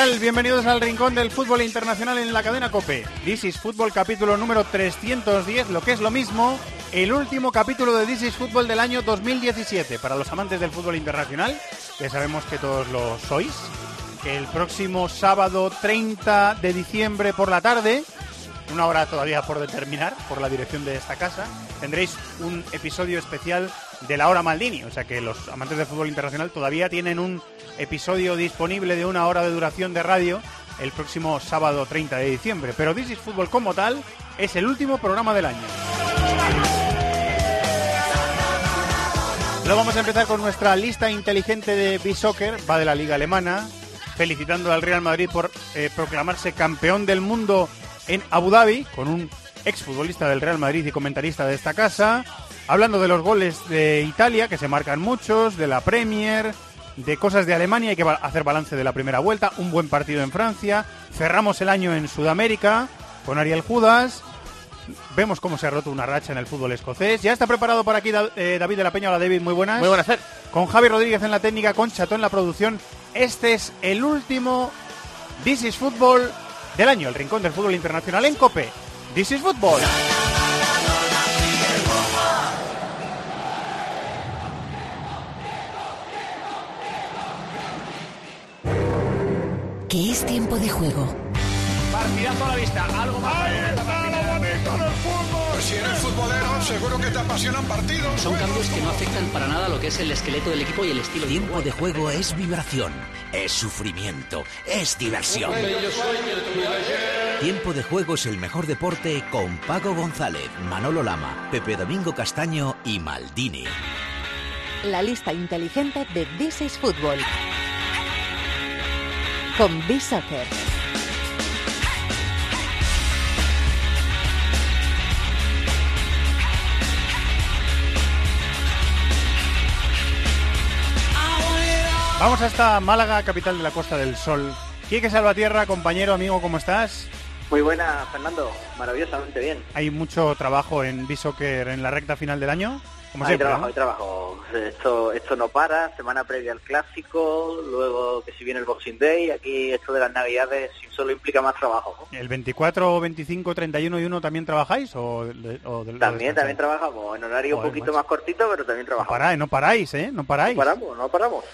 Bienvenidos al Rincón del Fútbol Internacional en la cadena COPE. This is Fútbol capítulo número 310, lo que es lo mismo, el último capítulo de This is Fútbol del año 2017. Para los amantes del fútbol internacional, que sabemos que todos lo sois, el próximo sábado 30 de diciembre por la tarde, una hora todavía por determinar por la dirección de esta casa, tendréis un episodio especial de la hora Maldini. O sea que los amantes del fútbol internacional todavía tienen un episodio disponible de una hora de duración de radio el próximo sábado 30 de diciembre. Pero This is Fútbol como tal es el último programa del año. Lo vamos a empezar con nuestra lista inteligente de B-Soccer, va de la liga alemana, felicitando al Real Madrid por eh, proclamarse campeón del mundo en Abu Dhabi, con un exfutbolista del Real Madrid y comentarista de esta casa, hablando de los goles de Italia, que se marcan muchos, de la Premier, de cosas de Alemania, hay que hacer balance de la primera vuelta, un buen partido en Francia, cerramos el año en Sudamérica con Ariel Judas, vemos cómo se ha roto una racha en el fútbol escocés, ya está preparado por aquí eh, David de la Peña, hola David, muy buenas. Muy buenas, Fer. Con Javi Rodríguez en la técnica, con Chato en la producción, este es el último This is Fútbol del año, el rincón del fútbol internacional en COPE. This is Fútbol. Que es tiempo de juego. Partidazo a la vista, algo más. Si eres futbolero, seguro que te apasionan partidos. Son cambios que no afectan para nada lo que es el esqueleto del equipo y el estilo Tiempo de juego es vibración, es sufrimiento, es diversión. Tiempo de juego es el mejor deporte con Paco González, Manolo Lama, Pepe Domingo Castaño y Maldini. La lista inteligente de This is Football. Con B-Soccer. Vamos hasta Málaga, capital de la Costa del Sol. Quique Salvatierra, compañero, amigo, ¿cómo estás? Muy buena, Fernando. Maravillosamente bien. Hay mucho trabajo en B-Soccer en la recta final del año. Como hay siempre, trabajo, ¿no? hay trabajo. Esto, esto no para. Semana previa al clásico, luego que si viene el Boxing Day, aquí esto de las Navidades solo implica más trabajo. ¿no? ¿El 24, 25, 31 y 1 también trabajáis? O, o También, también trabajamos. En horario Joder, un poquito macho. más cortito, pero también No trabajamos. paráis, no paráis, ¿eh? No paráis. No paramos, no paramos.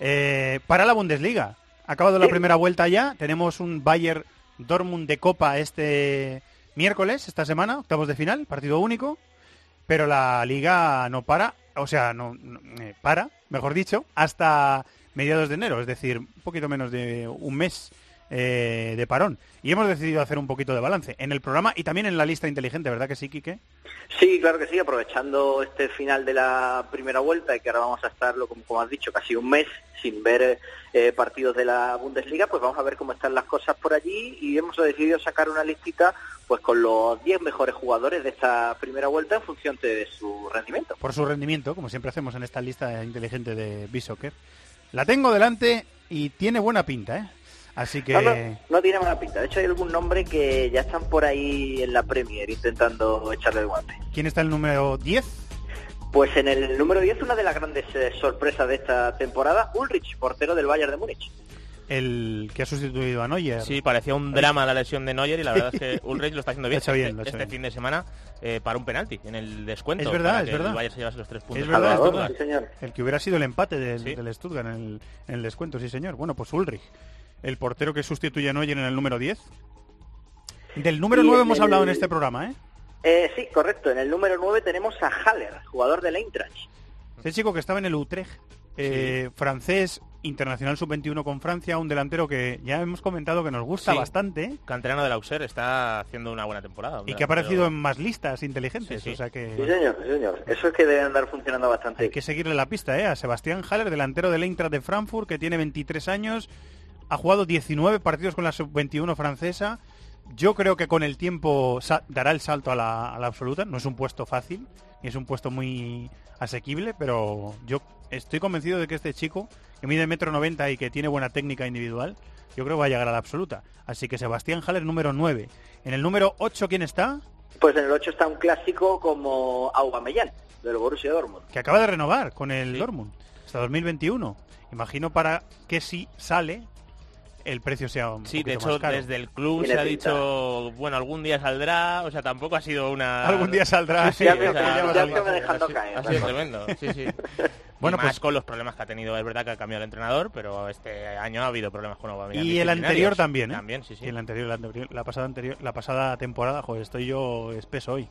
Eh, para la Bundesliga. Ha acabado la primera vuelta ya. Tenemos un Bayern Dortmund de Copa este miércoles, esta semana, octavos de final, partido único. Pero la liga no para, o sea, no, eh, para, mejor dicho, hasta mediados de enero, es decir, un poquito menos de un mes eh, de parón. Y hemos decidido hacer un poquito de balance en el programa y también en la lista inteligente, ¿verdad que sí, Quique? Sí, claro que sí, aprovechando este final de la primera vuelta y que ahora vamos a estarlo, como, como has dicho, casi un mes sin ver eh, partidos de la Bundesliga, pues vamos a ver cómo están las cosas por allí y hemos decidido sacar una listita pues con los 10 mejores jugadores de esta primera vuelta en función de su rendimiento. por su rendimiento, como siempre hacemos en esta lista inteligente de B-Soccer. La tengo delante y tiene buena pinta, ¿eh? Así que... No, no, no tiene mala pinta. De hecho, hay algún nombre que ya están por ahí en la Premier intentando echarle el guante. ¿Quién está el número 10? Pues en el número 10, una de las grandes eh, sorpresas de esta temporada, Ulrich, portero del Bayern de Múnich. El que ha sustituido a Neuer. Sí, parecía un drama la lesión de Neuer y la verdad es que Ulrich lo está haciendo bien. Bien, este este bien. fin de semana eh, para un penalti en el descuento. Es verdad, para es que verdad. El Bayern se llevase los tres puntos. Es verdad, es verdad. sí, señor. El que hubiera sido el empate del, Sí. del Stuttgart en el, en el descuento, sí señor. Bueno, pues Ulrich, el portero que sustituye a Neuer en el número 10. Del número Y 9 en hemos el- hablado en este programa, ¿eh? Eh, sí, correcto. En el número 9 tenemos a Haller, jugador del Eintracht. Ese chico que estaba en el Utrecht, eh, francés, internacional sub-21 con Francia, un delantero que ya hemos comentado que nos gusta Sí. bastante Canterano del Auxerre está haciendo una buena temporada. y que ha aparecido en más listas inteligentes. Sí, sí. O sea Sí, que señor, sí, señor. Eso es que debe andar funcionando bastante. hay que seguirle la pista ¿eh? a Sebastián Haller, delantero del Eintracht de Frankfurt, que tiene 23 años, ha jugado 19 partidos con la sub-21 francesa. Yo creo que con el tiempo dará el salto a la, a la absoluta. No es un puesto fácil, ni es un puesto muy asequible, pero yo estoy convencido de que este chico, que mide metro noventa y que tiene buena técnica individual, yo creo que va a llegar a la absoluta. Así que Sebastián Haller, número 9. En el número 8, ¿quién está? Pues en el 8 está un clásico como Aubameyang, del Borussia Dortmund. que acaba de renovar con el Sí. Dortmund hasta 2021. Imagino para que si sale el precio sea un Sí, de hecho, más caro. desde el club se ha pinta. dicho, bueno, algún día saldrá, o sea, tampoco ha sido una... Algún día saldrá. Sí, sí, o sea, ya va dejando ha sido- caer, Ha sido Rafa. tremendo, sí, sí. Bueno, Bueno, más pues- con los problemas que ha tenido, es verdad que ha cambiado el entrenador, pero este año ha habido problemas con Aubameyang Y el anterior también, ¿eh? También, sí, sí. Y el anterior, la, anterior- la pasada anterior, la pasada temporada, joder, estoy yo espeso hoy.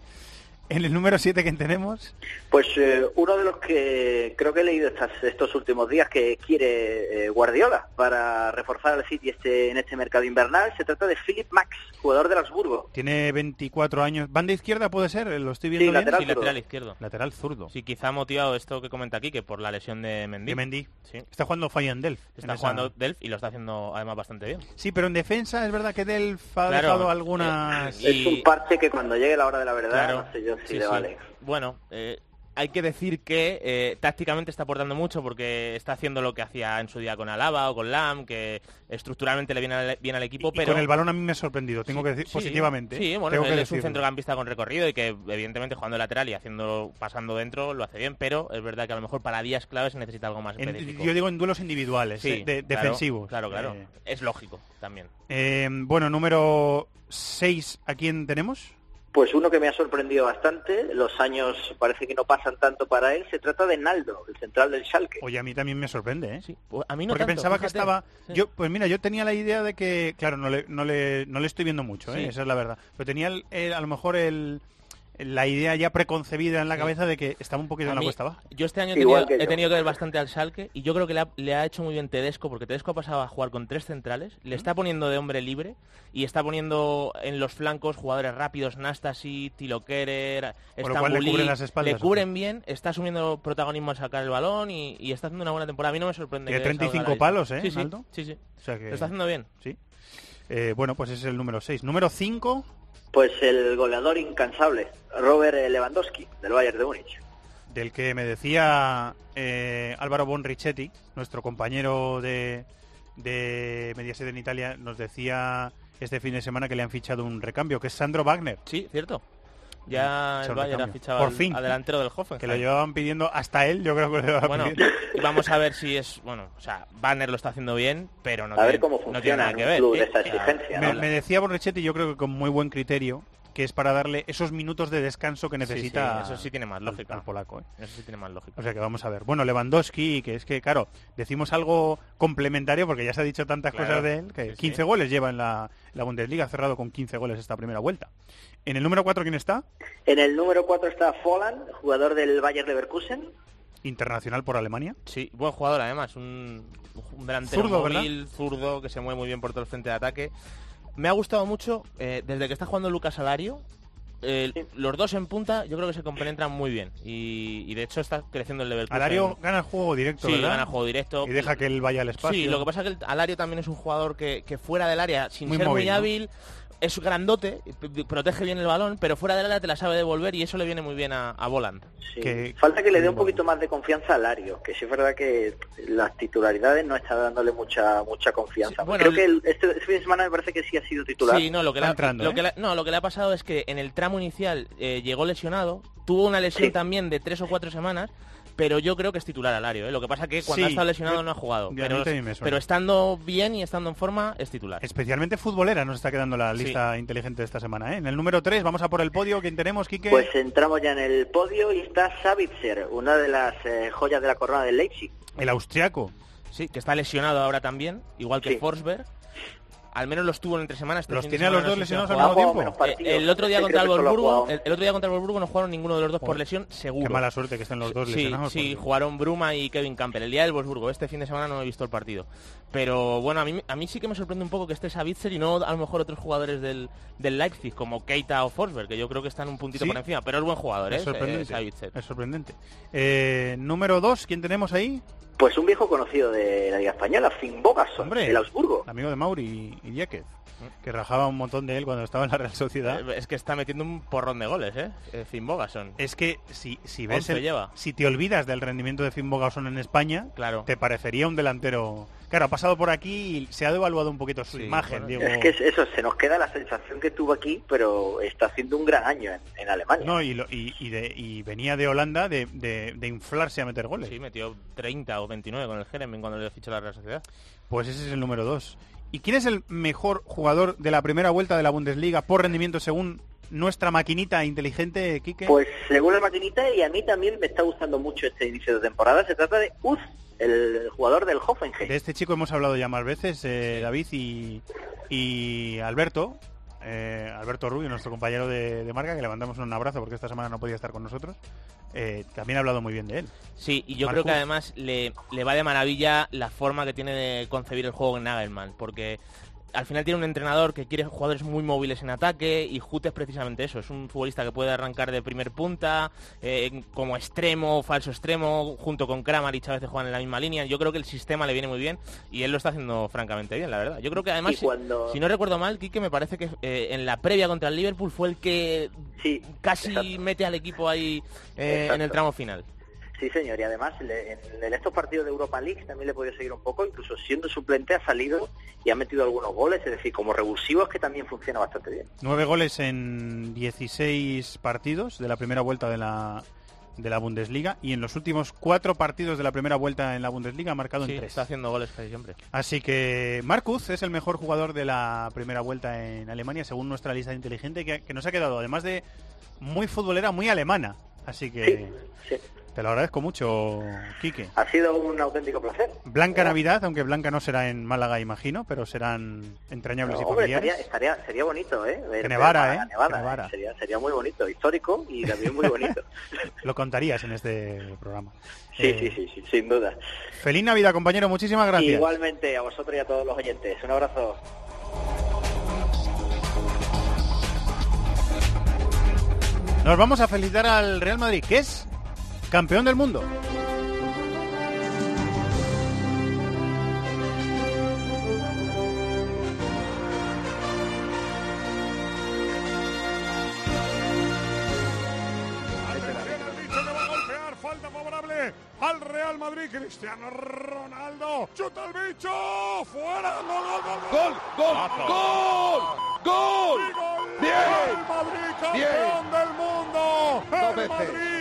En el número 7 que tenemos, Pues eh, uno de los que creo que he leído estas, estos últimos días que quiere eh, Guardiola para reforzar al City este, en este mercado invernal, se trata de Philip Max, jugador del Habsburgo. tiene 24 años. ¿Banda izquierda puede ser? ¿Lo estoy viendo Sí, bien? lateral Sí, lateral izquierdo. Lateral zurdo. Sí, quizá ha motivado esto que comenta aquí, que por la lesión de Mendy. De Mendy. Sí. Está jugando Fayand Delft. en Está esa- jugando Delph y lo está haciendo además bastante bien. Sí, pero en defensa es verdad que Delft ha Claro, dejado algunas... eh, Es un parche que cuando llegue la hora de la verdad, Claro. no sé yo Sí, le sí. vale. Bueno, eh, hay que decir que eh, tácticamente está aportando mucho porque está haciendo lo que hacía en su día con Alaba o con Lam, que estructuralmente le viene al, bien al equipo, Y pero... con el balón a mí me ha sorprendido, tengo Sí, que decir sí, positivamente. Sí, bueno, tengo él que es un centrocampista con recorrido y que evidentemente jugando lateral y haciendo pasando dentro lo hace bien, pero es verdad que a lo mejor para días claves necesita algo más En- yo digo en duelos individuales, Sí, eh, de- claro, defensivos. Claro, claro. Eh, Es lógico también. eh, bueno, número 6, ¿a quién tenemos? Pues uno que me ha sorprendido bastante, los años parece que no pasan tanto para él, se trata de Naldo, el central del Schalke. Oye, a mí también me sorprende, ¿eh? Sí, pues a mí no Porque tanto, pensaba que estaba... Sí. Yo, pues mira, yo tenía la idea de que... Claro, no le, no le, no le estoy viendo mucho, ¿eh? Sí. esa es la verdad. Pero tenía el- el- a lo mejor el, la idea ya preconcebida en la cabeza de que estaba un poquito A en la mí- cuesta baja. Yo este año he tenido, que he yo. tenido que ver bastante al Schalke y yo creo que le ha, le ha hecho muy bien Tedesco porque Tedesco ha pasado a jugar con tres centrales, le está poniendo de hombre libre y está poniendo en los flancos jugadores rápidos, Nastasi, Tilo Kerer, Por lo cual le cubren las espaldas, le cubren bien, está asumiendo protagonismo al sacar el balón y, y está haciendo una buena temporada. A mí no me sorprende. Tiene que salga 35 a la lista. palos, ¿eh, Sí, sí, sí, sí. O sea que... Lo está haciendo bien. Sí. Eh, bueno, pues ese es el número 6. Número 5, Pues el goleador incansable, Robert Lewandowski, del Bayern de Múnich. del que me decía eh, Álvaro Bonrichetti, nuestro compañero de, de Mediaset en Italia, nos decía este fin de semana que le han fichado un recambio, que es Sandro Wagner, Sí, cierto. Ya el Bayern ha fichado Por al, fin. al delantero del Hoffenheim. que lo llevaban pidiendo hasta él, yo creo que lo llevaban Bueno, pidiendo. y vamos a ver si es, bueno, o sea, Banner lo está haciendo bien, pero no A ver tiene, cómo no tiene funciona nada que ver. club de ¿eh? esa exigencia, Me, ¿no? me decía Borrechetti, yo creo que con muy buen criterio, que es para darle esos minutos de descanso que sí, sí, necesita eso sí tiene más al- lógica. al polaco. ¿eh? Eso sí tiene más lógica. O sea que vamos a ver. Bueno, Lewandowski, que es que, claro, decimos algo complementario porque ya se ha dicho tantas Claro. cosas de él, que Sí, sí. 15 goles lleva en la, la Bundesliga, ha cerrado con 15 goles esta primera vuelta. En el número 4, ¿quién está? En el número 4 está Folland, jugador del Bayern Leverkusen. Internacional por Alemania. Sí, buen jugador además, un, un delantero Zurdo, móvil, zurdo, que se mueve muy bien por todo el frente de ataque. Me ha gustado mucho, eh, desde que está jugando Lucas Alario, eh, Sí. los dos en punta yo creo que se compenetran muy bien y, y de hecho está creciendo el Leverkusen. Alario gana el juego directo, sí, ¿verdad? gana juego directo. Y deja que él vaya al espacio. Sí, lo que pasa es que el Alario también es un jugador que, que fuera del área, sin Muy ser móvil, muy ¿no? Es grandote, protege bien el balón, pero fuera del área te la sabe devolver y eso le viene muy bien a, a Voland. Sí. Que- Falta que le dé un Bueno. poquito más de confianza a Lario, que sí es verdad que las titularidades no está dándole mucha mucha confianza. Sí, bueno, Creo el- que el- este, este fin de semana me parece que sí ha sido titular. Sí, no, lo que, le ha, entrando, lo ¿eh? que le- no, lo que le ha pasado es que en el tramo inicial eh, llegó lesionado, tuvo una lesión Sí. también de tres o cuatro semanas, pero yo creo que es titular Alario. ¿eh? Lo que pasa que cuando Sí, ha estado lesionado yo- no ha jugado, pero, estando bien y estando en forma es titular. Especialmente futbolera nos está quedando la Sí. lista inteligente de esta semana. ¿eh? En el número 3, vamos a por el podio. ¿Quién tenemos, Quique? Pues entramos ya en el podio y está Savitzer, una de las eh, joyas de la corona del Leipzig. el austriaco. Sí, que está lesionado ahora también, igual que Sí. Forsberg. Al menos los tuvo en entre semanas. Este ¿Los tiene a los dos lesionados al mismo tiempo? Eh, El otro día contra el Wolfsburgo, el, el otro día contra el Wolfsburgo no jugaron ninguno de los dos por lesión, seguro. Qué mala suerte que estén los dos lesionados. sí, jugaron Bruma y Kevin Campbell. El día del Wolfsburgo, este fin de semana no he visto el partido. Pero bueno, a mí, a mí sí que me sorprende un poco que esté Savitzer y no a lo mejor otros jugadores del, del Leipzig, como Keita o Forsberg, que yo creo que están un puntito Sí. por encima. Pero es buen jugador, ¿eh? Es sorprendente. Eh, Savitzer. Es sorprendente. Eh, número dos, ¿quién tenemos ahí? Pues un viejo conocido de la Liga Española, Finn Bogason, del Augsburgo. amigo de Mauri y Diáquez, que rajaba un montón de él cuando estaba en la Real Sociedad. Eh, Es que está metiendo un porrón de goles, ¿eh? eh Finn Bogason. Es que si, si ves el- lleva. si te olvidas del rendimiento de Finn Bogason en España, Claro. te parecería un delantero. Claro, ha pasado por aquí y se ha devaluado un poquito su Sí, imagen, bueno, digo. Es que es eso, se nos queda la sensación que tuvo aquí, pero está haciendo un gran año en, en Alemania. No, y, lo- y, y de- y venía de Holanda de, de- de inflarse a meter goles. Sí, metió 30 o 29 con el Jeremy cuando le fichó la Real Sociedad. Pues ese es el número dos. ¿Y quién es el mejor jugador de la primera vuelta de la Bundesliga por rendimiento según nuestra maquinita inteligente, Quique? Pues según la maquinita, y a mí también me está gustando mucho este inicio de temporada, se trata de Uz, el jugador del Hoffenheim. De este chico hemos hablado ya más veces, eh, David y, y Alberto. Eh, Alberto Rubio, nuestro compañero de, de marca, que le mandamos un abrazo porque esta semana no podía estar con nosotros. eh, también ha hablado muy bien de él. Sí, y yo Marcus. creo que además le, le va de maravilla la forma que tiene de concebir el juego en Nagelman, porque al final tiene un entrenador que quiere jugadores muy móviles en ataque y Jute es precisamente eso, es un futbolista que puede arrancar de primer punta, eh, como extremo, falso extremo, junto con Kramaric a veces juegan en la misma línea. Yo creo que el sistema le viene muy bien y él lo está haciendo francamente bien, la verdad. Yo creo que además, si- no recuerdo mal, Quique me parece que eh, en la previa contra el Liverpool fue el que Sí, casi exacto. mete al equipo ahí eh, en el tramo final. Sí, señor, y además le- en, en estos partidos de Europa League también le he podido seguir un poco, incluso siendo suplente ha salido y ha metido algunos goles, es decir, como revulsivo es que también funciona bastante bien. Nueve goles en 16 partidos de la primera vuelta de la, de la Bundesliga y en los últimos cuatro partidos de la primera vuelta en la Bundesliga ha marcado Sí, en tres. está haciendo goles casi siempre. Así que Marcus es el mejor jugador de la primera vuelta en Alemania, según nuestra lista inteligente, que, que nos ha quedado, además de muy futbolera, muy alemana. Así que Sí, te lo agradezco mucho, Quique. ha sido un auténtico placer. Blanca Navidad, aunque Blanca no será en Málaga, imagino, pero serán entrañables y Hombre, familiares. estaría, estaría, sería bonito, ¿eh? Ver- Que ver nevara, ¿eh? nevada, nevara. Sería, sería muy bonito, histórico y también muy bonito. Lo contarías en este programa. sí, Eh, sí, sí, sí, sin duda. Feliz Navidad, compañero. Muchísimas gracias. Igualmente a vosotros y a todos los oyentes. Un abrazo. Nos vamos a felicitar al Real Madrid, que es campeón del mundo. Viene el bicho que va a golpear, falta favorable al Real Madrid, Cristiano Ronaldo, chuta el bicho, fuera, gol, gol, gol, gol, gol, gol, gol, bien, el Madrid campeón del mundo, el Madrid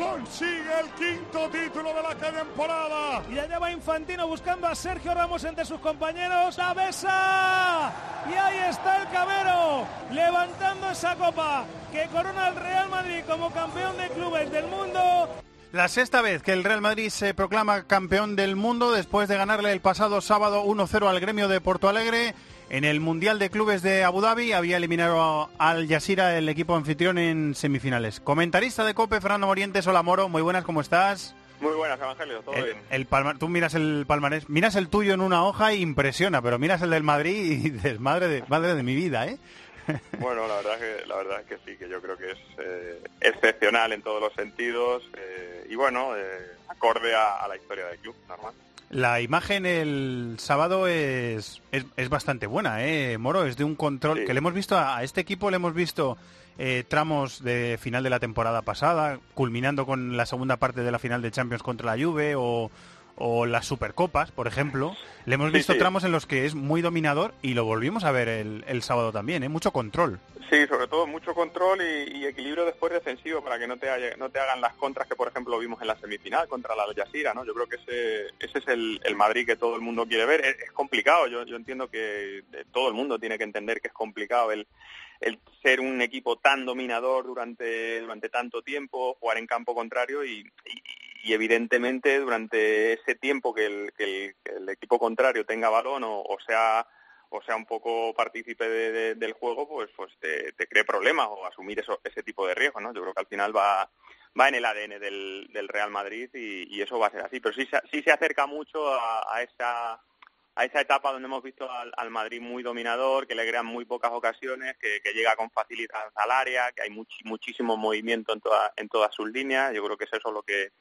consigue el quinto título de la temporada. Y allá va Infantino buscando a Sergio Ramos entre sus compañeros. ¡La besa! Y ahí está el Cabero levantando esa copa que corona al Real Madrid como campeón de clubes del mundo. La sexta vez que el Real Madrid se proclama campeón del mundo después de ganarle el pasado sábado 1-0 al gremio de Porto Alegre. En el Mundial de Clubes de Abu Dhabi había eliminado al Yasira, el equipo anfitrión, en semifinales. Comentarista de COPE, Fernando Morientes. Hola, Moro. Muy buenas, ¿cómo estás? Muy buenas, Evangelio, todo El, bien. el palma- tú miras el palmarés, miras el tuyo en una hoja e impresiona, pero miras el del Madrid y dices, madre de, madre de mi vida, ¿eh? Bueno, la verdad, que, la verdad es que sí, que yo creo que es eh, excepcional en todos los sentidos eh, y bueno, eh, acorde a, a la historia del club, normal. La imagen el sábado es, es, es bastante buena, ¿eh, Moro? Es de un control Sí. que le hemos visto a, a este equipo, le hemos visto eh, tramos de final de la temporada pasada, culminando con la segunda parte de la final de Champions contra la Juve o, o las Supercopas, por ejemplo. Le hemos Sí, visto sí. tramos en los que es muy dominador y lo volvimos a ver el, el sábado también, ¿eh? Mucho control. Sí, sobre todo mucho control y, y equilibrio después defensivo para que no te, haya- no te hagan las contras que, por ejemplo, vimos en la semifinal contra la Yasira, ¿no? Yo creo que ese, ese es el, el Madrid que todo el mundo quiere ver. Es, es complicado, yo, yo entiendo que eh, todo el mundo tiene que entender que es complicado el, el ser un equipo tan dominador durante, durante tanto tiempo, jugar en campo contrario y, y- y evidentemente durante ese tiempo que el, el- equipo contrario tenga balón o, o sea o sea un poco partícipe del juego, pues pues te, cree problemas o asumir eso, ese tipo de riesgos, ¿no? Yo creo que al final va va en el ADN del, Real Madrid y, eso va a ser así, pero sí, sí se acerca mucho a, esa a esa etapa donde hemos visto al, Madrid muy dominador, que le crean muy pocas ocasiones, que, llega con facilidad al área, que hay muchísimo movimiento en, toda, en todas sus líneas. Yo creo que es eso lo que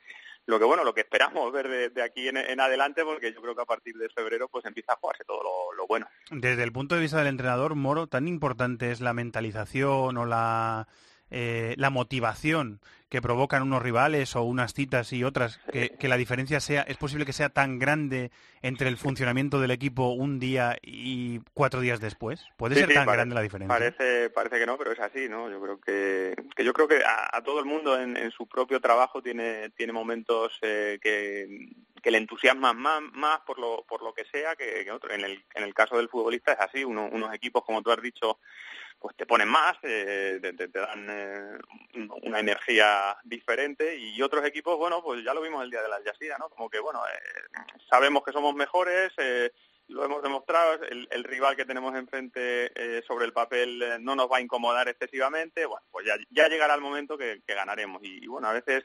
lo que bueno, lo que esperamos ver de, aquí en, adelante, porque yo creo que a partir de febrero pues empieza a jugarse todo lo, bueno. Desde el punto de vista del entrenador, Moro, tan importante es la mentalización o la, eh, la motivación que provocan unos rivales o unas citas y otras, que, la diferencia sea, es posible que sea tan grande entre el funcionamiento del equipo un día y cuatro días después. ¿Puede ser tan grande la diferencia? Parece, parece que no, pero es así, ¿no? Yo creo que, que yo creo que a, todo el mundo en, su propio trabajo tiene, tiene momentos eh, que, que le entusiasman más, más por lo, por lo que sea que, que otro. En el, en el caso del futbolista es así, unos equipos, como tú has dicho, pues te ponen más, eh, te, dan eh, una energía diferente y otros equipos, bueno, pues ya lo vimos el día de la Yasira, ¿no? Como que, bueno, eh, sabemos que somos mejores, lo hemos demostrado, el, rival que tenemos enfrente eh, sobre el papel eh, no nos va a incomodar excesivamente, bueno, pues ya, llegará el momento que, ganaremos. Y, bueno, a veces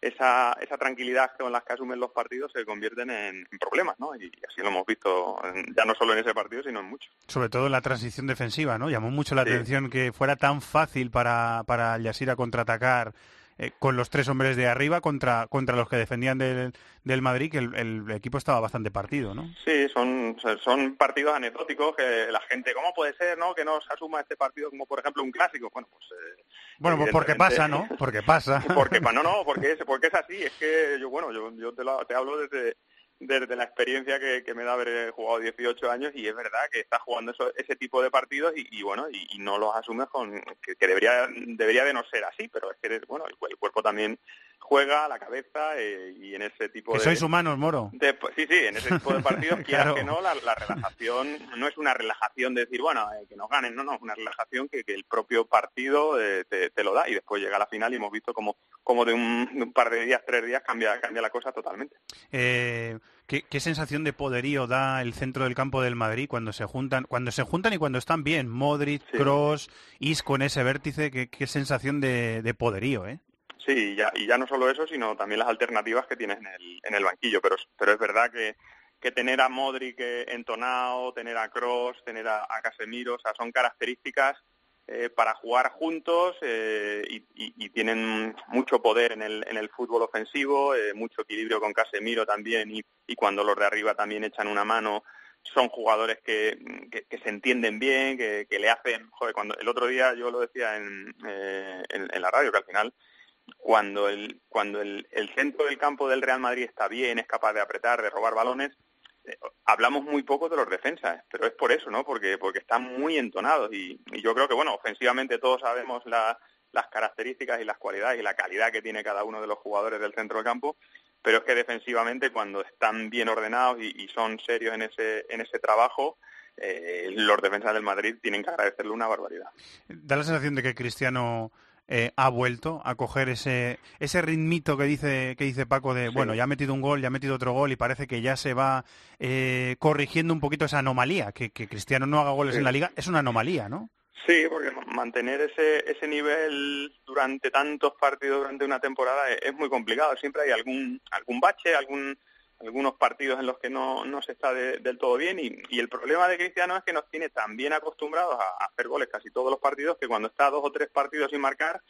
esa, esa tranquilidad con las que asumen los partidos se convierten en, problemas, ¿no? Y, así lo hemos visto ya no solo en ese partido, sino en muchos. Sobre todo en la transición defensiva, ¿no? Llamó mucho la atención que fuera tan fácil para, para Yasira contraatacar eh, con los tres hombres de arriba contra, contra los que defendían del, del Madrid, que el, equipo estaba bastante partido, ¿no? Sí, son, son partidos anecdóticos que la gente, ¿cómo puede ser, no? Que no se asuma este partido como, por ejemplo, un clásico. Bueno, pues... Eh, bueno, pues porque pasa, ¿no? Porque pasa. Porque, no, no, porque es, porque es así. Es que yo, bueno, yo, yo te, lo, te hablo desde desde la experiencia que, me da haber jugado 18 años y es verdad que estás jugando ese tipo de partidos y, bueno y, no los asumes con que, debería debería de no ser así pero es que bueno el, cuerpo también juega la cabeza eh, y en ese tipo que de sois humanos moro. pues, sí sí en ese tipo de partidos quieras que no la, relajación no es una relajación de decir bueno eh, que nos ganen no no es una relajación que, el propio partido eh, te, lo da y después llega a la final y hemos visto como como de un, par de días tres días cambia cambia la cosa totalmente. Eh ¿Qué, sensación de poderío da el centro del campo del Madrid cuando se juntan, cuando se juntan y cuando están bien? Modric, Cross, Isco en ese vértice, qué, sensación de, poderío, ¿eh? Sí, y ya, y ya no solo eso, sino también las alternativas que tienes en el, en el banquillo. Pero, pero es verdad que, que tener a Modric eh, entonado, tener a Cross, tener a, a Casemiro, o sea, son características eh, para jugar juntos eh, y, tienen mucho poder en el, en el fútbol ofensivo, eh, mucho equilibrio con Casemiro también y, cuando los de arriba también echan una mano son jugadores que, que, se entienden bien, que, le hacen, joder, cuando el otro día yo lo decía en, en, la radio, que al final cuando el, cuando el, el centro del campo del Real Madrid está bien, es capaz de apretar, de robar balones, hablamos muy poco de los defensas, pero es por eso, ¿no? Porque, porque están muy entonados y, yo creo que, bueno, ofensivamente todos sabemos las características y las cualidades y la calidad que tiene cada uno de los jugadores del centro del campo, pero es que defensivamente cuando están bien ordenados y, son serios en ese, en ese trabajo, eh, los defensas del Madrid tienen que agradecerle una barbaridad. Da la sensación de que Cristiano eh, ha vuelto a coger ese, ese ritmito que dice, que dice Paco de, bueno, ya ha metido un gol, ya ha metido otro gol y parece que ya se va eh, corrigiendo un poquito esa anomalía, que, Cristiano no haga goles en la liga, es una anomalía, ¿no? Sí, porque mantener ese, ese nivel durante tantos partidos durante una temporada es, es muy complicado. Siempre hay algún, algún bache, algún algunos partidos en los que no, no se está del todo bien. Y, el problema de Cristiano es que nos tiene tan bien acostumbrados a, hacer goles casi todos los partidos que cuando está dos o tres partidos sin marcar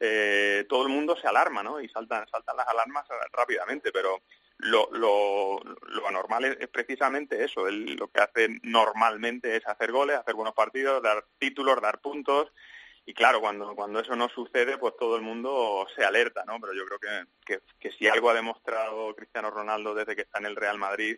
eh, todo el mundo se alarma ¿no? y saltan, saltan las alarmas rápidamente. Pero lo, lo, lo anormal es, precisamente eso. Él lo que hace normalmente es hacer goles, hacer buenos partidos, dar títulos, dar puntos y claro, cuando, cuando eso no sucede, pues todo el mundo se alerta, ¿no? Pero yo creo que, que, si algo ha demostrado Cristiano Ronaldo desde que está en el Real Madrid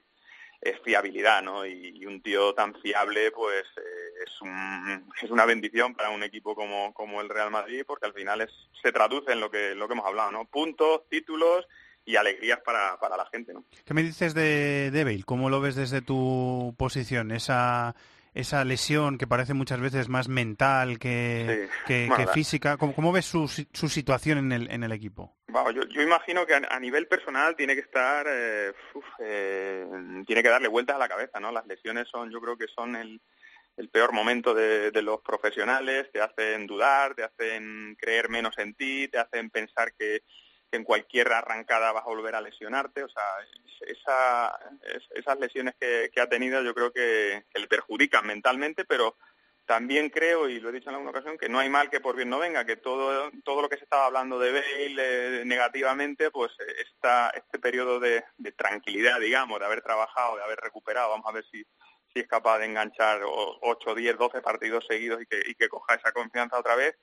es fiabilidad, ¿no? Y, un tío tan fiable, pues eh, es, un, es una bendición para un equipo como, como el Real Madrid, porque al final es, se traduce en lo que, lo que hemos hablado, ¿no? Puntos, títulos y alegrías para, para la gente, ¿no? ¿Qué me dices de, de? ¿Cómo lo ves desde tu posición? Esa esa lesión que parece muchas veces más mental que, física. ¿Cómo, ves su, su, situación en el, en el equipo? yo, yo, imagino que a, nivel personal tiene que estar, eh, eh, tiene que darle vueltas a la cabeza, ¿no? Las lesiones son, yo creo que son el, el peor momento de, los profesionales, te hacen dudar, te hacen creer menos en ti, te hacen pensar que, en cualquier arrancada vas a volver a lesionarte. O sea, esa, esas lesiones que, ha tenido yo creo que, le perjudican mentalmente, pero también creo, y lo he dicho en alguna ocasión, que no hay mal que por bien no venga, que todo, todo lo que se estaba hablando de Bale eh, negativamente, pues está este periodo de, de, tranquilidad, digamos, de haber trabajado, de haber recuperado, vamos a ver si, si es capaz de enganchar 8, 10, 12 partidos seguidos y que, y que coja esa confianza otra vez,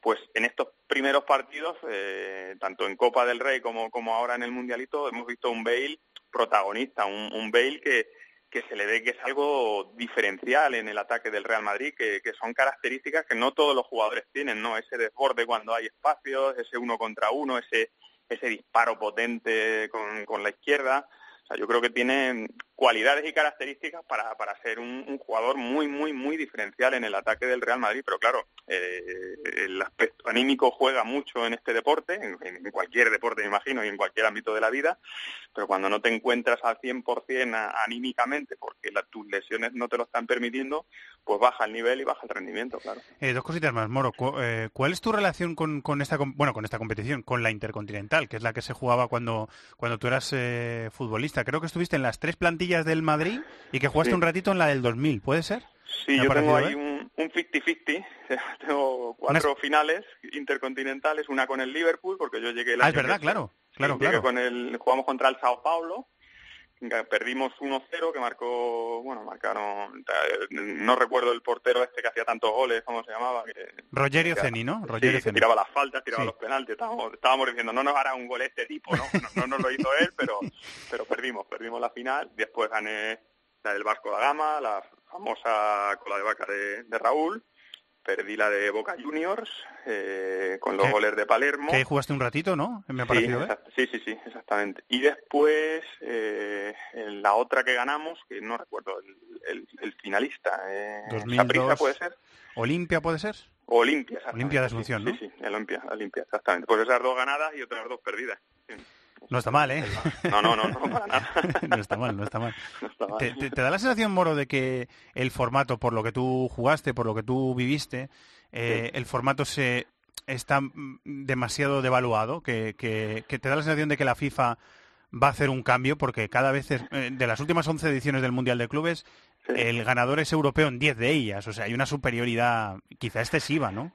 pues en estos primeros partidos, eh, tanto en Copa del Rey como, como ahora en el Mundialito, hemos visto un Bale protagonista, un, un Bale que, que se le ve que es algo diferencial en el ataque del Real Madrid, que, que, son características que no todos los jugadores tienen, ¿no? Ese desborde cuando hay espacios, ese uno contra uno, ese, ese disparo potente con, con la izquierda yo creo que tiene cualidades y características para, para ser un, jugador muy, muy, muy diferencial en el ataque del Real Madrid. Pero claro, eh, el aspecto anímico juega mucho en este deporte, en, cualquier deporte, me imagino, y en cualquier ámbito de la vida. Pero cuando no te encuentras al 100% anímicamente, porque tus lesiones no te lo están permitiendo, pues baja el nivel y baja el rendimiento, claro. Eh, dos cositas más, Moro. Eh, ¿Cuál es tu relación con, con, esta, bueno, con esta competición, con la Intercontinental, que es la que se jugaba cuando, cuando tú eras futbolista? Creo que estuviste en las tres plantillas del Madrid y que jugaste un ratito en la del 2000, ¿puede ser? Sí, yo tengo ahí un 50-50. tengo cuatro finales intercontinentales, una con el Liverpool, porque yo llegué el Ah, es verdad, claro. Claro, claro. Con el, jugamos contra el Sao Paulo perdimos 1-0 que marcó, bueno, marcaron, no recuerdo el portero este que hacía tantos goles, ¿cómo se llamaba? Que, Rogerio Ceni, ¿no? Rogerio sí, tiraba las faltas, tiraba los penaltis, estábamos, estábamos, diciendo, no nos hará un gol este tipo, ¿no? No, nos lo hizo él, pero, pero perdimos, perdimos la final, después gané la del Vasco da Gama, la famosa cola de vaca de, de Raúl, perdí la de Boca Juniors eh, con los goles de Palermo. Que jugaste un ratito, ¿no? Me ha parecido, ¿eh? sí, sí, sí, exactamente. Y después eh, en la otra que ganamos, que no recuerdo el, el, finalista, eh, 2002. puede ser. Olimpia puede ser. Olimpia, Olimpia de Asunción, ¿no? Sí, sí, Olimpia, Olimpia, exactamente. Pues esas dos ganadas y otras dos perdidas. No está mal, ¿eh? No, no, no, no, para nada. no está mal, no está mal. ¿Te, da la sensación, Moro, de que el formato, por lo que tú jugaste, por lo que tú viviste, eh, el formato se está demasiado devaluado? Que, que, te da la sensación de que la FIFA va a hacer un cambio, porque cada vez, eh, de las últimas 11 ediciones del Mundial de Clubes, el ganador es europeo en 10 de ellas. O sea, hay una superioridad quizá excesiva, ¿no?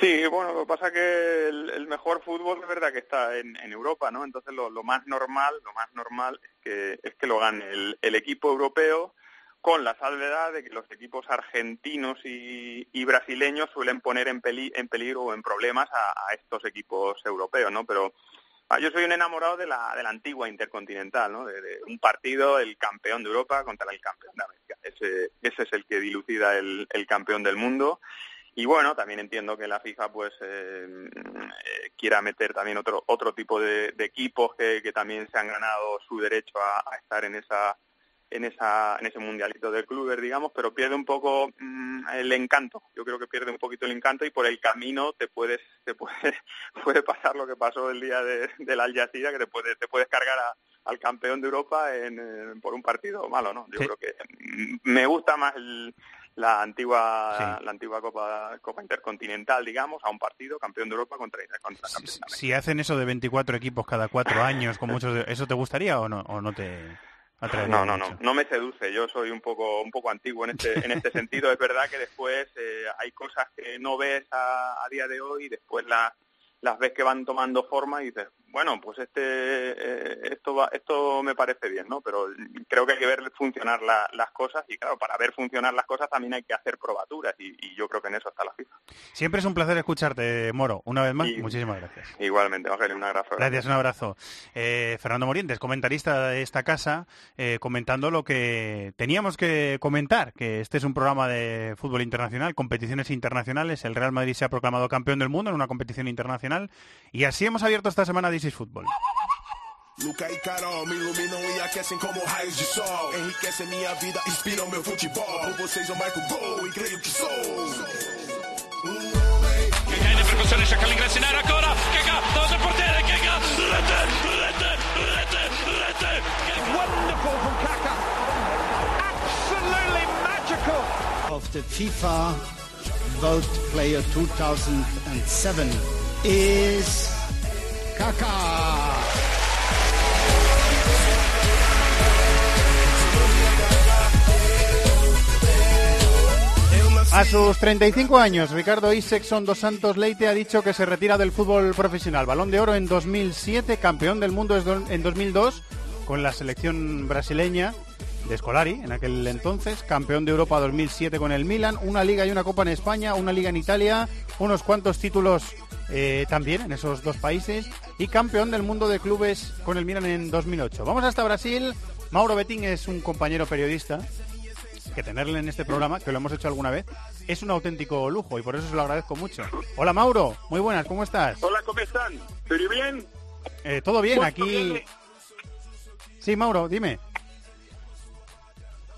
Sí, bueno, lo que pasa es que el, mejor fútbol es verdad que está en, Europa, ¿no? Entonces lo, más normal, lo más normal es que es que lo gane el, equipo europeo con la salvedad de que los equipos argentinos y, brasileños suelen poner en, en peligro o en problemas a, estos equipos europeos, ¿no? Pero ah, yo soy un enamorado de la, de la antigua intercontinental, ¿no? De, un partido, el campeón de Europa contra el campeón de América. Ese, ese es el que dilucida el, el campeón del mundo y bueno, también entiendo que la FIFA pues eh, eh, quiera meter también otro otro tipo de, equipos que, también se han ganado su derecho a, estar en esa en esa en ese mundialito de clubes digamos pero pierde un poco mm, el encanto. Yo creo que pierde un poquito el encanto y por el camino te puedes te puede puede pasar lo que pasó el día de, del Al Jazeera que te puedes te puedes cargar al campeón de Europa en, por un partido malo no yo creo que mm, me gusta más el la antigua la antigua Copa Copa Intercontinental, digamos, a un partido campeón de Europa contra, contra si, si, hacen eso de 24 equipos cada cuatro años, con muchos, ¿eso te gustaría o no o no te no, no, no, no me seduce. Yo soy un poco, un poco antiguo en este, en este sentido. Es verdad que después eh, hay cosas que no ves a, a, día de hoy y después la, las ves que van tomando forma y dices, bueno, pues este, eh, esto, va, esto me parece bien, ¿no? Pero creo que hay que ver funcionar la, las cosas y claro, para ver funcionar las cosas también hay que hacer probaturas y, yo creo que en eso está la FIFA. Siempre es un placer escucharte, Moro, una vez más. Muchísimas gracias. Igualmente, Evangelio, un abrazo. Gracias, un abrazo. Eh, Fernando Morientes, comentarista de esta casa, eh, comentando lo que teníamos que comentar, que este es un programa de fútbol internacional, competiciones internacionales, el Real Madrid se ha proclamado campeón del mundo en una competición internacional y así hemos abierto esta semana análises fútbol. Luca e Carol me iluminam e aquecem como raios de sol. Enriquecem minha vida, inspiram meu futebol. Por vocês eu marco gol e creio que sou. Ganha percussões, Chacal Ingressinar agora. Kega, dose a porteira, Kega. Rete, rete, rete, rete. É Wonderful from Kaka. Absolutely magical. Of the FIFA Vote Player 2007 is Kaká. A sus 35 años, Ricardo Isexon dos Santos Leite ha dicho que se retira del fútbol profesional. Balón de oro en 2007, campeón del mundo en 2002 con la selección brasileña de Scolari en aquel entonces, campeón de Europa 2007 con el Milan, una liga y una copa en España, una liga en Italia, unos cuantos títulos eh, también en esos dos países y campeón del mundo de clubes con el Milan en 2008. Vamos hasta Brasil. Mauro Betín es un compañero periodista que tenerle en este programa, que lo hemos hecho alguna vez, es un auténtico lujo y por eso se lo agradezco mucho. Hola Mauro, muy buenas, ¿cómo estás? Hola, ¿cómo están? ¿Todo bien? Eh, Todo bien, aquí... Sí, Mauro, dime.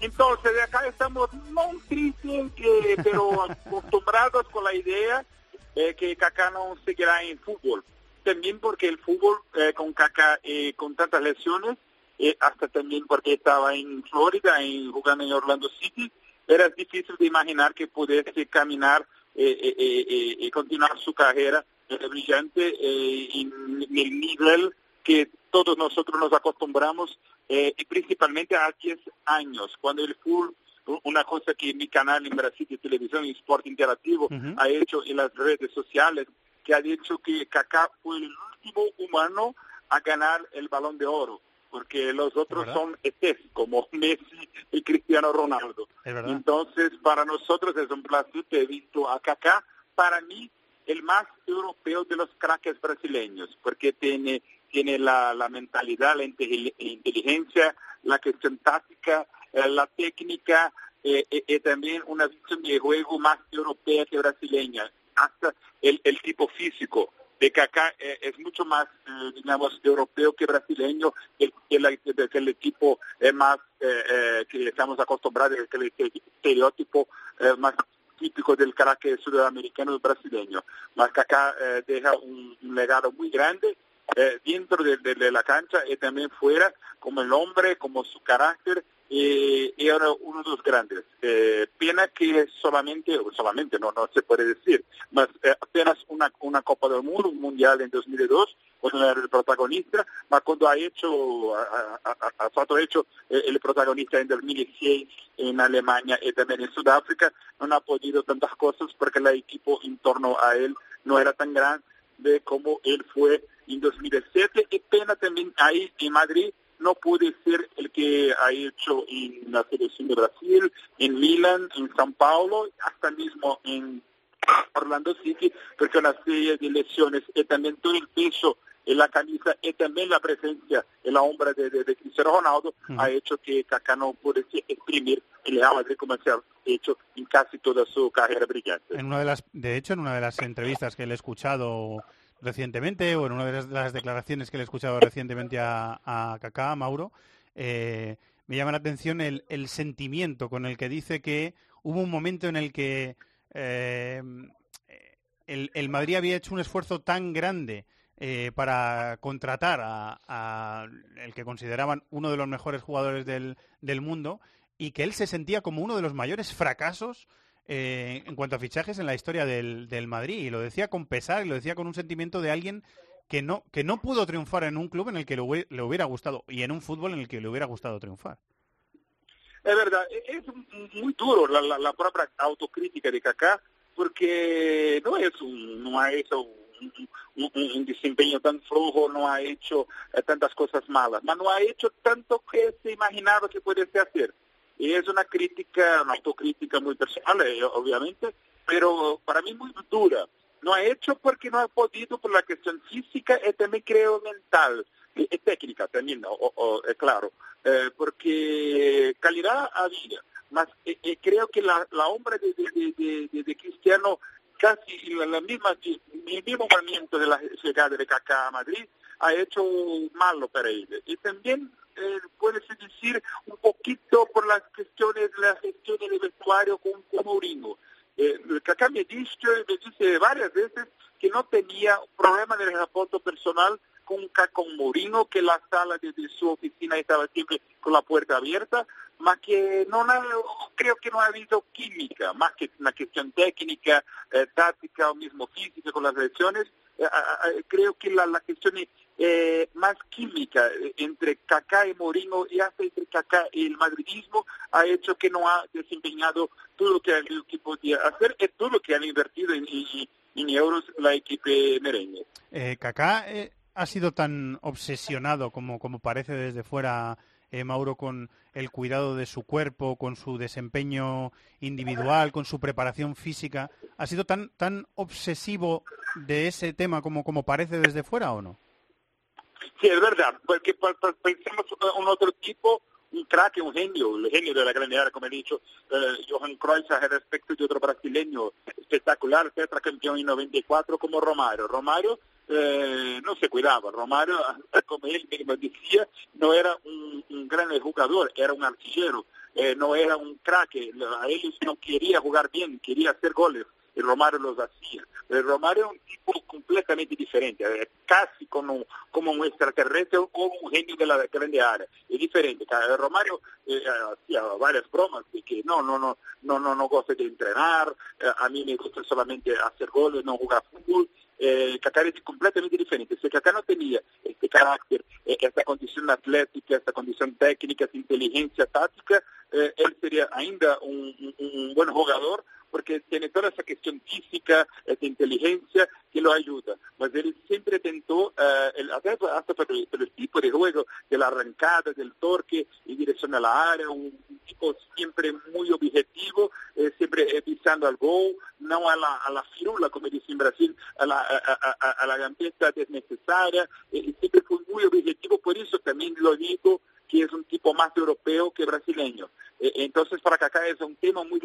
Entonces, de acá estamos no tristes, que, pero acostumbrados con la idea eh, que Kaká no seguirá en fútbol. También porque el fútbol eh, con Kaká eh, con tantas lesiones eh, hasta también porque estaba en Florida, en, jugando en Orlando City, era difícil de imaginar que pudiese caminar y continuar su carrera brillante en, el nivel que todos nosotros nos acostumbramos, y principalmente a 10 años, cuando el fútbol una cosa que mi canal en Brasil de televisión y Sport Interactivo ha hecho en las redes sociales, que ha dicho que Kaká fue el último humano a ganar el balón de oro porque los otros son ETs, como Messi y Cristiano Ronaldo. Entonces, para nosotros es un placer que he visto a Kaká, para mí, el más europeo de los craques brasileños, porque tiene, tiene la, la mentalidad, la inteligencia, la cuestión táctica, la técnica y eh, eh, también una visión de juego más europea que brasileña, hasta el, el tipo físico de que acá eh, es mucho más, eh, digamos, europeo que brasileño, que, el, el equipo es más eh, que estamos acostumbrados, que el estereotipo más típico del carácter sudamericano y brasileño. Más que acá deja un, legado muy grande dentro de, la cancha y también fuera, como el hombre, como su carácter y, era uno de los grandes. Eh, pena que solamente, solamente no, no se puede decir, mas, eh, apenas una, una Copa del Mundo, un Mundial en 2002, cuando era el protagonista, pero cuando ha hecho, ha, ha, hecho eh, el protagonista en 2006 en Alemania y también en Sudáfrica, no ha podido tantas cosas porque el equipo en torno a él no era tan grande como él fue en 2007 y pena también ahí en Madrid no puede ser el que ha hecho en la selección de Brasil, en Milan, en San Paulo, hasta mismo en Orlando City, porque una serie de lesiones y también todo el peso en la camisa y también la presencia en la sombra de, de, Cristiano Ronaldo ha hecho que Kaká no pudiese exprimir el Real Madrid como se ha hecho en casi toda su carrera brillante. En una de las, de hecho, en una de las entrevistas que le he escuchado recientemente, o en una de las declaraciones que le he escuchado recientemente a, a Kaká, Mauro, eh, me llama la atención el, el, sentimiento con el que dice que hubo un momento en el que eh, el, el, Madrid había hecho un esfuerzo tan grande eh, para contratar a, a, el que consideraban uno de los mejores jugadores del, del mundo y que él se sentía como uno de los mayores fracasos eh, en cuanto a fichajes en la historia del, del, Madrid. Y lo decía con pesar y lo decía con un sentimiento de alguien que no, que no pudo triunfar en un club en el que le, hubiera gustado y en un fútbol en el que le hubiera gustado triunfar. Es verdad, e-, es muy duro la, la, la propia autocrítica de Kaká porque no es un, no ha hecho un, desempeño tan flojo, no ha hecho eh, tantas cosas malas, pero no ha hecho tanto que se imaginaba que pudiese hacer. Y es una crítica, una autocrítica muy personal, eh, obviamente, pero para mí muy dura. No ha hecho porque no ha podido por la cuestión física y también creo mental, y, técnica también, o, es claro, eh, porque calidad había, más eh, creo que la, la obra de, de, de, de, Cristiano casi la, misma, el mismo movimiento de la llegada de Kaká a Madrid ha hecho malo para él. Y también eh, puede decir, un poquito por las cuestiones de la gestión del vestuario con, con Mourinho. Eh, Kaká me dice, me dice varias veces que no tenía problema de reporte personal con, con Mourinho, que la sala de, su oficina estaba siempre con la puerta abierta, más que no creo que no ha habido química, más que una cuestión técnica, eh, táctica o mismo física con las elecciones, creo que la, la cuestión eh, más química entre Kaká y Mourinho y hasta entre Kaká y el madridismo ha hecho que no ha desempeñado todo lo que equipo podía hacer y todo lo que han invertido en, en, euros la equipo merengue. Eh, Kaká ha sido tan obsesionado como, como parece desde fuera eh, Mauro, con el cuidado de su cuerpo, con su desempeño individual, con su preparación física. ¿Ha sido tan, tan obsesivo de ese tema como, como parece desde fuera o no? Sí, es verdad, porque pensemos un otro tipo, un crack, un genio, el genio de la grande como he dicho, eh, Johan Cruyff respecto de otro brasileño espectacular, tetracampeón en 94 como Romario. Romario eh, no se cuidaba. Romario, como él mismo decía, no era un, gran jugador, era un artillero, eh, no era un crack. A ellos no quería jugar bien, quería hacer goles. Y Romario los hacía. Pero Romario era un tipo completamente diferente, eh, casi como, como un extraterrestre o un genio de la grande área. Es diferente. Romario hacía varias bromas de que no, no, no, no, no, no gosta de entrenar, a mí me gusta solamente hacer goles, no jugar fútbol eh, Kaká completamente diferente. Si Kaká no tenía este carácter, eh, esta condición atlética, esta condición técnica, esta inteligencia táctica, eh, él sería ainda un, buen jugador porque tiene toda esa cuestión física, esta inteligencia que lo ayuda. Mas él siempre tentó, eh, el, hasta por el, por el, tipo de juego, de la arrancada, del torque dirección a la área, un, tipo siempre muy objetivo, eh, siempre pisando al gol, no a la, a la firula, como dice en Brasil, a la, a, la gambeta desnecesaria, eh, siempre fue muy objetivo, por eso también lo digo que es un tipo más europeo que brasileño. Eh, entonces, para Kaká es un tema muy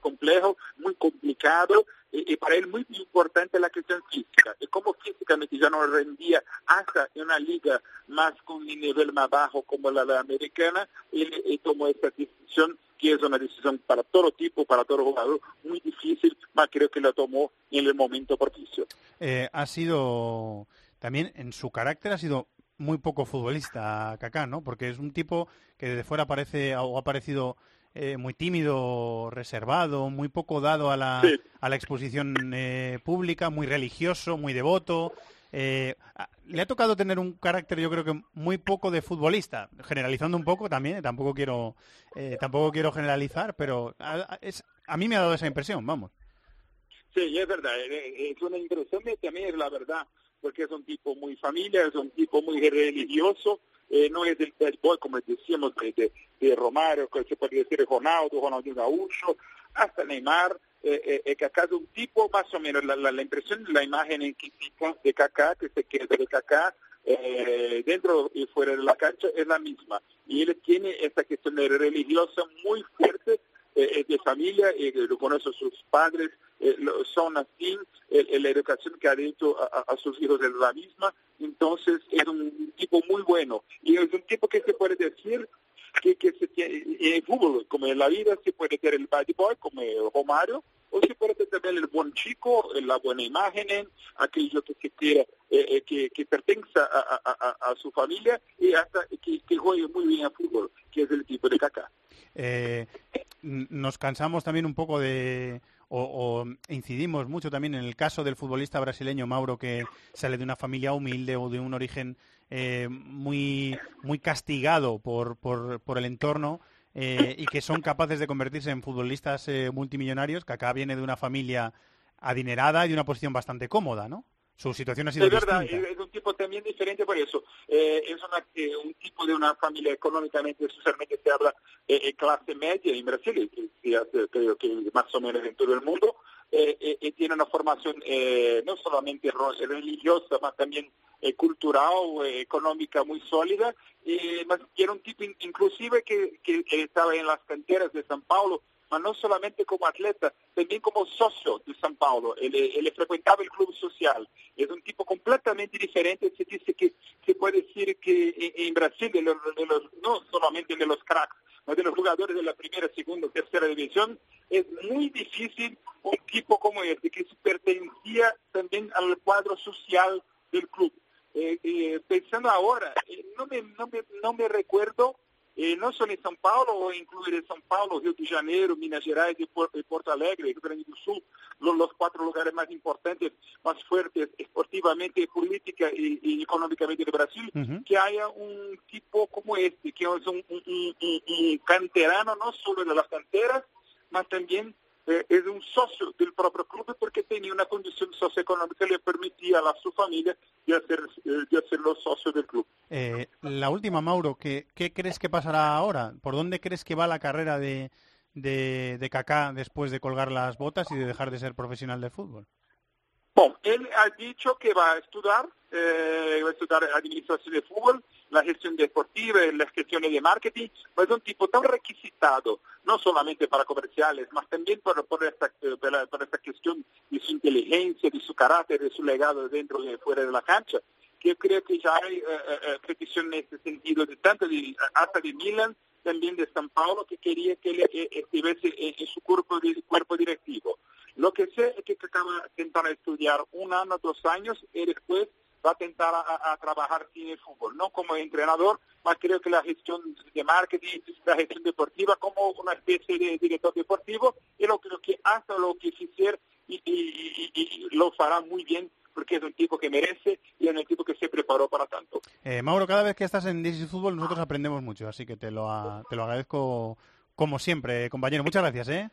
complejo, muy complicado, y para él muy importante la cuestión física. Y como físicamente ya no rendía hasta en una liga más con un nivel más bajo como la, americana, él, tomó esta decisión que es una decisión para todo tipo, para todo jugador, muy difícil, pero creo que la tomó en el momento propicio. Eh, ha sido, también en su carácter, ha sido muy poco futbolista Kaká, ¿no? Porque es un tipo que desde fuera parece o ha parecido eh, muy tímido, reservado, muy poco dado a la, a la exposición eh, pública, muy religioso, muy devoto. Eh, le ha tocado tener un carácter, yo creo que muy poco de futbolista, generalizando un poco también. Tampoco quiero, tampoco quiero generalizar, pero a, es, a mí me ha dado esa impresión, vamos. Sí, es verdad. Es una impresión que también es la verdad porque es un tipo muy familiar, es un tipo muy religioso, eh, no es el bad boy, como decíamos, de, de, Romario, que se puede decir Ronaldo, Ronaldinho Gaúcho, hasta Neymar, eh, eh, eh, Kaká es un tipo más o menos, la, la, impresión, la imagen en que de Kaká, que se queda de Kaká, eh, dentro y fuera de la cancha es la misma. Y él tiene esta cuestión religiosa muy fuerte eh, de familia, y lo conocen sus padres, eh, son así, la educación que ha hecho a, sus hijos es la misma, entonces es un tipo muy bueno y es un tipo que se puede decir que, que se tiene, en fútbol, como en la vida, se puede tener el bad boy, como Romario, o se puede tener también el buen chico, la buena imagen, aquello que se quiera, eh, eh, que, que pertenece a, su familia y hasta que, juegue muy bien al fútbol, que es el tipo de caca. nos cansamos también un poco de o, incidimos mucho también en el caso del futbolista brasileño Mauro que sale de una familia humilde o de un origen eh, muy, muy castigado por, por, por el entorno eh, y que son capaces de convertirse en futbolistas eh, multimillonarios, que acá viene de una familia adinerada y de una posición bastante cómoda, ¿no? Su situación ha sido Es verdad, un tipo también diferente por eso. es un tipo de una familia económicamente, socialmente se habla eh, clase media en Brasil, creo que más o menos en todo el mundo, eh, tiene una formación no solamente religiosa, sino también cultural, económica muy sólida, y era un tipo inclusive que, que estaba en las canteras de San Paulo, pero no solamente como atleta, también como socio de San Paulo. Él, frecuentaba el club social. Es un tipo completamente diferente. Se dice que se puede decir que en, Brasil, de los, no solamente de los cracks, sino de los jugadores de la primera, segunda, tercera división, es muy difícil un tipo como este, que pertenecía también al cuadro social del club. Eh, eh, pensando ahora, eh, me, me, no me recuerdo e não só em São Paulo, ou incluir em São Paulo, Rio de Janeiro, Minas Gerais e Porto Alegre, Rio Grande do Sul, os quatro lugares mais importantes, mais fortes esportivamente, política e, e econômicamente do Brasil, uhum. que haya um tipo como este, que é um, um, um, um canterano não só das canteras, mas também eh, es un socio del propio club porque tenía una condición socioeconómica que le permitía a su familia de, hacer, eh, de hacerlo socio del club. Eh, la última, Mauro, ¿qué, ¿qué crees que pasará ahora? ¿Por dónde crees que va la carrera de, de, de Kaká después de colgar las botas y de dejar de ser profesional de fútbol? Bom, él ha dicho que va a estudiar, eh, va a estudiar administración de fútbol, la gestión deportiva las gestiones de marketing, pues es un tipo tan requisitado, no solamente para comerciales, más también por, por, esta, por, por esta cuestión de su inteligencia, de su carácter, de su legado dentro y fuera de la cancha, que yo creo que ya hay eh, eh, peticiones en ese sentido, de tanto de, hasta de Milan, también de San Paulo, que quería que él estuviese en, su cuerpo, cuerpo directivo. Lo que sé es que acaba de intentar estudiar un año, dos años, y después va a tentar a, trabajar sin el fútbol, no como entrenador, más creo que la gestión de marketing, la gestión deportiva, como una especie de director deportivo, y lo creo que hace lo que quisiera y, lo hará muy bien porque es un tipo que merece y es un tipo que se preparó para tanto. Eh, Mauro, cada vez que estás en DC Fútbol nosotros aprendemos mucho, así que te lo, te lo agradezco como siempre, compañero. Muchas gracias, ¿eh?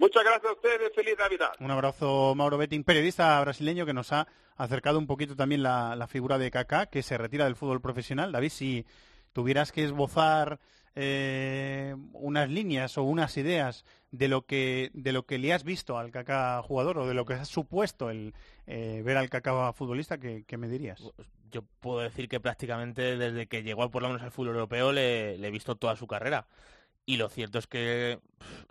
Muchas gracias a ustedes, feliz Navidad. Un abrazo, Mauro Betting, periodista brasileño que nos ha acercado un poquito también la, figura de Kaká, que se retira del fútbol profesional. David, si tuvieras que esbozar eh, unas líneas o unas ideas de lo que de lo que le has visto al Kaká jugador o de lo que has supuesto el eh, ver al Kaká futbolista, ¿qué, me dirías? Yo puedo decir que prácticamente desde que llegó por lo menos al fútbol europeo le he visto toda su carrera. Y lo cierto es que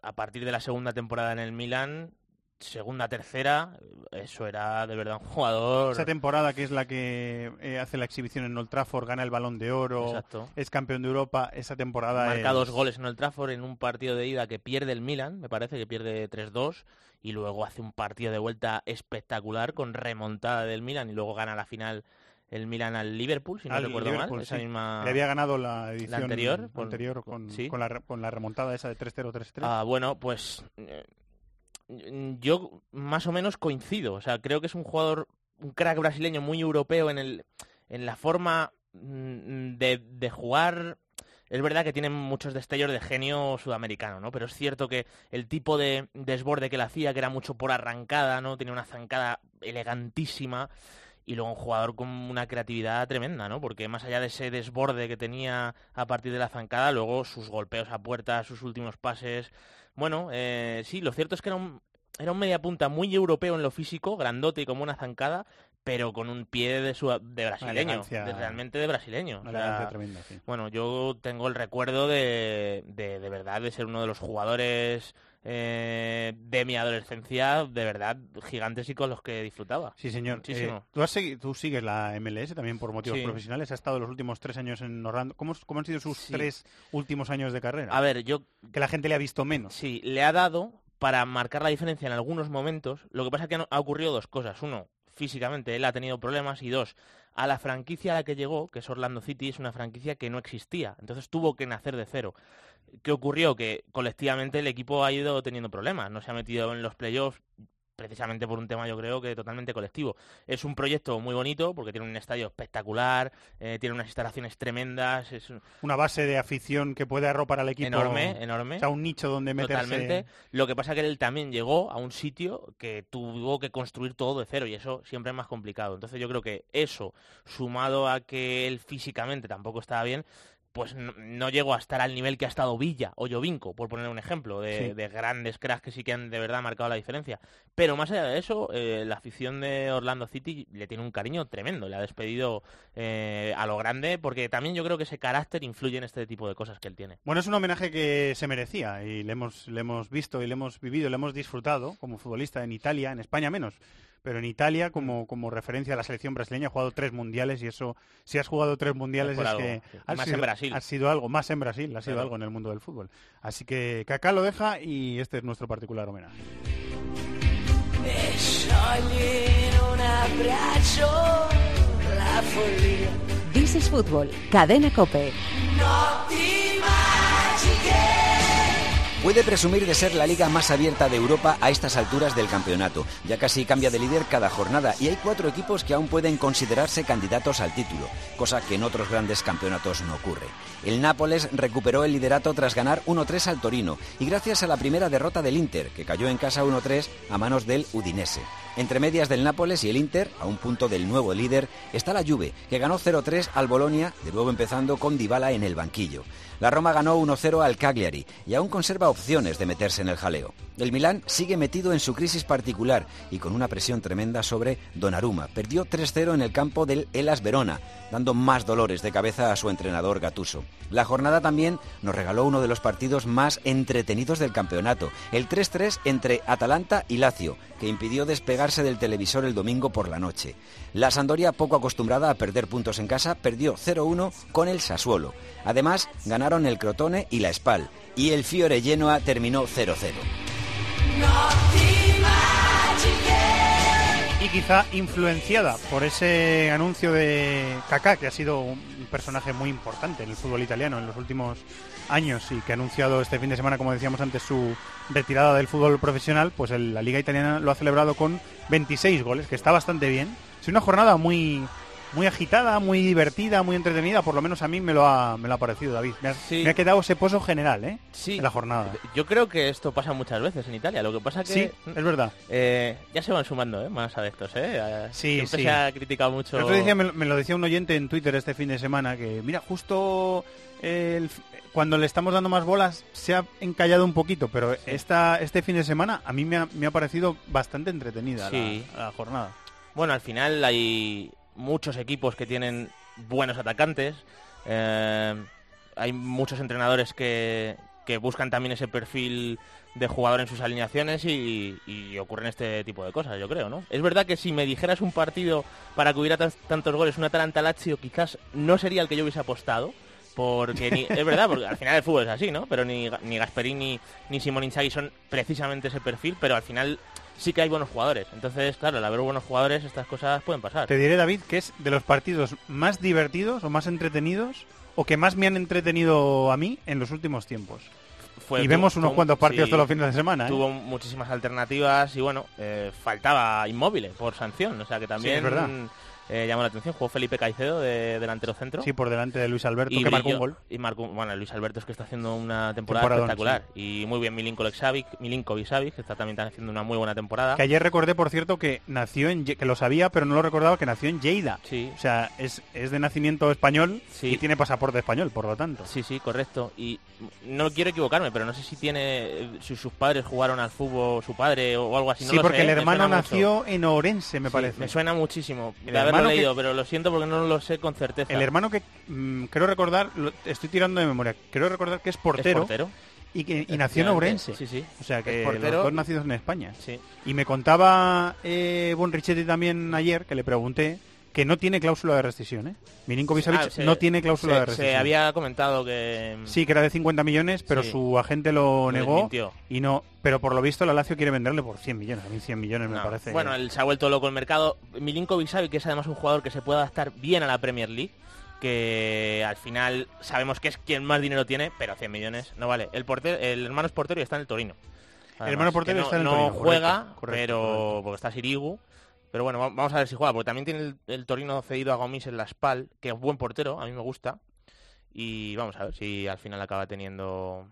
a partir de la segunda temporada en el Milan, segunda, tercera, eso era de verdad un jugador. Esa temporada que es la que eh, hace la exhibición en Old Trafford, gana el Balón de Oro, es campeón de Europa, esa temporada Marca dos goles en Old Trafford en un partido de ida que pierde el Milan, me parece que pierde 3-2 y luego hace un partido de vuelta espectacular con remontada del Milan y luego gana la final el Milan al Liverpool, si no recuerdo mal. Esa misma... Le había ganado la edición anterior, anterior con, con, la, con, la, remontada esa de 3-0-3-3. Ah, bueno, pues eh, yo más o menos coincido. O sea, creo que es un jugador, un crack brasileño muy europeo en, el, en la forma mm, de, de jugar es verdad que tiene muchos destellos de genio sudamericano, ¿no? Pero es cierto que el tipo de desborde que le hacía, que era mucho por arrancada, ¿no? Tenía una zancada elegantísima y luego un jugador con una creatividad tremenda, ¿no? Porque más allá de ese desborde que tenía a partir de la zancada, luego sus golpeos a puerta, sus últimos pases. Bueno, eh, sí, lo cierto es que era un, era un media punta muy europeo en lo físico, grandote y como una zancada, pero con un pie de, su, de brasileño, realmente de brasileño. Bueno, yo tengo el recuerdo de, de, de verdad de ser uno de los jugadores eh, de mi adolescencia, de verdad, gigantes y con los que disfrutaba. Sí, señor. Eh, ¿tú, has ¿tú, sigues la MLS también por motivos profesionales? ¿Ha estado los últimos tres años en Orlando? ¿Cómo, cómo han sido sus tres últimos años de carrera? A ver, yo... Que la gente le ha visto menos. Sí, le ha dado para marcar la diferencia en algunos momentos. Lo que pasa es que ha ocurrido dos cosas. Uno, físicamente él ha tenido problemas y dos, a la franquicia a la que llegó, que es Orlando City, es una franquicia que no existía. Entonces tuvo que nacer de cero. ¿Qué ocurrió? Que colectivamente el equipo ha ido teniendo problemas. No se ha metido en los playoffs precisamente por un tema yo creo que totalmente colectivo. Es un proyecto muy bonito porque tiene un estadio espectacular, eh, tiene unas instalaciones tremendas. Es una base de afición que puede arropar al equipo. Enorme, enorme. O sea, un nicho donde meterse. Totalmente. Lo que pasa es que él también llegó a un sitio que tuvo que construir todo de cero y eso siempre es más complicado. Entonces yo creo que eso, sumado a que él físicamente tampoco estaba bien, pues no, llegó a estar al nivel que ha estado Villa o Jovinko, por poner un ejemplo, de, grandes cracks que sí que han de verdad marcado la diferencia. Pero más allá de eso, eh, la afición de Orlando City le tiene un cariño tremendo, le ha despedido eh, a lo grande, porque también yo creo que ese carácter influye en este tipo de cosas que él tiene. Bueno, es un homenaje que se merecía y le hemos, le hemos visto y le hemos vivido, le hemos disfrutado como futbolista en Italia, en España menos pero en Italia, como, como referencia a la selección brasileña, ha jugado tres mundiales y eso, si has jugado tres mundiales es, que has sido, en Brasil. ha sido algo, más en Brasil, ha sido algo en el mundo del fútbol. Así que Kaká lo deja y este es nuestro particular homenaje. This is Fútbol, Cadena Cope. Puede presumir de ser la liga más abierta de Europa a estas alturas del campeonato. Ya casi cambia de líder cada jornada y hay cuatro equipos que aún pueden considerarse candidatos al título, cosa que en otros grandes campeonatos no ocurre. El Nápoles recuperó el liderato tras ganar 1-3 al Torino y gracias a la primera derrota del Inter, que cayó en casa 1-3 a manos del Udinese. Entre medias del Nápoles y el Inter, a un punto del nuevo líder, está la Juve, que ganó 0-3 al Bolonia, de nuevo empezando con Dybala en el banquillo. La Roma ganó 1-0 al Cagliari y aún conserva opciones de meterse en el jaleo. El Milán sigue metido en su crisis particular y con una presión tremenda sobre Donnarumma. Perdió 3-0 en el campo del Elas Verona, dando más dolores de cabeza a su entrenador Gatuso. La jornada también nos regaló uno de los partidos más entretenidos del campeonato, el 3-3 entre Atalanta y Lazio, que impidió despegarse del televisor el domingo por la noche. La Sandoria, poco acostumbrada a perder puntos en casa, perdió 0-1 con el Sassuolo. Además, ganaron el Crotone y la Spal, y el Fiore Genoa terminó 0-0. Y quizá influenciada por ese anuncio de Kaká, que ha sido un personaje muy importante en el fútbol italiano en los últimos años y que ha anunciado este fin de semana, como decíamos antes, su retirada del fútbol profesional, pues la liga italiana lo ha celebrado con 26 goles, que está bastante bien. Es una jornada muy muy agitada, muy divertida, muy entretenida, por lo menos a mí me lo ha, me lo ha parecido, David. Me ha, Sí. me ha quedado ese pozo general, ¿eh? Sí. La jornada. Yo creo que esto pasa muchas veces en Italia. Lo que pasa que Sí, es verdad. eh, ya se van sumando ¿eh? más adeptos. ¿eh? Sí, Siempre sí. se ha criticado mucho. El otro día me, me lo decía un oyente en Twitter este fin de semana que, mira, justo el- cuando le estamos dando más bolas se ha encallado un poquito, pero esta, este fin de semana a mí me ha, me ha parecido bastante entretenida Sí. la, la jornada. Bueno, al final hay muchos equipos que tienen buenos atacantes. eh, hay muchos entrenadores que, que buscan también ese perfil de jugador en sus alineaciones y, ocurren este tipo de cosas, yo creo, ¿no? Es verdad que si me dijeras un partido para que hubiera tan- tantos goles, un Atalanta-Lazio, quizás no sería el que yo hubiese apostado, porque ni- es verdad, porque al final el fútbol es así, ¿no? Pero ni, ni Gasperini ni Simón Inzaghi son precisamente ese perfil, pero al final sí que hay buenos jugadores. Entonces, claro, al haber buenos jugadores, estas cosas pueden pasar. Te diré, David, que es de los partidos más divertidos o más entretenidos o que más me han entretenido a mí en los últimos tiempos. Fue- y vemos unos cuantos partidos sí, todos los fines de semana, ¿eh? Tuvo muchísimas alternativas y bueno, eh, faltaba inmóvil por sanción, o sea que también es verdad. Eh, llamó la atención. Jugó Felipe Caicedo de delantero centro. Sí, por delante de Luis Alberto, que brilló- marcó un gol. Y marcó, bueno, Luis Alberto es que está haciendo una temporada espectacular. Y muy bien Milinkovic Savic, Milinkovic Savic, que está también haciendo una muy buena temporada. Que ayer recordé, por cierto, que nació en que lo sabía, pero no lo recordaba, que nació en Lleida. Sí. O sea, es, es de nacimiento español Sí. y tiene pasaporte español, por lo tanto. Sí, sí, correcto. Y no quiero equivocarme, pero no sé si tiene si sus padres jugaron al fútbol, su padre o algo así. no sí, lo porque sé, el hermano mucho. nació en Orense, me parece. Me suena muchísimo de hermano que- leído, pero lo siento porque no lo sé con certeza. El hermano que mm, creo recordar, lo- estoy tirando de memoria, creo recordar que es portero, portero? y que y nació en Ourense. sí, sí. O sea que Es portero los dos nacidos en España. Sí. Y me contaba eh, Bonrichetti también ayer, que le pregunté, que no tiene cláusula de rescisión, ¿eh? Milinkovic Savic Ah, no tiene cláusula de rescisión. Se había comentado que... Sí, que era de 50 millones, pero Sí. su agente lo Lo negó desmintió. y no. Pero por lo visto la Lazio quiere venderle por 100 millones. A mí 100 millones me No. parece. Bueno, él se ha vuelto loco el mercado. Milinkovic Savic, que es además un jugador que se puede adaptar bien a la Premier League, que al final sabemos que es quien más dinero tiene, pero 100 millones no vale. El portero, el hermano es portero y está en el Torino. El hermano portero no, está en el no Torino, juega, correcto, correcto, pero correcto. porque está Sirigu. Pero bueno, va- vamos a ver si juega, porque también tiene el, el Torino cedido a Gomis en la SPAL, que es buen portero, a mí me gusta. Y vamos a ver si al final acaba teniendo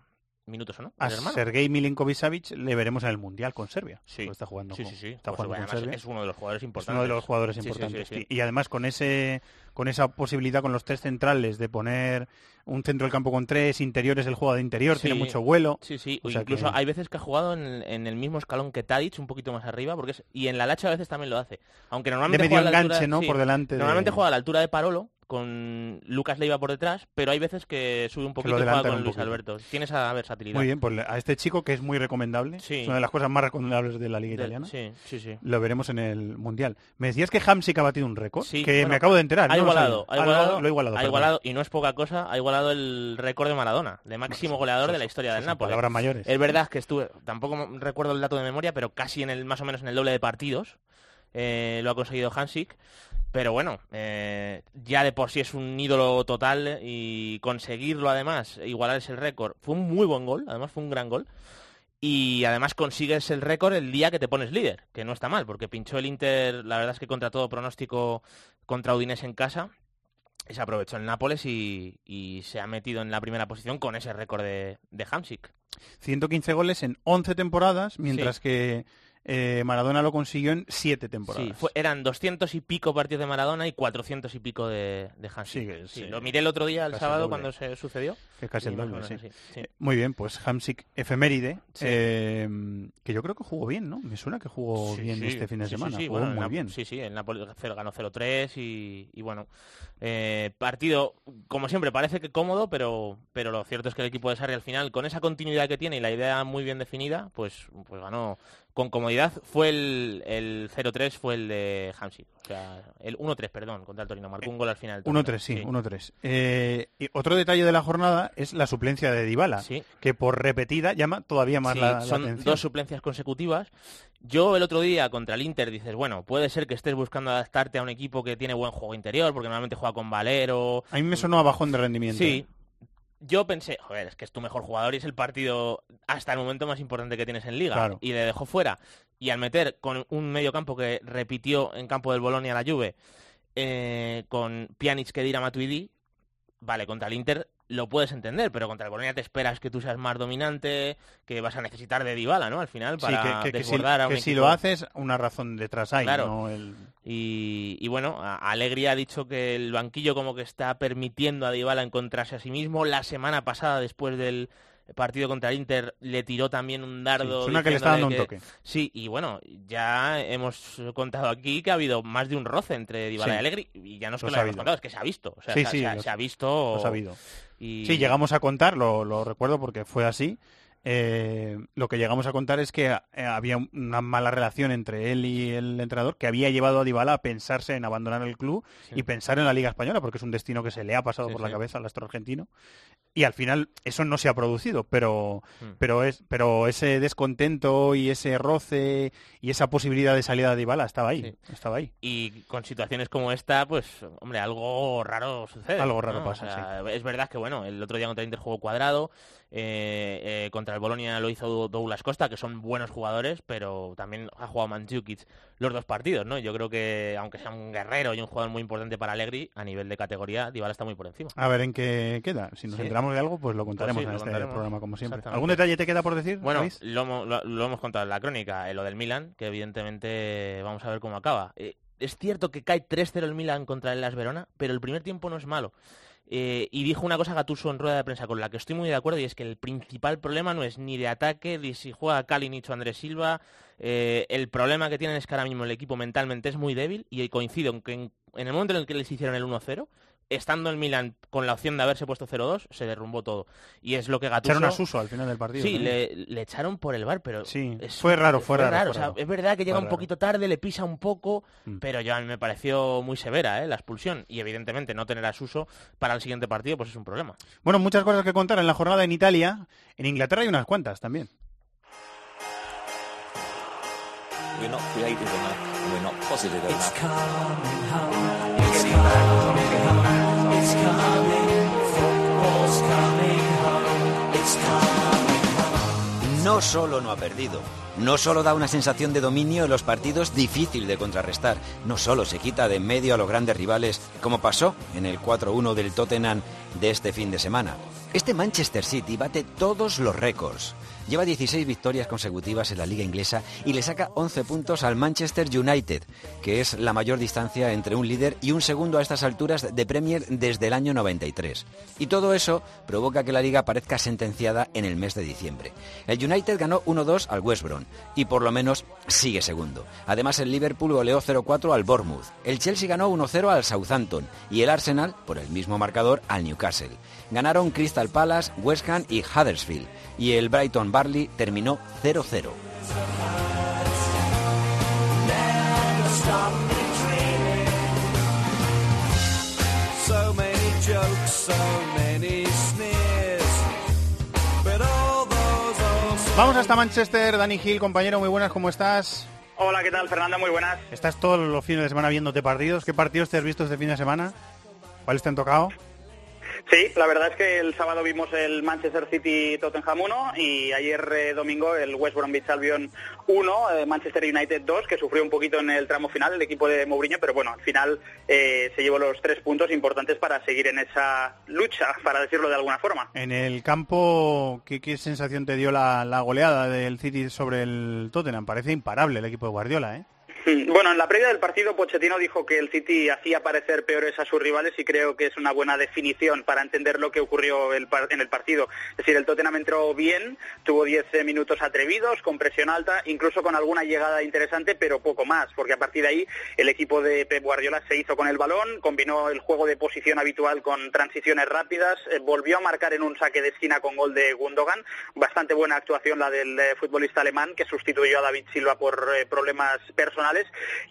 minutos o no. A. Sergei Milinkovic Savic le veremos en el Mundial con Serbia. Sí. Está jugando Sí, sí, sí. Está Pues jugando con además Serbia. es uno de los jugadores Es importantes. uno de los jugadores Sí, sí, sí, importantes. sí. Y además con ese con esa posibilidad con los tres centrales de poner un centro del campo con tres interiores, el juego de interior, tiene mucho vuelo. Sí, sí. O sea incluso que- hay veces que ha jugado en, en el mismo escalón que Tadic, un poquito más arriba, porque es, y en la Lacha a veces también lo hace. Aunque normalmente medio juega a la altura- ¿no? Por delante de- Normalmente juega a la altura de Parolo con Lucas Leiva por detrás, pero hay veces que sube un lo poquito y juega con Luis. Alberto. Tiene esa versatilidad. Muy bien, pues a este chico que es muy recomendable, Sí. es una de las cosas más recomendables de la liga De- italiana. sí, sí, sí. Lo veremos en el Mundial. Me decías que Hamsik ha batido un récord, Sí, que bueno, me acabo de enterar. Ha no lo igualado, sabía. ha lo- igualado, lo ha igualado, y no es poca cosa, ha igualado el récord de Maradona, de máximo goleador de la historia del Napoli. palabras mayores. Es verdad que estuve, tampoco recuerdo el dato de memoria, pero casi en el más o menos en el doble de partidos eh, lo ha conseguido Hansik. Pero bueno, eh, ya de por sí es un ídolo total y conseguirlo además, igualar ese récord, fue un muy buen gol, además fue un gran gol. Y además consigues el récord el día que te pones líder, que no está mal, porque pinchó el Inter, la verdad es que contra todo pronóstico contra Udinese en casa, y se aprovechó el Nápoles y, y se ha metido en la primera posición con ese récord de, de Hamsik. 115 goles en 11 temporadas, mientras que eh, Maradona lo consiguió en 7 temporadas. Sí, fue- eran 200 y pico partidos de Maradona y 400 y pico de, de Hamsik. Sí, que- Sí, sí. lo miré el otro día, el sábado, cuando se sucedió. Que casi el doble, sí. Eh, Muy bien, pues Hamsik efeméride, eh, que yo creo que jugó bien, ¿no? Me suena que jugó bien este fin de semana, sí, jugó bueno, muy bien. Sí, sí, el Napoli ganó 0-3 y, y bueno, eh, partido, como siempre, parece que cómodo, pero, pero lo cierto es que el equipo de Sarri al final, con esa continuidad que tiene y la idea muy bien definida, pues, pues ganó con comodidad. Fue el, el 0-3, fue el de Hamsik. O sea, el 1-3, perdón, contra el Torino. Marcó un gol al final. el Torino. 1-3, sí, 1-3. Eh, otro detalle de la jornada es la suplencia de Dybala, que por repetida llama todavía más Sí, la, la son atención. dos suplencias consecutivas. Yo el otro día contra el Inter dices, bueno, puede ser que estés buscando adaptarte a un equipo que tiene buen juego interior, porque normalmente juega con Valero. A mí me sonó a bajón de rendimiento. Sí. Yo pensé, joder, es que es tu mejor jugador y es el partido hasta el momento más importante que tienes en liga. Claro. Y le dejó fuera. Y al meter con un medio campo que repitió en campo del Bolonia la Juve, eh, con Pjanic, Kedira, Matuidi, vale, contra el Inter lo puedes entender, pero contra el Bolonia te esperas que tú seas más dominante, que vas a necesitar de Dybala, ¿no? Al final, Sí, para que, que- que si, desbordar a un que si lo haces, una razón detrás hay, Claro. no el- Y, y bueno, a- Alegri ha dicho que el banquillo como que está permitiendo a Dybala encontrarse a sí mismo. La semana pasada, después del partido contra el Inter, le tiró también un dardo. Sí, suena que le está dando un toque. Sí, y bueno, ya hemos contado aquí que ha habido más de un roce entre Dybala Sí. y Alegri. Y ya no es que lo ha hayamos contado, es que se ha visto. O sea, Sí, se, ha- sí, se ha- los- se ha visto... los ha habido. Sí, llegamos a contar, lo, lo recuerdo porque fue así. Eh, lo que llegamos a contar es que eh, había una mala relación entre él y el entrenador que había llevado a Dybala a pensarse en abandonar el club y pensar en la Liga Española, porque es un destino que se le ha pasado Sí, por la sí. cabeza al astro argentino. Y al final eso no se ha producido, pero, Mm. pero, es, pero ese descontento y ese roce y esa posibilidad de salida de Dybala estaba ahí. Estaba ahí. Y con situaciones como esta, pues, hombre, algo raro sucede. Algo raro ¿no? pasa, O sea, Es verdad que, bueno, el otro día contra Inter jugó cuadrado, eh, eh, contra el Bolonia lo hizo Douglas Costa, que son buenos jugadores, pero también ha jugado Mandzukic los dos partidos, ¿no? Yo creo que, aunque sea un guerrero y un jugador muy importante para Allegri, a nivel de categoría, Dybala está muy por encima. A ver en qué queda. Si nos Sí. enteramos de algo, pues lo contaremos Pues sí, en lo este contaremos. programa, como siempre. ¿Algún detalle te queda por decir? Bueno, lo, hemos- lo- lo hemos contado en la crónica, eh, lo del Milan, que evidentemente vamos a ver cómo acaba. Eh, es cierto que cae 3-0 el Milan contra el Las Verona, pero el primer tiempo no es malo. Eh, y dijo una cosa Gattuso en rueda de prensa con la que estoy muy de acuerdo y es que el principal problema no es ni de ataque, ni si juega Kalinic o Andrés Silva. Eh, el problema que tienen es que ahora mismo el equipo mentalmente es muy débil y coincido en que en, en el momento en el que les hicieron el 1-0, estando el Milan con la opción de haberse puesto 0-2, se derrumbó todo. Y es lo que Gattuso... Echaron a Suso al final del partido. Sí, le, le echaron por el bar, pero Sí, es- fue raro, fue raro, fue sea, es verdad que llega Fue un raro. poquito tarde, le pisa un poco, Mm. pero ya me pareció muy severa ¿eh? la expulsión. Y evidentemente no tener a Suso para el siguiente partido pues es un problema. Bueno, muchas cosas que contar en la jornada en Italia. En Inglaterra hay unas cuantas también. We're not creative enough. We're not positive enough. No solo no ha perdido, no solo da una sensación de dominio en los partidos difícil de contrarrestar, no solo se quita de en medio a los grandes rivales, como pasó en el 4-1 del Tottenham de este fin de semana. Este Manchester City bate todos los récords. Lleva 16 victorias consecutivas en la liga inglesa y le saca 11 puntos al Manchester United, que es la mayor distancia entre un líder y un segundo a estas alturas de Premier desde el año 93. Y todo eso provoca que la liga parezca sentenciada en el mes de diciembre. El United ganó 1-2 al West Brom y por lo menos sigue segundo. Además el Liverpool goleó 0-4 al Bournemouth. El Chelsea ganó 1-0 al Southampton y el Arsenal, por el mismo marcador, al Newcastle. Ganaron Crystal Palace, West Ham y Huddersfield y el Brighton Barley terminó 0-0. So many jokes, so many sneers. But all those old Vamos hasta Manchester. Dani Gil, compañero, muy buenas, ¿cómo estás? Hola, ¿qué tal, Fernando? Muy buenas. ¿Estás todos los fines de semana viéndote partidos? ¿Qué partidos te has visto este fin de semana? ¿Cuáles te han tocado? Sí, la verdad es que el sábado vimos el Manchester City Tottenham 1 y ayer eh, domingo el West Bromwich Albion 1, eh, Manchester United 2, que sufrió un poquito en el tramo final el equipo de Mourinho, pero bueno, al final eh, se llevó los tres puntos importantes para seguir en esa lucha, para decirlo de alguna forma. En el campo, ¿qué, qué sensación te dio la, la goleada del City sobre el Tottenham? Parece imparable el equipo de Guardiola, ¿eh? Bueno, en la previa del partido Pochettino dijo que el City hacía parecer peores a sus rivales y creo que es una buena definición para entender lo que ocurrió en el partido. Es decir, el Tottenham entró bien, tuvo 10 minutos atrevidos, con presión alta, incluso con alguna llegada interesante, pero poco más, porque a partir de ahí el equipo de Pep Guardiola se hizo con el balón, combinó el juego de posición habitual con transiciones rápidas, eh, volvió a marcar en un saque de esquina con gol de Gundogan, bastante buena actuación la del eh, futbolista alemán que sustituyó a David Silva por eh, problemas personales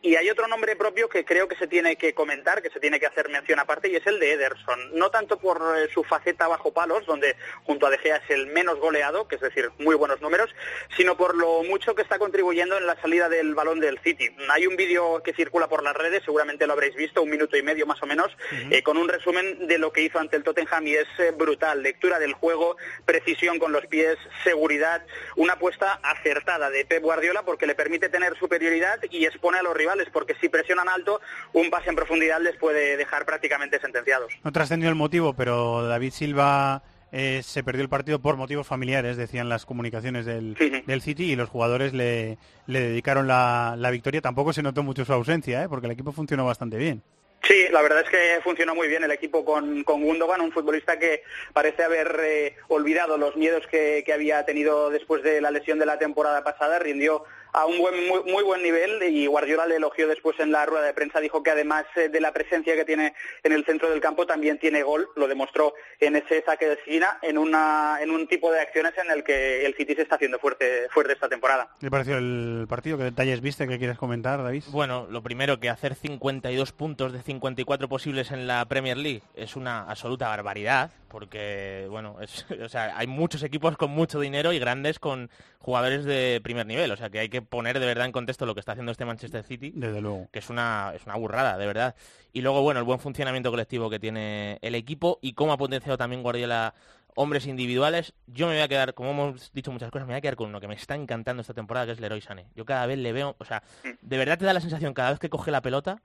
y hay otro nombre propio que creo que se tiene que comentar, que se tiene que hacer mención aparte, y es el de Ederson. No tanto por eh, su faceta bajo palos, donde junto a De Gea es el menos goleado, que es decir, muy buenos números, sino por lo mucho que está contribuyendo en la salida del balón del City. Hay un vídeo que circula por las redes, seguramente lo habréis visto, un minuto y medio más o menos, eh, con un resumen de lo que hizo ante el Tottenham y es eh, brutal. Lectura del juego, precisión con los pies, seguridad, una apuesta acertada de Pep Guardiola porque le permite tener superioridad y expone a los rivales, porque si presionan alto, un pase en profundidad les puede dejar prácticamente sentenciados. No trascendió el motivo, pero David Silva eh, se perdió el partido por motivos familiares, decían las comunicaciones del, del City, y los jugadores le, le dedicaron la, la, victoria. Tampoco se notó mucho su ausencia, ¿eh? porque el equipo funcionó bastante bien. Sí, la verdad es que funcionó muy bien el equipo con, con Gundogan, un futbolista que parece haber eh, olvidado los miedos que, que, había tenido después de la lesión de la temporada pasada, rindió a un buen, muy, muy, buen nivel y Guardiola le elogió después en la rueda de prensa, dijo que además eh, de la presencia que tiene en el centro del campo también tiene gol, lo demostró en ese saque de esquina, en, una, en un tipo de acciones en el que el City se está haciendo fuerte, fuerte esta temporada. ¿Qué pareció el partido? ¿Qué detalles viste que quieres comentar, David? Bueno, lo primero que hacer 52 puntos de 54 posibles en la Premier League es una absoluta barbaridad, porque bueno, es, o sea, hay muchos equipos con mucho dinero y grandes con jugadores de primer nivel, o sea que hay que poner de verdad en contexto lo que está haciendo este Manchester City, Desde luego. que es una, es una burrada, de verdad. Y luego, bueno, el buen funcionamiento colectivo que tiene el equipo y cómo ha potenciado también Guardiola hombres individuales. Yo me voy a quedar, como hemos dicho muchas cosas, me voy a quedar con uno que me está encantando esta temporada, que es Leroy Sané. Yo cada vez le veo, o sea, de verdad te da la sensación cada vez que coge la pelota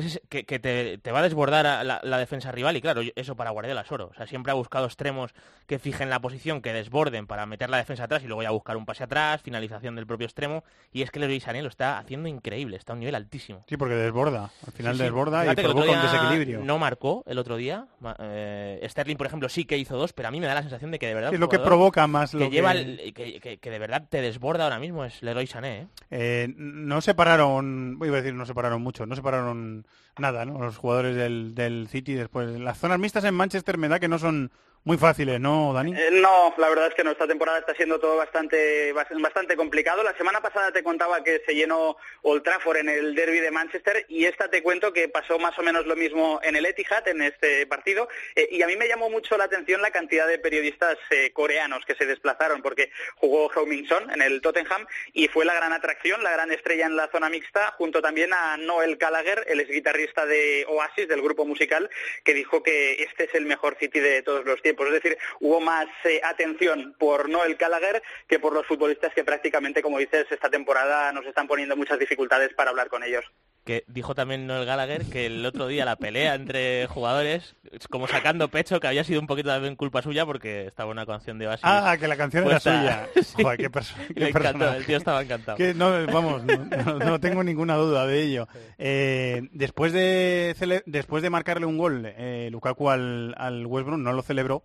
que, es, que, que te, te, va a desbordar a la, la, defensa rival y claro, eso para Guardiola es oro. O sea, siempre ha buscado extremos que fijen la posición, que desborden para meter la defensa atrás y luego ya buscar un pase atrás, finalización del propio extremo. Y es que Leroy Sané lo está haciendo increíble, está a un nivel altísimo. Sí, porque desborda, al final sí, sí. desborda Fíjate y provoca un desequilibrio. No marcó el otro día. Eh, Sterling, por ejemplo, sí que hizo dos, pero a mí me da la sensación de que de verdad... Sí, lo que provoca más que lo lleva que... El, que, de verdad te desborda ahora mismo es Leroy Sané. ¿eh? Eh, no separaron, voy a decir, no separaron mucho, no separaron nada, ¿no? Los jugadores del, del City después. Las zonas mixtas en Manchester me da que no son muy fáciles, ¿no, Dani? Eh, no, la verdad es que no, esta temporada está siendo todo bastante bastante complicado. La semana pasada te contaba que se llenó Old Trafford en el derby de Manchester y esta te cuento que pasó más o menos lo mismo en el Etihad, en este partido. Eh, y a mí me llamó mucho la atención la cantidad de periodistas eh, coreanos que se desplazaron porque jugó Heung-Min Son en el Tottenham y fue la gran atracción, la gran estrella en la zona mixta, junto también a Noel Gallagher, el exguitarrista de Oasis, del grupo musical, que dijo que este es el mejor City de todos los tiempos. Es decir, hubo más eh, atención por Noel Gallagher que por los futbolistas que prácticamente, como dices, esta temporada nos están poniendo muchas dificultades para hablar con ellos que dijo también Noel Gallagher que el otro día la pelea entre jugadores, como sacando pecho, que había sido un poquito también culpa suya porque estaba una canción de Oasis. Ah, que la canción puesta... era suya. sí. Joder, qué, qué Le encantó, el tío estaba encantado. Que no, vamos, no, no, tengo ninguna duda de ello. Eh, después de después de marcarle un gol, eh, Lukaku al, al West Brom no lo celebró.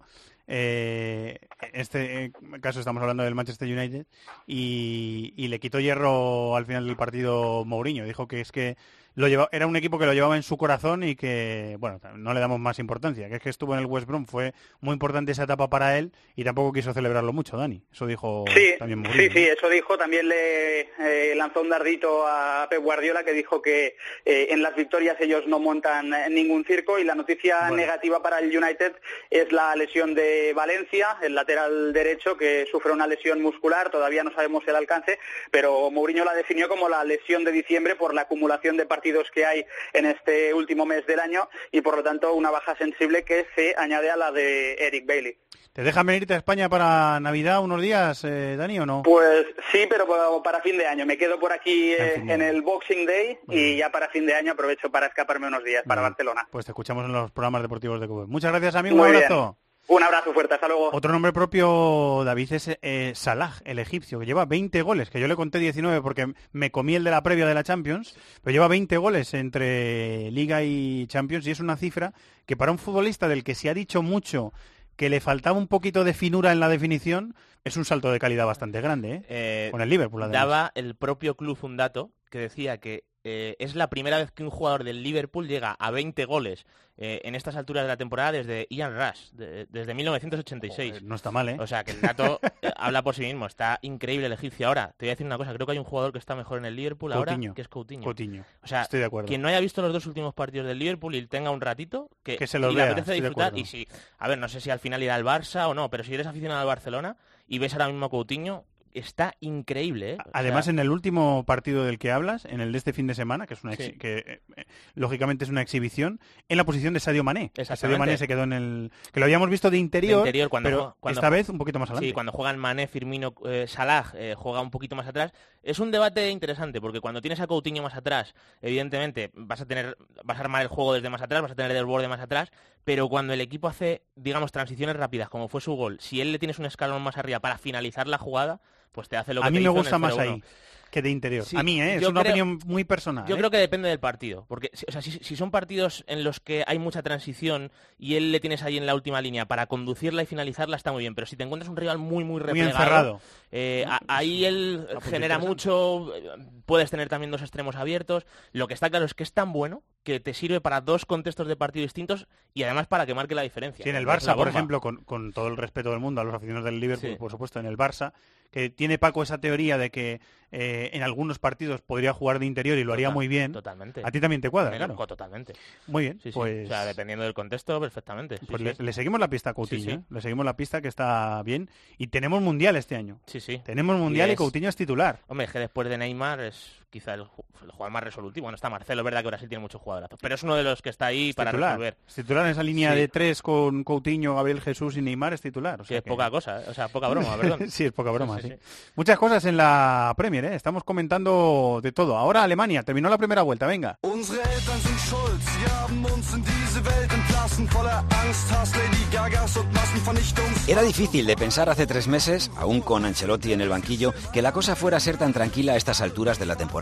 Eh, en este caso estamos hablando del Manchester United y, y, le quitó hierro al final del partido Mourinho. Dijo que es que lo lleva, era un equipo que lo llevaba en su corazón y que, bueno, no le damos más importancia, que es que estuvo en el West Brom, fue muy importante esa etapa para él y tampoco quiso celebrarlo mucho, Dani. Eso dijo Sí, también Mourinho. sí, sí, eso dijo. También le eh, lanzó un dardito a Pep Guardiola que dijo que eh, en las victorias ellos no montan eh, ningún circo y la noticia negativa para el United es la lesión de Valencia, el lateral derecho que sufre una lesión muscular, todavía no sabemos el alcance, pero Mourinho la definió como la lesión de diciembre por la acumulación de partidos que hay en este último mes del año y por lo tanto una baja sensible que se añade a la de Eric Bailey. ¿Te dejan venirte a España para Navidad unos días, eh, Dani, o no? Pues sí, pero pa- para fin de año. Me quedo por aquí eh, en el Boxing Day y ya para fin de año aprovecho para escaparme unos días para Barcelona. Pues te escuchamos en los programas deportivos de Cuba. Muchas gracias, amigo. Muy un bien. Un abrazo fuerte, hasta luego. Otro nombre propio, David, es eh, Salah, el egipcio, que lleva 20 goles, que yo le conté 19 porque me comí el de la previa de la Champions, pero lleva 20 goles entre Liga y Champions y es una cifra que para un futbolista del que se ha dicho mucho que le faltaba un poquito de finura en la definición, es un salto de calidad bastante grande, ¿eh? Eh, Con el Liverpool, además. Daba el propio club un dato que decía que eh, es la primera vez que un jugador del Liverpool llega a 20 goles eh, en estas alturas de la temporada desde Ian Rush, de- desde 1986. no está mal, ¿eh? O sea, que el dato eh, habla por sí mismo. Está increíble el egipcio. Ahora, te voy a decir una cosa. Creo que hay un jugador que está mejor en el Liverpool ahora, que es Coutinho. Coutinho. O sea, Estoy de acuerdo. quien no haya visto los dos últimos partidos del Liverpool y tenga un ratito, que, Que se los y le vea, apetece estoy de disfrutar. Y si, a ver, no sé si al final irá al Barça o no, pero si eres aficionado al Barcelona y ves ahora mismo a Coutinho, está increíble, ¿eh? Además, sea, en el último partido del que hablas, en el de este fin de semana, que es una Sí. que eh, lógicamente es una exhibición, en la posición de Sadio Mané. Sadio. Mané se quedó en el que lo habíamos visto de de interior, interior cuando pero juega- cuando esta juega- vez un poquito más adelante. Sí, cuando juegan Mané, Firmino, eh, Salah, juega un poquito más atrás. Es un debate interesante porque cuando tienes a Coutinho más atrás, evidentemente vas a tener, vas a armar el juego desde más atrás, vas a tener el borde más atrás, pero cuando el equipo hace, digamos, transiciones rápidas, como fue su gol, si él le tienes un escalón más arriba para finalizar la jugada, pues te hace lo que a mí te me hizo en gusta el más 0-1. ahí que de interior. Sí, a mí, ¿eh? es una creo- opinión muy personal. Yo ¿eh? creo que depende del partido, porque si- o sea, si, si son partidos en los que hay mucha transición y él le tienes ahí en la última línea para conducirla y finalizarla está muy bien, pero si te encuentras un rival muy muy replegado, encerrado. eh, a- ahí él genera mucho, eh, puedes tener también dos extremos abiertos. Lo que está claro es que es tan bueno que te sirve para dos contextos de partido distintos y además para que marque la diferencia. Sí, en el Barça, por ejemplo, con, con todo el respeto del mundo a los aficionados del Liverpool, Sí. por supuesto, en el Barça, que tiene Paco esa teoría de que eh, en algunos partidos podría jugar de interior y lo haría muy bien. Totalmente. A ti también te cuadra, claro. Totalmente. Muy bien, Sí, sí. pues... O sea, dependiendo del contexto, perfectamente. Pues le, le seguimos la pista a Coutinho. ¿eh? le seguimos la pista que está bien. Y tenemos Mundial este año. Sí, sí. Tenemos Mundial y, es- Coutinho es titular. Hombre, es que después de Neymar es quizá el, el jugador más resolutivo. Bueno, está Marcelo, es verdad que Brasil tiene muchos jugadorazos, pero es uno de los que está ahí Es para titular. resolver. Es titular en esa línea Sí. de tres con Coutinho, Gabriel Jesús y Neymar es titular. O Sí, es que- poca cosa, o sea, poca broma, perdón. sí, es poca broma, Sí, sí, sí, Muchas cosas en la Premier, ¿eh? Estamos comentando de todo. Ahora Alemania, terminó la primera vuelta, venga. Era difícil de pensar hace tres meses, aún con Ancelotti en el banquillo, que la cosa fuera a ser tan tranquila a estas alturas de la temporada.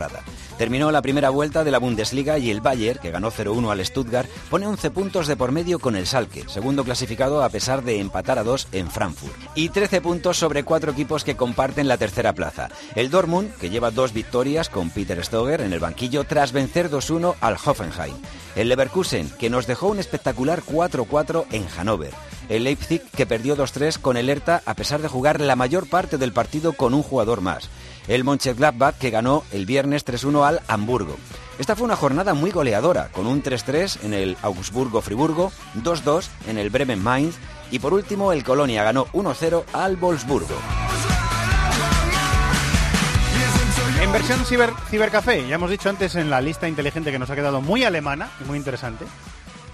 Terminó la primera vuelta de la Bundesliga y el Bayern, que ganó 0-1 al Stuttgart, pone 11 puntos de por medio con el Salke, segundo clasificado a pesar de empatar a dos en Frankfurt. Y 13 puntos sobre cuatro equipos que comparten la tercera plaza. El Dortmund, que lleva dos victorias con Peter Stoger en el banquillo tras vencer 2-1 al Hoffenheim. El Leverkusen, que nos dejó un espectacular 4-4 en Hannover. El Leipzig, que perdió 2-3 con el Hertha a pesar de jugar la mayor parte del partido con un jugador más. El Mönchengladbach, que ganó el viernes 3-1 al Hamburgo. Esta fue una jornada muy goleadora, con un 3-3 en el Augsburgo-Friburgo, 2-2 en el Bremen-Mainz y por último el Colonia ganó 1-0 al Wolfsburgo. En versión ciber, cibercafé, ya hemos dicho antes en la lista inteligente que nos ha quedado muy alemana y muy interesante,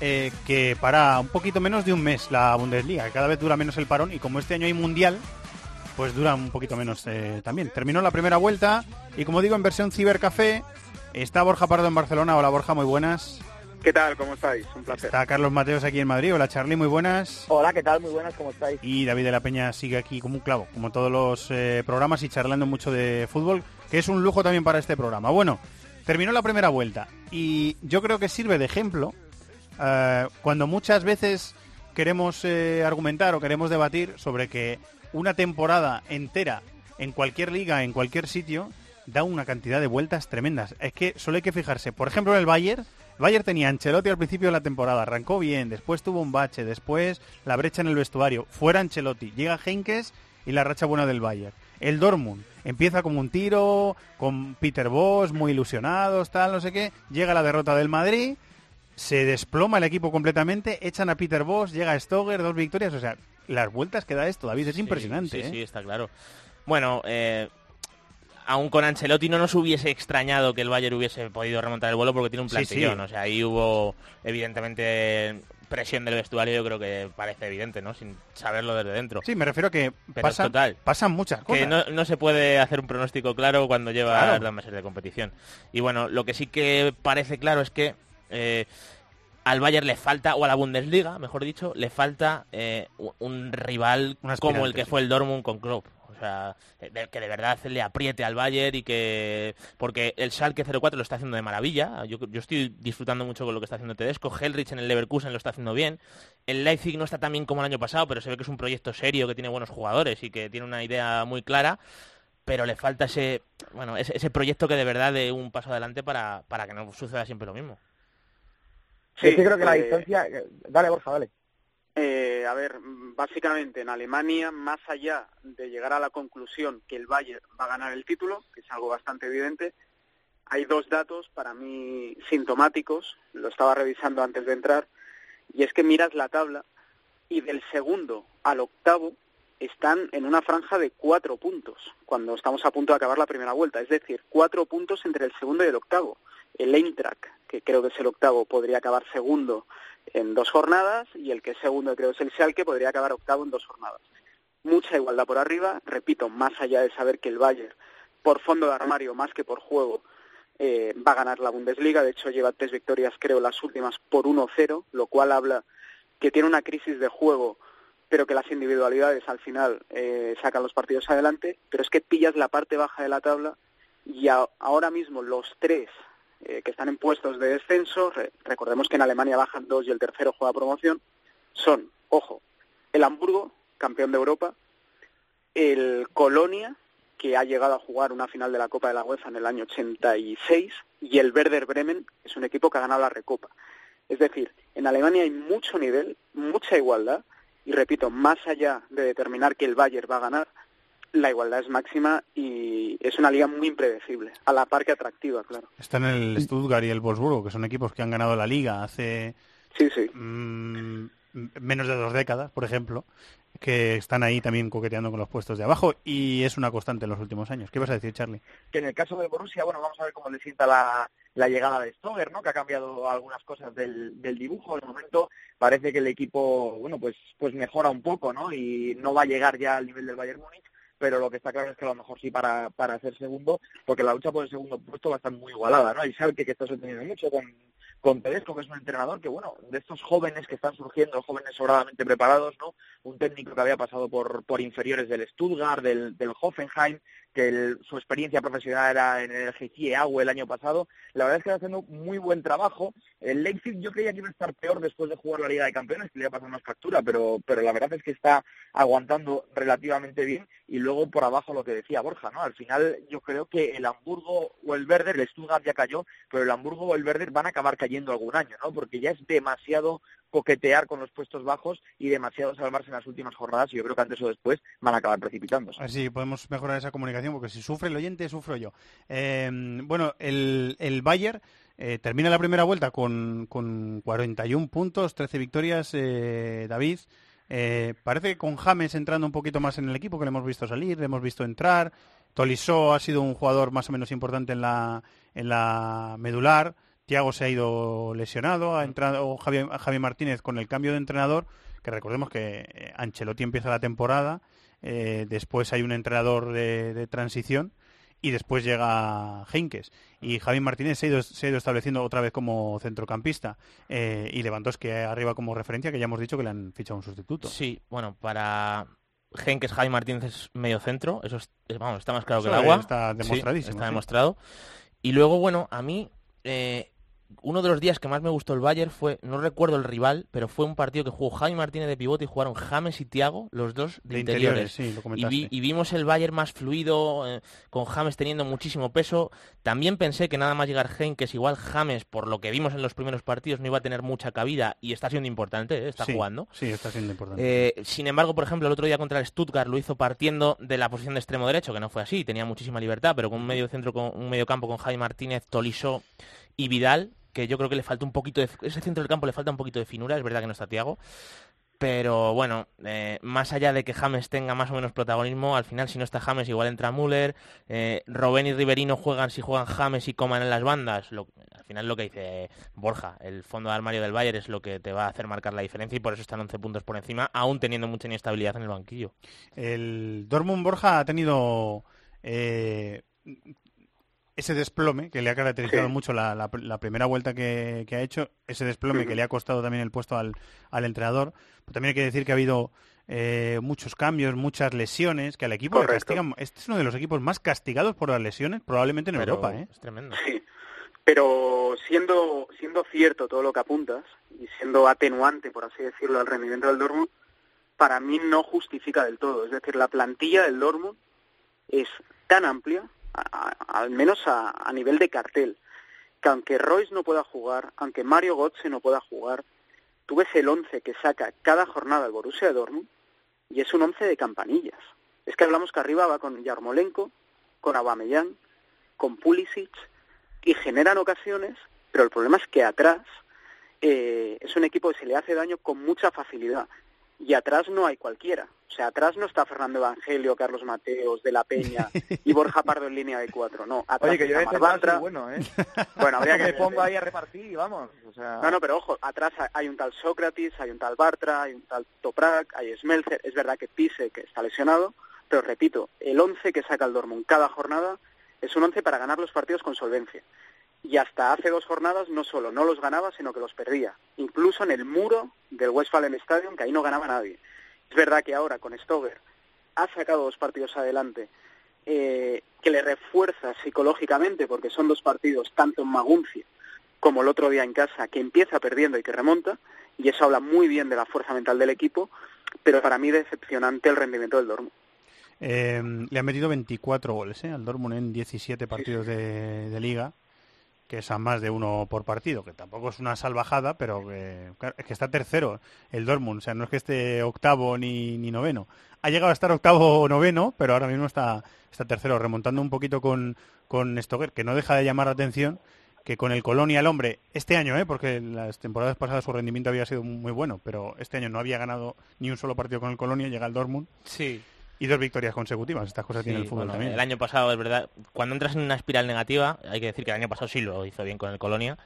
eh, que para un poquito menos de un mes la Bundesliga, que cada vez dura menos el parón y como este año hay mundial, pues dura un poquito menos eh, también. Terminó la primera vuelta y como digo en versión cibercafé está Borja Pardo en Barcelona. Hola Borja, muy buenas. ¿Qué tal? ¿Cómo estáis? Un placer. Está Carlos Mateos aquí en Madrid. Hola Charlie, muy buenas. Hola, ¿qué tal? Muy buenas, ¿cómo estáis? Y David de la Peña sigue aquí como un clavo, como todos los eh, programas y charlando mucho de fútbol, que es un lujo también para este programa. Bueno, terminó la primera vuelta y yo creo que sirve de ejemplo eh, cuando muchas veces queremos eh, argumentar o queremos debatir sobre que una temporada entera en cualquier liga, en cualquier sitio, da una cantidad de vueltas tremendas. Es que solo hay que fijarse. Por ejemplo, en el Bayern, el Bayern tenía Ancelotti al principio de la temporada, arrancó bien, después tuvo un bache, después la brecha en el vestuario, fuera Ancelotti, llega Henkes y la racha buena del Bayern. El Dortmund empieza como un tiro, con Peter Bosch, muy ilusionados, tal, no sé qué, llega la derrota del Madrid, se desploma el equipo completamente, echan a Peter Bosch, llega Stoger, dos victorias, o sea, las vueltas que da esto, David, es impresionante. Sí, ¿eh? sí, está claro. Bueno, eh, aún con Ancelotti no nos hubiese extrañado que el Bayern hubiese podido remontar el vuelo porque tiene un Sí, sí. plantillón. O sea, ahí hubo evidentemente presión del vestuario, yo creo que parece evidente, ¿no? Sin saberlo desde dentro. Sí, me refiero a que pasan, total. pasan muchas cosas. Que no, no se puede hacer un pronóstico claro cuando lleva Claro. dos meses de competición. Y bueno, lo que sí que parece claro es que eh, al Bayern le falta, o a la Bundesliga, mejor dicho, le falta eh, un rival Un como el que sí. fue el Dortmund con Klopp. O sea, que de verdad le apriete al Bayern y que... Porque el Schalke 04 lo está haciendo de maravilla. Yo, yo estoy disfrutando mucho con lo que está haciendo Tedesco. Hellrich en el Leverkusen lo está haciendo bien. El Leipzig no está tan bien como el año pasado, pero se ve que es un proyecto serio, que tiene buenos jugadores y que tiene una idea muy clara pero le falta ese bueno ese, ese proyecto que de verdad dé un paso adelante para, para que no suceda siempre lo mismo. Sí, sí creo que la eh, distancia... Dale, Borja, dale. Eh, a ver, básicamente en Alemania, más allá de llegar a la conclusión que el Bayern va a ganar el título, que es algo bastante evidente, hay dos datos para mí sintomáticos, lo estaba revisando antes de entrar, y es que miras la tabla y del segundo al octavo están en una franja de cuatro puntos, cuando estamos a punto de acabar la primera vuelta, es decir, cuatro puntos entre el segundo y el octavo. El Eintracht, que creo que es el octavo, podría acabar segundo en dos jornadas y el que es segundo, creo que es el Schalke, podría acabar octavo en dos jornadas. Mucha igualdad por arriba, repito, más allá de saber que el Bayern, por fondo de armario más que por juego, eh, va a ganar la Bundesliga. De hecho, lleva tres victorias, creo, las últimas por 1-0, lo cual habla que tiene una crisis de juego, pero que las individualidades al final eh, sacan los partidos adelante. Pero es que pillas la parte baja de la tabla y ahora mismo los tres eh, que están en puestos de descenso, re- recordemos que en Alemania bajan dos y el tercero juega promoción, son, ojo, el Hamburgo, campeón de Europa, el Colonia, que ha llegado a jugar una final de la Copa de la UEFA en el año 86, y el Werder Bremen, que es un equipo que ha ganado la Recopa. Es decir, en Alemania hay mucho nivel, mucha igualdad, y repito, más allá de determinar que el Bayern va a ganar, la igualdad es máxima y es una liga muy impredecible, a la par que atractiva, claro. Están el Stuttgart y el Wolfsburgo, que son equipos que han ganado la liga hace Sí, sí. mm, menos de dos décadas, por ejemplo, que están ahí también coqueteando con los puestos de abajo y es una constante en los últimos años. ¿Qué vas a decir, Charlie? que en el caso de Borussia, bueno, vamos a ver cómo le sienta la, la llegada de Stoger, ¿no? Que ha cambiado algunas cosas del, del dibujo. De momento parece que el equipo, bueno, pues pues mejora un poco, ¿no? Y no va a llegar ya al nivel del Bayern Múnich, pero lo que está claro es que a lo mejor sí para, para ser segundo, porque la lucha por el segundo puesto va a estar muy igualada, ¿no? Y Schalke que está sorprendiendo mucho con, con Tedesco, que es un entrenador que, bueno, de estos jóvenes que están surgiendo, jóvenes sobradamente preparados, ¿no? Un técnico que había pasado por, por inferiores del Stuttgart, del, del Hoffenheim, que su experiencia profesional era en el GC Aue el año pasado. La verdad es que está haciendo muy buen trabajo. El Leipzig yo creía que iba a estar peor después de jugar la Liga de Campeones, que le iba a pasar más factura, pero, pero la verdad es que está aguantando relativamente bien. Y luego por abajo lo que decía Borja, ¿no? Al final yo creo que el Hamburgo o el Werder, el Stuttgart ya cayó, pero el Hamburgo o el Werder van a acabar cayendo algún año, ¿no? Porque ya es demasiado coquetear con los puestos bajos y demasiado salvarse en las últimas jornadas y yo creo que antes o después van a acabar precipitándose. A ver si podemos mejorar esa comunicación, porque si sufre el oyente, sufro yo. Eh, bueno, el, el Bayern eh, termina la primera vuelta con, con 41 puntos, 13 victorias, eh, David. Eh, parece que con James entrando un poquito más en el equipo, que le hemos visto salir, le hemos visto entrar. Tolisso ha sido un jugador más o menos importante en la, en la medular. Tiago se ha ido lesionado, ha entrado Javi, Javi Martínez con el cambio de entrenador, que recordemos que eh, Ancelotti empieza la temporada, eh, después hay un entrenador de, de transición y después llega Heinkes. Y Javi Martínez se ha ido, se ha ido estableciendo otra vez como centrocampista eh, y Lewandowski arriba como referencia, que ya hemos dicho que le han fichado un sustituto. Sí, bueno, para Henkes, Javi Martínez es medio centro, eso es- es- vamos, está más claro que el agua. está Sí, demostradísimo, está sí. demostrado. Y luego, bueno, a mí, eh, uno de los días que más me gustó el Bayern fue, no recuerdo el rival, pero fue un partido que jugó Jaime Martínez de pivote y jugaron James y Tiago, los dos de, De interiores. interiores, sí, lo y, vi- y vimos el Bayern más fluido, eh, con James teniendo muchísimo peso. También pensé que nada más llegar Henkes, igual James, por lo que vimos en los primeros partidos, no iba a tener mucha cabida y está siendo importante, eh, está Sí, jugando. Sí, está siendo importante. Eh, sin embargo, por ejemplo, el otro día contra el Stuttgart lo hizo partiendo de la posición de extremo derecho, que no fue así, tenía muchísima libertad, pero con un medio centro, con un medio campo con Javi Martínez, Tolisso y Vidal, que yo creo que le falta un poquito de ese centro del campo le falta un poquito de finura, es verdad que no está Tiago. Pero bueno, eh, más allá de que James tenga más o menos protagonismo, al final si no está James igual entra Müller, eh, Robben y Riverino juegan si juegan James y Coman en las bandas, al final lo que dice Borja, el fondo de armario del Bayern es lo que te va a hacer marcar la diferencia y por eso están 11 puntos por encima, aún teniendo mucha inestabilidad en el banquillo. El Dortmund Borja ha tenido eh, ese desplome que le ha caracterizado Sí. mucho la, la- la primera vuelta que, que ha hecho, ese desplome que le ha costado también el puesto al, al entrenador. Pero también hay que decir que ha habido eh, muchos cambios, muchas lesiones, que al equipo le castigan. Este es uno de los equipos más castigados por las lesiones, probablemente en Pero Europa. ¿eh? Es tremendo. Sí, pero siendo siendo cierto todo lo que apuntas y siendo atenuante, por así decirlo, al rendimiento del Dortmund, para mí no justifica del todo. Es decir, la plantilla del Dortmund es tan amplia, a- al menos a, nivel de cartel, que aunque Royce no pueda jugar, aunque Mario Götze no pueda jugar, tú ves el 11 que saca cada jornada el Borussia Dortmund y es un 11 de campanillas. Es que hablamos que arriba va con Yarmolenko, con Aubameyang, con Pulisic y generan ocasiones, pero el problema es que atrás eh, es un equipo que se le hace daño con mucha facilidad y atrás no hay cualquiera. O sea, atrás no está Fernando Evangelio, Carlos Mateos, De la Peña y Borja Pardo en línea de cuatro. No, atrás Oye, que yo verdad Bartra. bueno, ¿eh? Bueno, habría que me pongo ahí a repartir y vamos. O sea... No, no, pero ojo, atrás ha- hay un tal Sócrates, hay un tal Bartra, hay un tal Toprak, hay Smelzer. Es verdad que Pise, que está lesionado, pero repito, el 11 que saca el Dortmund cada jornada es un 11 para ganar los partidos con solvencia. Y hasta hace dos jornadas no solo no los ganaba, sino que los perdía. Incluso en el muro del Westfalen Stadium, que ahí no ganaba nadie. Es verdad que ahora con Stoger ha sacado dos partidos adelante eh, que le refuerza psicológicamente, porque son dos partidos tanto en Maguncia como el otro día en casa, que empieza perdiendo y que remonta, y eso habla muy bien de la fuerza mental del equipo, pero para mí decepcionante el rendimiento del Dortmund. Eh, le han metido 24 goles ¿eh? al Dortmund en 17 partidos de, de liga, que es a más de uno por partido, que tampoco es una salvajada, pero que, es que está tercero el Dortmund, o sea, no es que esté octavo ni, ni noveno. Ha llegado a estar octavo o noveno, pero ahora mismo está, está tercero, remontando un poquito con, con Stoger, que no deja de llamar la atención que con el Colonia el hombre, este año, ¿eh? porque las temporadas pasadas su rendimiento había sido muy bueno, pero este año no había ganado ni un solo partido con el Colonia, llega el Dortmund. Sí. Y dos victorias consecutivas, estas cosas tiene Sí, el fútbol bueno, también. El año pasado, es verdad, cuando entras en una espiral negativa, hay que decir que el año pasado sí lo hizo bien con el Colonia,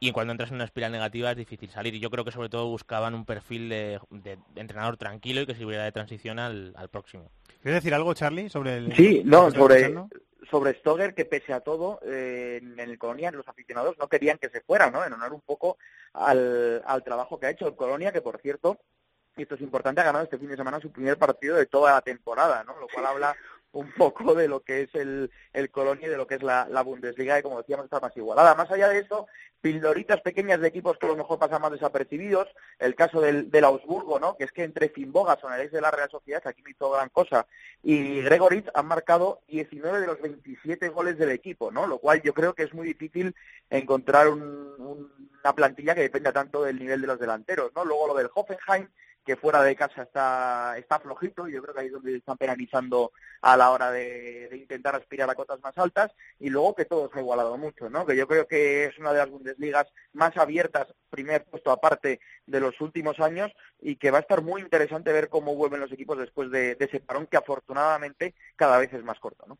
y cuando entras en una espiral negativa es difícil salir. Y yo creo que sobre todo buscaban un perfil de, de entrenador tranquilo y que sirviera de transición al, al próximo. ¿Quieres decir algo, Charlie, sobre el... Sí, no, sobre, escuchando? sobre Stoger, que pese a todo, eh, en el Colonia los aficionados no querían que se fuera, ¿no? En honor un poco al, al trabajo que ha hecho el Colonia, que por cierto, y esto es importante, ha ganado este fin de semana su primer partido de toda la temporada, ¿no? Lo cual habla un poco de lo que es el, el Colonia y de lo que es la, la Bundesliga, y como decíamos, está más igualada. Más allá de eso, pildoritas pequeñas de equipos que a lo mejor pasan más desapercibidos, el caso del, del Augsburgo, ¿no? Que es que entre Finbogason, el ex de la Real Sociedad, que aquí no hizo gran cosa, y Gregoritz han marcado 19 de los 27 goles del equipo, ¿no? Lo cual yo creo que es muy difícil encontrar un- un- una plantilla que dependa tanto del nivel de los delanteros, ¿no? Luego lo del Hoffenheim, que fuera de casa está, está flojito, yo creo que ahí es donde están penalizando a la hora de, de intentar aspirar a cotas más altas, y luego que todo se ha igualado mucho, ¿no? Que yo creo que es una de las Bundesligas más abiertas, primer puesto aparte de los últimos años, y que va a estar muy interesante ver cómo vuelven los equipos después de, ese parón que afortunadamente cada vez es más corto, ¿no?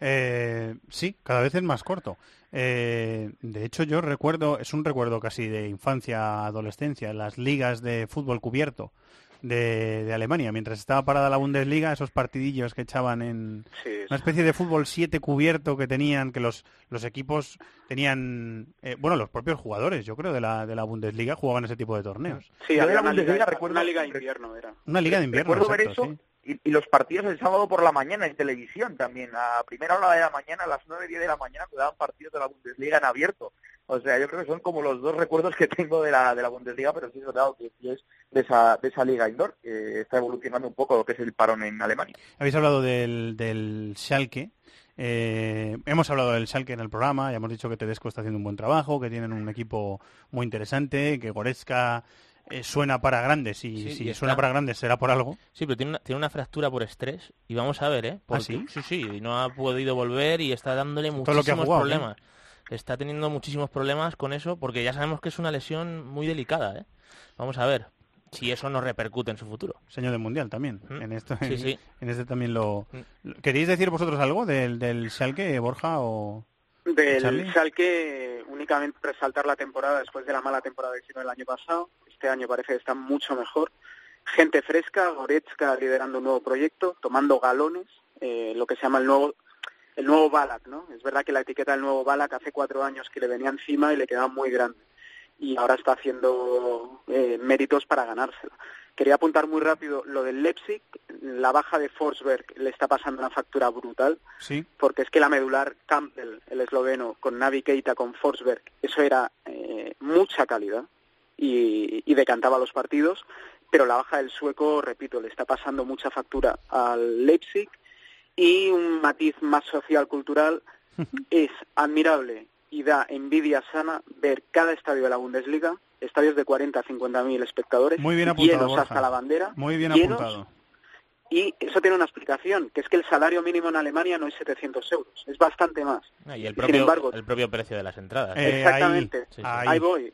Eh, sí, cada vez es más corto. Eh, de hecho, yo recuerdo, es un recuerdo casi de infancia, adolescencia, las ligas de fútbol cubierto de, de Alemania. Mientras estaba parada la Bundesliga, esos partidillos que echaban en una especie de fútbol 7 cubierto que tenían, que los, los equipos tenían, eh, bueno, los propios jugadores, yo creo, de la, de la Bundesliga jugaban ese tipo de torneos. Sí, Yo de había la una liga, Bundesliga recuerdo- una liga de invierno era. Una liga de invierno, Recuerdo ver eso sí. y, y los partidos el sábado por la mañana en televisión también. A primera hora de la mañana, a las 9, 10 de la mañana, daban partidos de la Bundesliga en abierto. O sea, yo creo que son como los dos recuerdos que tengo de la, de la Bundesliga, pero sí es verdad que es de esa, de esa liga indoor, que está evolucionando un poco lo que es el parón en Alemania. Habéis hablado del, del Schalke. Eh, hemos hablado del Schalke en el programa, ya hemos dicho que Tedesco está haciendo un buen trabajo, que tienen un equipo muy interesante, que Goretzka eh, suena para grandes y Sí, si y está- suena para grandes será por algo. Sí, pero tiene una, tiene una fractura por estrés y vamos a ver, ¿eh? Porque- sí? Sí, sí, y no ha podido volver y está dándole Todo lo que ha muchísimos ¿eh? Está teniendo muchísimos problemas con eso porque ya sabemos que es una lesión muy delicada, ¿eh? Vamos a ver si eso no repercute en su futuro. Señor del Mundial también. En, esto, Sí, en, sí. en este también lo... ¿Queréis decir vosotros algo del, del Schalke, Borja o...? Del Charlie? Schalke únicamente resaltar la temporada después de la mala temporada que hicieron el año pasado. Este año parece que está mucho mejor. Gente fresca, Goretzka liderando un nuevo proyecto, tomando galones, eh, lo que se llama el nuevo el nuevo Balak, ¿no? Es verdad que la etiqueta del nuevo Balak hace cuatro años que le venía encima y le quedaba muy grande. Y ahora está haciendo eh, méritos para ganársela. Quería apuntar muy rápido lo del Leipzig. La baja de Forsberg le está pasando una factura brutal Sí. porque es que la medular Campbell, el esloveno, con Navi Keita, con Forsberg, eso era eh, mucha calidad y, y decantaba los partidos, pero la baja del sueco, repito, le está pasando mucha factura al Leipzig y un matiz más social-cultural es admirable y da envidia sana ver cada estadio de la Bundesliga, estadios de 40 a 50 mil espectadores, Muy bien apuntado, llenos Borja. hasta la bandera, Muy bien llenos, apuntado. y eso tiene una explicación, que es que el salario mínimo en Alemania no es 700 euros, es bastante más. Ah, Y el Sin propio, embargo- el propio precio de las entradas. Eh, Exactamente, ahí, ahí, ahí. voy.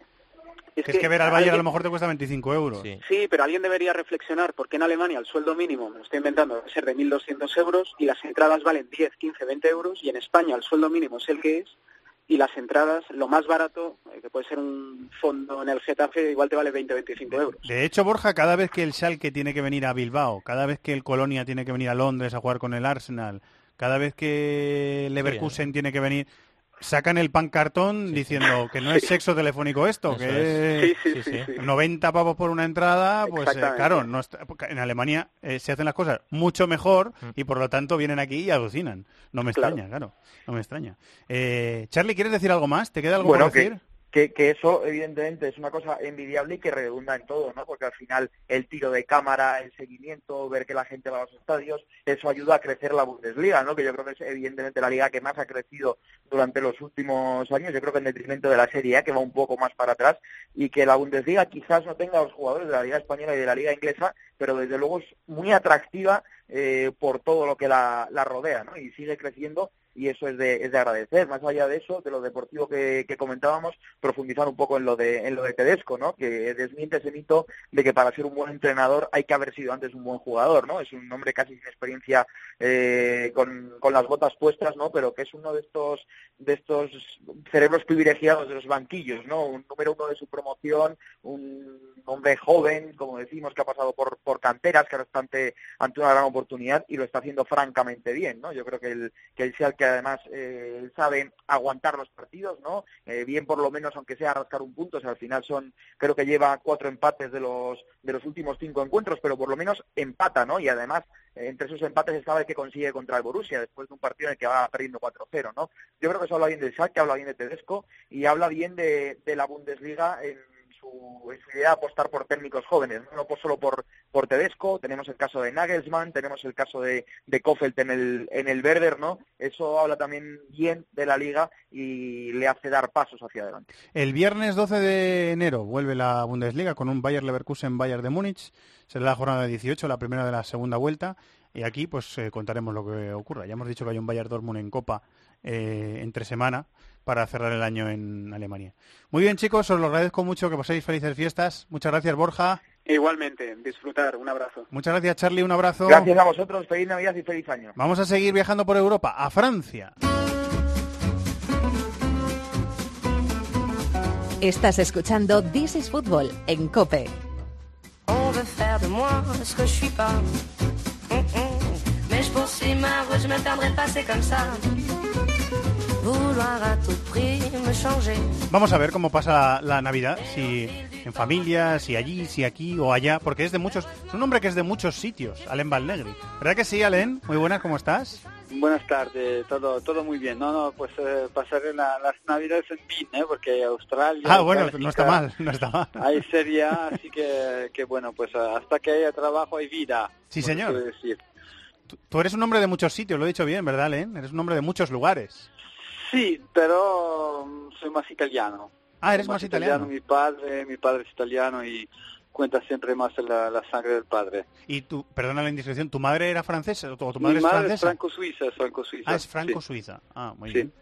Que es que ver al Bayern a lo mejor te cuesta 25 euros. Sí, pero alguien debería reflexionar porque en Alemania el sueldo mínimo, me lo estoy inventando, debe ser de 1.200 euros y las entradas valen 10, 15, 20 euros y en España el sueldo mínimo es el que es y las entradas, lo más barato, eh, que puede ser un fondo en el Getafe, igual te vale 20, 25 euros. De hecho, Borja, cada vez que el Schalke tiene que venir a Bilbao, cada vez que el Colonia tiene que venir a Londres a jugar con el Arsenal, cada vez que Leverkusen tiene que venir, sacan el pan cartón diciendo que no es sexo telefónico esto, Eso que es. Sí, sí, sí, sí. 90 pavos por una entrada, pues eh, claro, no está- en Alemania eh, se hacen las cosas mucho mejor Mm. y por lo tanto vienen aquí y alucinan. No me Claro. extraña, claro, no me extraña. Eh, Charlie, ¿quieres decir algo más? ¿Te queda algo Bueno, por decir? que, que, eso evidentemente es una cosa envidiable y que redunda en todo, ¿no? Porque al final el tiro de cámara, el seguimiento, ver que la gente va a los estadios, eso ayuda a crecer la Bundesliga, ¿no? Que yo creo que es evidentemente la liga que más ha crecido durante los últimos años, yo creo que en detrimento de la Serie A, que va un poco más para atrás, y que la Bundesliga quizás no tenga los jugadores de la Liga Española y de la Liga Inglesa, pero desde luego es muy atractiva eh, por todo lo que la, la rodea, ¿no? Y sigue creciendo y eso es de, es de agradecer. Más allá de eso, de lo deportivo que, que comentábamos, profundizar un poco en lo de en lo de Tedesco, ¿no? Que desmiente ese mito de que para ser un buen entrenador hay que haber sido antes un buen jugador, ¿no? Es un hombre casi sin experiencia eh, con, con las botas puestas, ¿no? Pero que es uno de estos de estos cerebros privilegiados de los banquillos, ¿no? Un número uno de su promoción, un hombre joven, como decimos, que ha pasado por, por canteras, que ahora está ante, una gran oportunidad y lo está haciendo francamente bien, ¿no? Yo creo que el que el Además eh, sabe aguantar los partidos, ¿no? Eh, bien por lo menos, aunque sea rascar un punto, o al final son, creo que lleva cuatro empates de los de los últimos cinco encuentros, pero por lo menos empata, ¿no? Y además eh, entre esos empates estaba el que consigue contra el Borussia después de un partido en el que va perdiendo 4-0, ¿no? Yo creo que eso habla bien del Schalke, habla bien de Tedesco y habla bien de, de la Bundesliga en su, en su idea de apostar por técnicos jóvenes, no, por- solo por, por Tedesco, tenemos el caso de Nagelsmann, tenemos el caso de, de Kofeld en el, en el Werder, ¿no? Eso habla también bien de la liga y le hace dar pasos hacia adelante. El viernes 12 de enero vuelve la Bundesliga con un Bayer Leverkusen Bayern de Múnich. Será la jornada 18, la primera de la segunda vuelta. Y aquí pues eh, contaremos lo que ocurra. Ya hemos dicho que hay un Bayern Dortmund en Copa eh, entre semana para cerrar el año en Alemania. Muy bien chicos, os lo agradezco mucho, que paséis felices fiestas. Muchas gracias Borja. Igualmente, disfrutar, un abrazo. Muchas gracias Charlie, un abrazo. Gracias a vosotros, feliz Navidad y feliz año. Vamos a seguir viajando por Europa, a Francia. Estás escuchando This is Football en Cope. On veut faire de moi ce que je suis pas. Hum, hum. Mais je poursuis ma route, je me perdrai pas, c'est comme ça. Vamos a ver cómo pasa la Navidad, si en familia, si allí, si aquí o allá, porque es de muchos, es un hombre que es de muchos sitios, Alen Valnegri. ¿Verdad que sí, Alen? Muy buenas, ¿cómo estás? Buenas tardes, todo todo muy bien. No, no, pues eh, pasaré la- las navidades en Wien, ¿eh? porque Australia... Ah, bueno, Bélgica, no está mal, no está mal. Hay Serie así que, que bueno, pues hasta que haya trabajo hay vida. Sí, señor. decir. Tú eres un hombre de muchos sitios, lo he dicho bien, ¿verdad, Len? Eres un hombre de muchos lugares. Sí, pero mm, soy más italiano. Ah, eres más italiano. Mi padre, mi padre es italiano y cuenta siempre más la, la sangre del padre. Y tu, perdona la indiscreción, ¿tu madre era francesa o tu, madre mi es madre es franco-suiza, es franco-suiza. ah, es sí. franco-suiza. Ah, muy Sí. bien.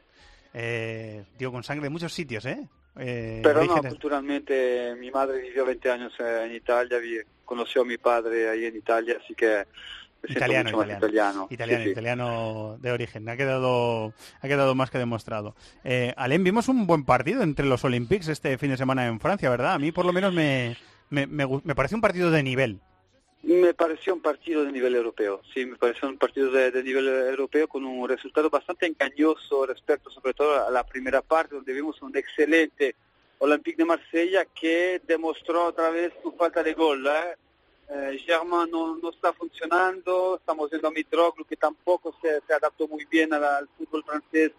Eh, digo, con sangre de muchos sitios, ¿eh? Eh, Pero no, culturalmente mi madre vivió 20 años eh, en Italia, conoció a mi padre ahí en Italia, así que Italiano, más italiano. italiano. Italiano, Sí, de origen. Ha quedado, ha quedado más que demostrado. Eh, Alén, vimos un buen partido entre los Olympics este fin de semana en Francia, ¿verdad? A mí por lo menos me, me, me, me parece un partido de nivel. Me pareció un partido de nivel europeo, sí, me pareció un partido de, de nivel europeo con un resultado bastante engañoso respecto sobre todo a la primera parte, donde vimos un excelente Olympique de Marsella que demostró otra vez su falta de gol. ¿eh? Eh, Germain no, no está funcionando, estamos viendo a Mitroglou que tampoco se, se adaptó muy bien a la- al fútbol francés,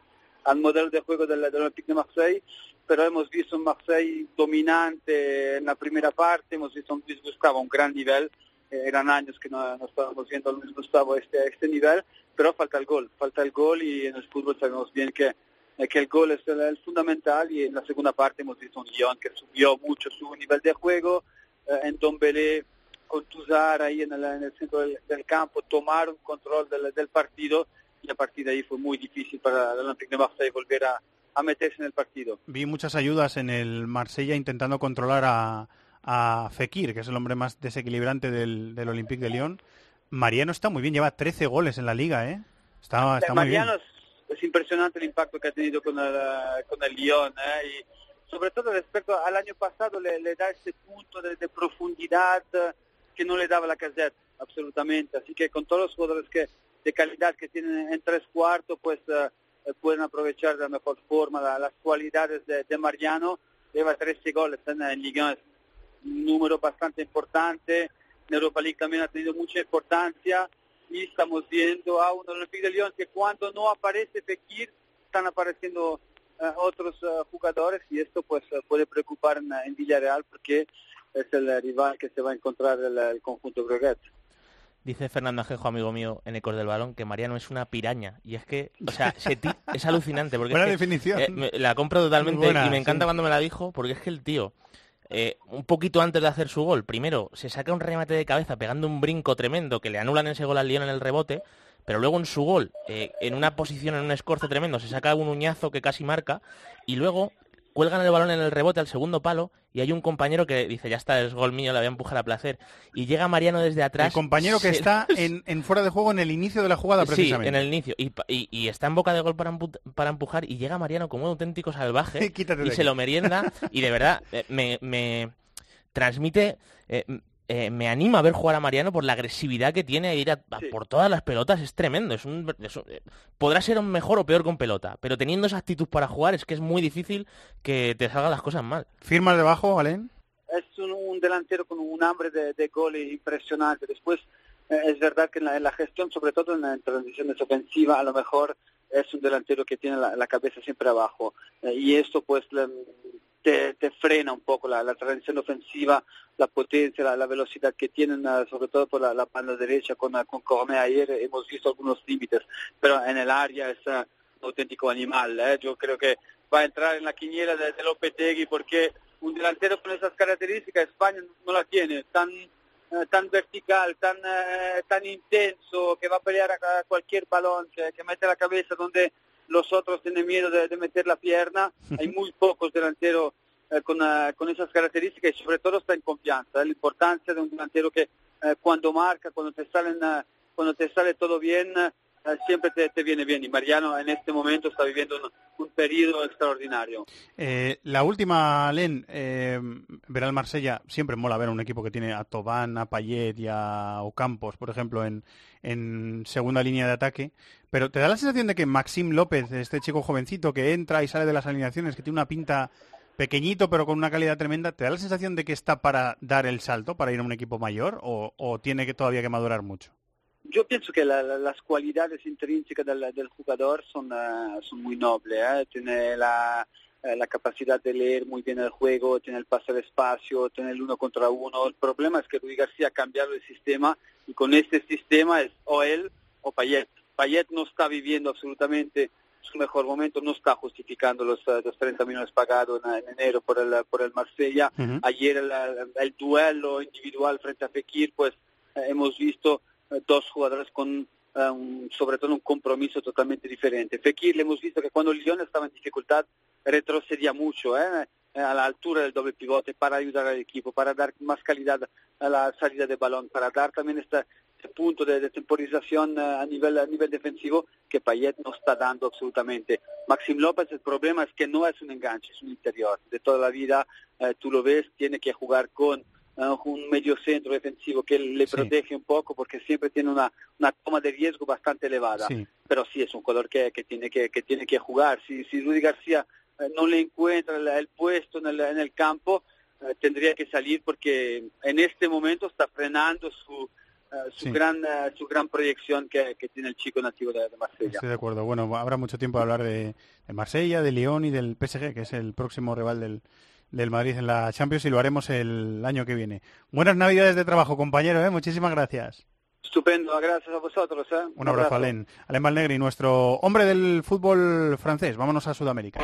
al modelo de juego del, del Olympique de Marseille, pero hemos visto un Marseille dominante en la primera parte, hemos visto un Luis Gustavo a un gran nivel, eh, eran años que no, no estábamos viendo a Luis Gustavo a este, a este nivel, pero falta el gol, falta el gol y en el fútbol sabemos bien que, eh, el gol es el, fundamental y en la segunda parte hemos visto un Lyon que subió mucho su nivel de juego, eh, en con Tuzar ahí en el, en el centro del, del campo, tomaron control del, del partido y a partir de ahí fue muy difícil para el Olympique de Marseille volver a, a meterse en el partido. Vi muchas ayudas en el Marsella intentando controlar a, a Fekir, que es el hombre más desequilibrante del, del Olympique de Lyon. Mariano está muy bien, lleva 13 goles en la liga, ¿eh? Está, está muy bien. Mariano es, es impresionante el impacto que ha tenido con el, eh, con el Lyon ¿eh? y sobre todo respecto al año pasado le, le da ese punto de, de profundidad eh, que no le daba la caseta absolutamente. Así que con todos los jugadores que de calidad que tienen en tres cuartos pues eh, eh, pueden aprovechar de la mejor forma la- las cualidades de, de Mariano. Lleva 13 goles en, en Liga 1 es un número bastante importante. En Europa League también ha tenido mucha importancia. Y estamos viendo a un Olympique de Lyon que cuando no aparece Fekir están apareciendo eh, otros eh, jugadores. Y esto pues eh, puede preocupar en, en Villarreal porque es el rival que se va a encontrar el, el conjunto Breguet. Dice Fernando Ajenjo, amigo mío, en Ecos del Balón, que Mariano es una piraña. Y es que, o sea, se es alucinante. Porque es Buena que, definición. eh, me- la compro totalmente buena, y me encanta sí. cuando me la dijo, porque es que el tío, eh, un poquito antes de hacer su gol, primero se saca un remate de cabeza pegando un brinco tremendo que le anulan ese gol al Lyon en el rebote, pero luego en su gol, eh, en una posición, en un escorce tremendo, se saca un uñazo que casi marca y luego cuelgan el balón en el rebote al segundo palo y hay un compañero que dice, ya está, es gol mío, la voy a empujar a placer. Y llega Mariano desde atrás. El compañero que se- está en, en fuera de juego en el inicio de la jugada, Sí, precisamente. en el inicio. Y, pa- y- y está en boca de gol para, para empujar y llega Mariano como un auténtico salvaje y se lo merienda y de verdad eh, me, me transmite... eh, eh, me anima a ver jugar a Mariano por la agresividad que tiene a ir a, a por todas las pelotas, es tremendo. Es un, es un- eh, podrá ser un mejor o peor con pelota, pero teniendo esa actitud para jugar es que es muy difícil que te salgan las cosas mal. ¿Firmas debajo, Alén? Es un, un delantero con un hambre de, de gol impresionante. Después eh, es verdad que en la, en la gestión, sobre todo en las transiciones ofensivas, a lo mejor es un delantero que tiene la, la cabeza siempre abajo. Eh, y esto pues le- te, te frena un poco la, la transición ofensiva, la potencia, la, velocidad que tienen, eh, sobre todo por la, banda derecha con, eh, con ayer, hemos visto algunos límites, pero en el área es eh, un auténtico animal. ¿eh? Yo creo que va a entrar en la quiniela de, de Lopetegui porque un delantero con esas características España no la tiene, tan tan vertical, tan tan intenso, que va a pelear a cualquier balón, que, que mete la cabeza donde los otros tienen miedo de, de meter la pierna. Hay muy pocos delanteros eh, con, eh, con esas características y sobre todo está en confianza. La importancia de un delantero que eh, cuando marca, cuando te salen, eh, cuando te sale todo bien, siempre te, viene bien. Y Mariano en este momento está viviendo un, periodo extraordinario. Eh, la última, Len, eh, ver al Marsella, siempre mola ver un equipo que tiene a Tobán, a Payet y a Ocampos, por ejemplo, en, en segunda línea de ataque, pero ¿te da la sensación de que Maxim López, este chico jovencito que entra y sale de las alineaciones, que tiene una pinta pequeñito pero con una calidad tremenda, ¿te da la sensación de que está para dar el salto, para ir a un equipo mayor o, o tiene que todavía que madurar mucho? Yo pienso que la- la- las cualidades intrínsecas del, del jugador son, ah, son muy nobles. ¿eh? Tiene la, eh, la capacidad de leer muy bien el juego, tiene el pase de espacio, tiene el uno contra uno. El problema es que Rui García ha cambiado el sistema y con este sistema es o él o Payet. Payet no está viviendo absolutamente su mejor momento, no está justificando los, eh, los 30 millones pagados en, en enero por el, por el Marsella. Ayer el, el duelo individual frente a Fekir, pues eh, hemos visto dos jugadores con un- sobre todo un compromiso totalmente diferente. Fekir le hemos visto que cuando Lyon estaba en dificultad retrocedía mucho ¿eh? Eh, a la altura del doble pivote para ayudar al equipo, para dar más calidad a la salida de balón, para dar también este, este punto de, de temporización eh, a nivel a nivel defensivo que Payet no está dando absolutamente. Maxim López el problema es que no es un enganche, es un interior. De toda la vida tú lo ves, tiene que jugar con eh, un medio centro defensivo que le protege un poco porque siempre tiene una, una toma de riesgo bastante elevada. Sí. Pero sí es un jugador que, que tiene que, que tiene que jugar. Si, si Rudy García eh, no le encuentra el, el puesto en el, en el campo, eh, tendría que salir porque en este momento está frenando su, eh, su, Sí. gran, eh, su gran proyección que, que tiene el chico nativo de, de Marsella. Estoy de acuerdo. Bueno, habrá mucho tiempo de hablar de, de Marsella, de Lyon y del PSG, que es el próximo rival del, del Madrid en la Champions y lo haremos el año que viene. Buenas navidades de trabajo, compañero. ¿eh? Muchísimas gracias. Estupendo, gracias a vosotros. ¿eh? Un abrazo, Alén. Alén Valnegri, nuestro hombre del fútbol francés. Vámonos a Sudamérica.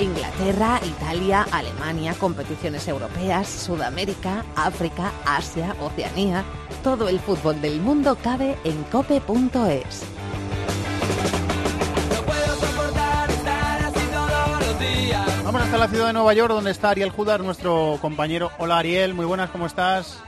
Inglaterra, Italia, Alemania, competiciones europeas, Sudamérica, África, Asia, Oceanía. Todo el fútbol del mundo cabe en cope.es. Vamos hasta la ciudad de Nueva York, donde está Ariel Judar, nuestro compañero. Hola Ariel, muy buenas, ¿cómo estás?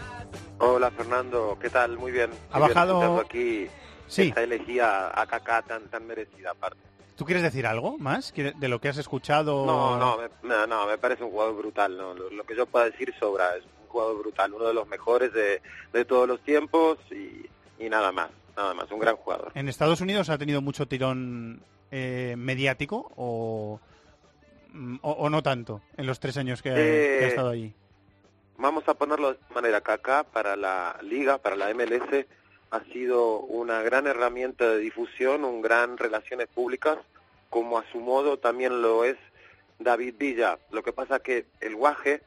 Hola Fernando, ¿qué tal? Muy bien. Ha Muy bajado- aquí Sí. esta elegía a Kaká tan, tan merecida aparte. ¿Tú quieres decir algo más de lo que has escuchado? No, no, me, no, me parece un jugador brutal. No, lo, lo que yo pueda decir sobra, es un jugador brutal, uno de los mejores de, de todos los tiempos y, y nada más, nada más, un gran jugador. ¿En Estados Unidos ha tenido mucho tirón eh, mediático o, o, o no tanto en los tres años que, Eh, que ha estado allí? Vamos a ponerlo de esta manera. Kaká para la liga, para la MLS, ha sido una gran herramienta de difusión, un gran relaciones públicas, como a su modo también lo es David Villa. Lo que pasa que el guaje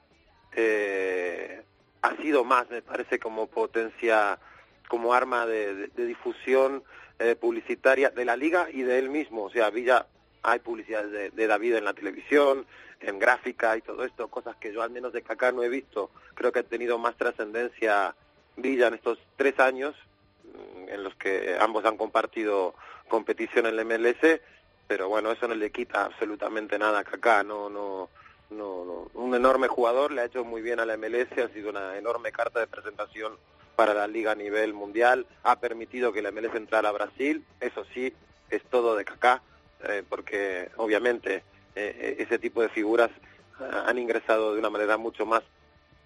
eh, ha sido más, me parece, como potencia, como arma de, de- de difusión eh, publicitaria de la liga y de él mismo. O sea, Villa, hay publicidades de, de David en la televisión, en gráfica y todo esto, cosas que yo al menos de Kaká no he visto. Creo que ha tenido más trascendencia Villa en estos tres años mm, en los que ambos han compartido competición en la MLS, pero bueno, eso no le quita absolutamente nada a Kaká, no, no, no, no. Un enorme jugador, le ha hecho muy bien a la MLS, ha sido una enorme carta de presentación para la liga a nivel mundial, ha permitido que la MLS entrara a Brasil, eso sí, es todo de Kaká, eh, porque obviamente eh, ese tipo de figuras ah, han ingresado de una manera mucho más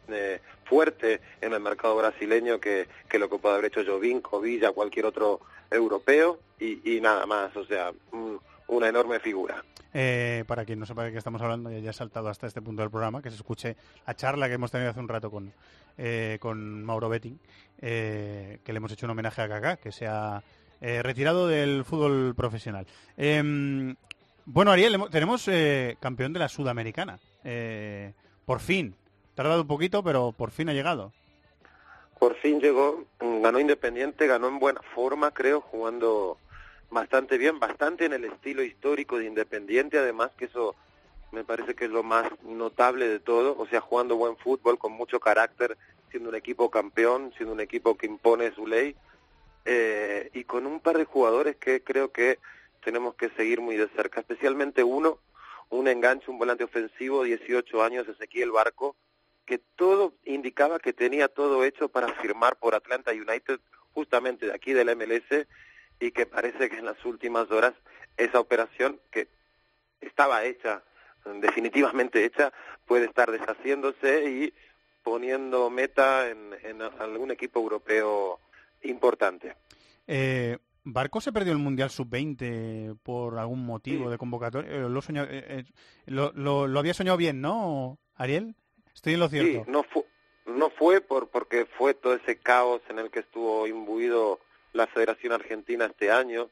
eh, fuerte en el mercado brasileño que, que lo que puede haber hecho Jovinko, Villa, cualquier otro europeo y, y nada más, o sea, un- una enorme figura. Eh, para quien no sepa de qué estamos hablando, ya haya saltado hasta este punto del programa, que se escuche la charla que hemos tenido hace un rato con, eh, con Mauro Betting, eh, que le hemos hecho un homenaje a Kaká, que se ha eh, retirado del fútbol profesional. Em, bueno, Ariel, tenemos eh, campeón de la Sudamericana. Eh, por fin. Tardado un poquito, pero por fin ha llegado. Por fin llegó, mm, ganó Independiente, ganó en buena forma, creo, jugando bastante bien, bastante en el estilo histórico de Independiente, además que eso me parece que es lo más notable de todo, o sea, jugando buen fútbol con mucho carácter, siendo un equipo campeón, siendo un equipo que impone su ley, eh, y con un par de jugadores que creo que tenemos que seguir muy de cerca, especialmente uno, un enganche, un volante ofensivo, 18 años, Ezequiel Barco, que todo indicaba que tenía todo hecho para firmar por Atlanta United, justamente de aquí del MLS, y que parece que en las últimas horas esa operación que estaba hecha, definitivamente hecha, puede estar deshaciéndose y poniendo meta en, en algún equipo europeo importante. Eh, ¿Barco se perdió el Mundial Sub-20 por algún motivo de convocatoria? Eh, Lo, eh, lo, lo- lo había soñado bien, ¿no, Ariel? Estoy en lo cierto. Sí, no fue, no fue por, porque fue todo ese caos en el que estuvo imbuido la Federación Argentina este año,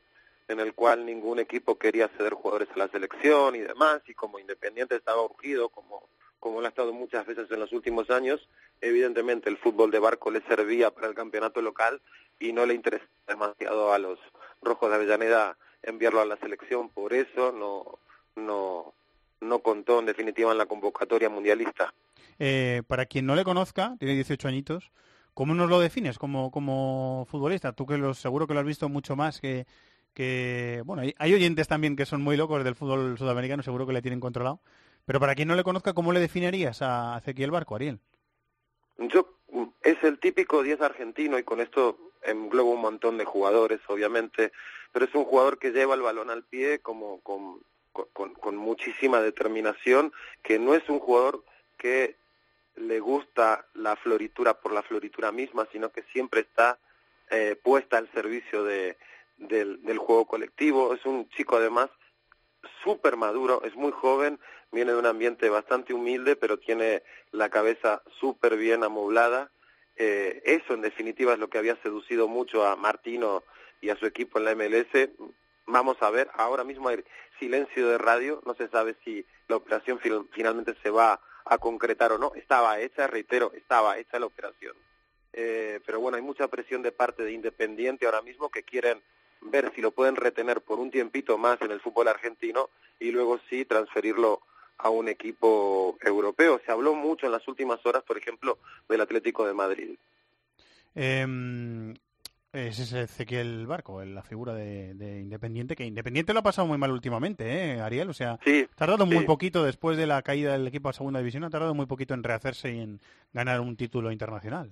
en el cual ningún equipo quería ceder jugadores a la selección y demás, y como Independiente estaba urgido, como, como lo ha estado muchas veces en los últimos años, evidentemente el fútbol de barco le servía para el campeonato local y no le interesa demasiado a los rojos de Avellaneda enviarlo a la selección, por eso no, no, no contó en definitiva en la convocatoria mundialista. Eh, para quien no le conozca, tiene 18 añitos, ¿cómo nos lo defines como, como futbolista? Tú que lo, seguro que lo has visto mucho más que, que bueno, hay, hay oyentes también que son muy locos del fútbol sudamericano, seguro que le tienen controlado. Pero para quien no le conozca, ¿cómo le definirías a Ezequiel Barco, Ariel? Yo es el típico 10 argentino y con esto englobo un montón de jugadores, obviamente, pero es un jugador que lleva el balón al pie como con, con, con muchísima determinación, que no es un jugador que le gusta la floritura por la floritura misma, sino que siempre está eh, puesta al servicio de, del, del juego colectivo. Es un chico además súper maduro, es muy joven, viene de un ambiente bastante humilde, pero tiene la cabeza súper bien amoblada. Eh, eso, en definitiva, es lo que había seducido mucho a Martino y a su equipo en la MLS. Vamos a ver, ahora mismo hay silencio de radio, no se sabe si la operación finalmente se va a concretar o no. Estaba hecha, reitero, estaba hecha la operación. Eh, pero bueno, hay mucha presión de parte de Independiente ahora mismo que quieren ver si lo pueden retener por un tiempito más en el fútbol argentino y luego sí transferirlo a un equipo europeo. Se habló mucho en las últimas horas, por ejemplo, del Atlético de Madrid. Eh, ese es Ezequiel Barco, la figura de, de, Independiente, que Independiente lo ha pasado muy mal últimamente, ¿eh, Ariel? O sea, ha tardado muy poquito después de la caída del equipo a segunda división, ha tardado muy poquito en rehacerse y en ganar un título internacional.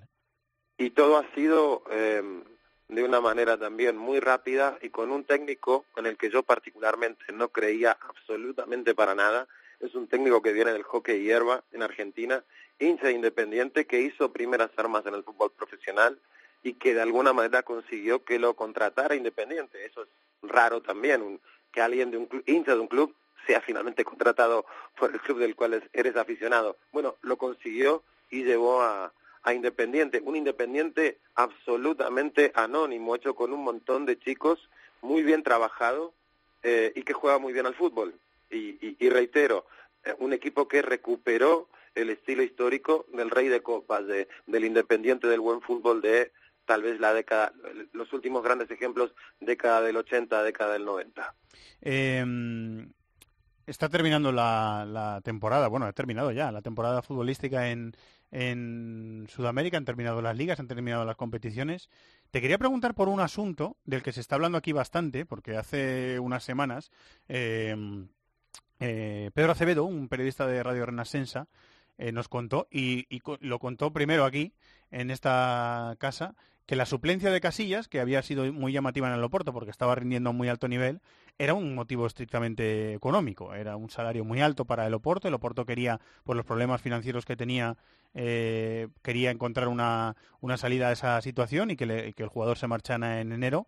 Y todo ha sido eh, de una manera también muy rápida y con un técnico en el que yo particularmente no creía absolutamente para nada. Es un técnico que viene del hockey hierba en Argentina, hincha independiente, que hizo primeras armas en el fútbol profesional y que de alguna manera consiguió que lo contratara Independiente. Eso es raro también, un, que alguien de un hincha de un club sea finalmente contratado por el club del cual eres aficionado. Bueno, lo consiguió y llevó a, a Independiente, un Independiente absolutamente anónimo, hecho con un montón de chicos, muy bien trabajado eh, y que juega muy bien al fútbol. Y, reitero, eh, un equipo que recuperó el estilo histórico del rey de copas, de, del Independiente del buen fútbol de tal vez la década, los últimos grandes ejemplos, década del 80, década del 90. Eh, está terminando la, la, temporada, bueno, ha terminado ya la temporada futbolística en, en Sudamérica, han terminado las ligas, han terminado las competiciones. Te quería preguntar por un asunto del que se está hablando aquí bastante, porque hace unas semanas eh, eh, Pedro Acevedo, un periodista de Radio Renascensa, eh, nos contó, y, lo contó primero aquí, en esta casa, que la suplencia de Casillas, que había sido muy llamativa en el Oporto porque estaba rindiendo a muy alto nivel, era un motivo estrictamente económico. Era un salario muy alto para el Oporto. El Oporto quería, por los problemas financieros que tenía, eh, quería encontrar una, una, salida a esa situación y que, le, que el jugador se marchara en enero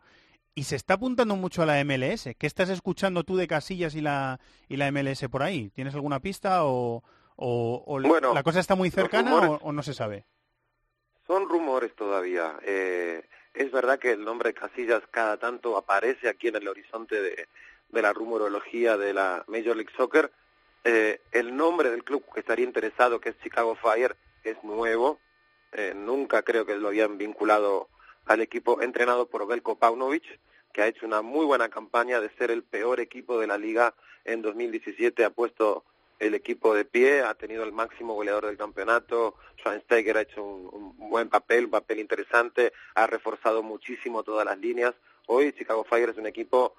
y se está apuntando mucho a la MLS. ¿Qué estás escuchando tú de Casillas y la, y la MLS por ahí? ¿Tienes alguna pista o, o, o bueno, la cosa está muy cercana o, o, no se sabe? Son rumores todavía. Eh, es verdad que el nombre Casillas cada tanto aparece aquí en el horizonte de, de la rumorología de la Major League Soccer. Eh, el nombre del club que estaría interesado, que es Chicago Fire, es nuevo. Eh, nunca creo que lo habían vinculado al equipo entrenado por Belko Paunovic, que ha hecho una muy buena campaña de ser el peor equipo de la liga en 2017. Ha puesto el equipo de pie, ha tenido el máximo goleador del campeonato, Schweinsteiger ha hecho un, buen papel, un papel interesante, ha reforzado muchísimo todas las líneas. Hoy Chicago Fire es un equipo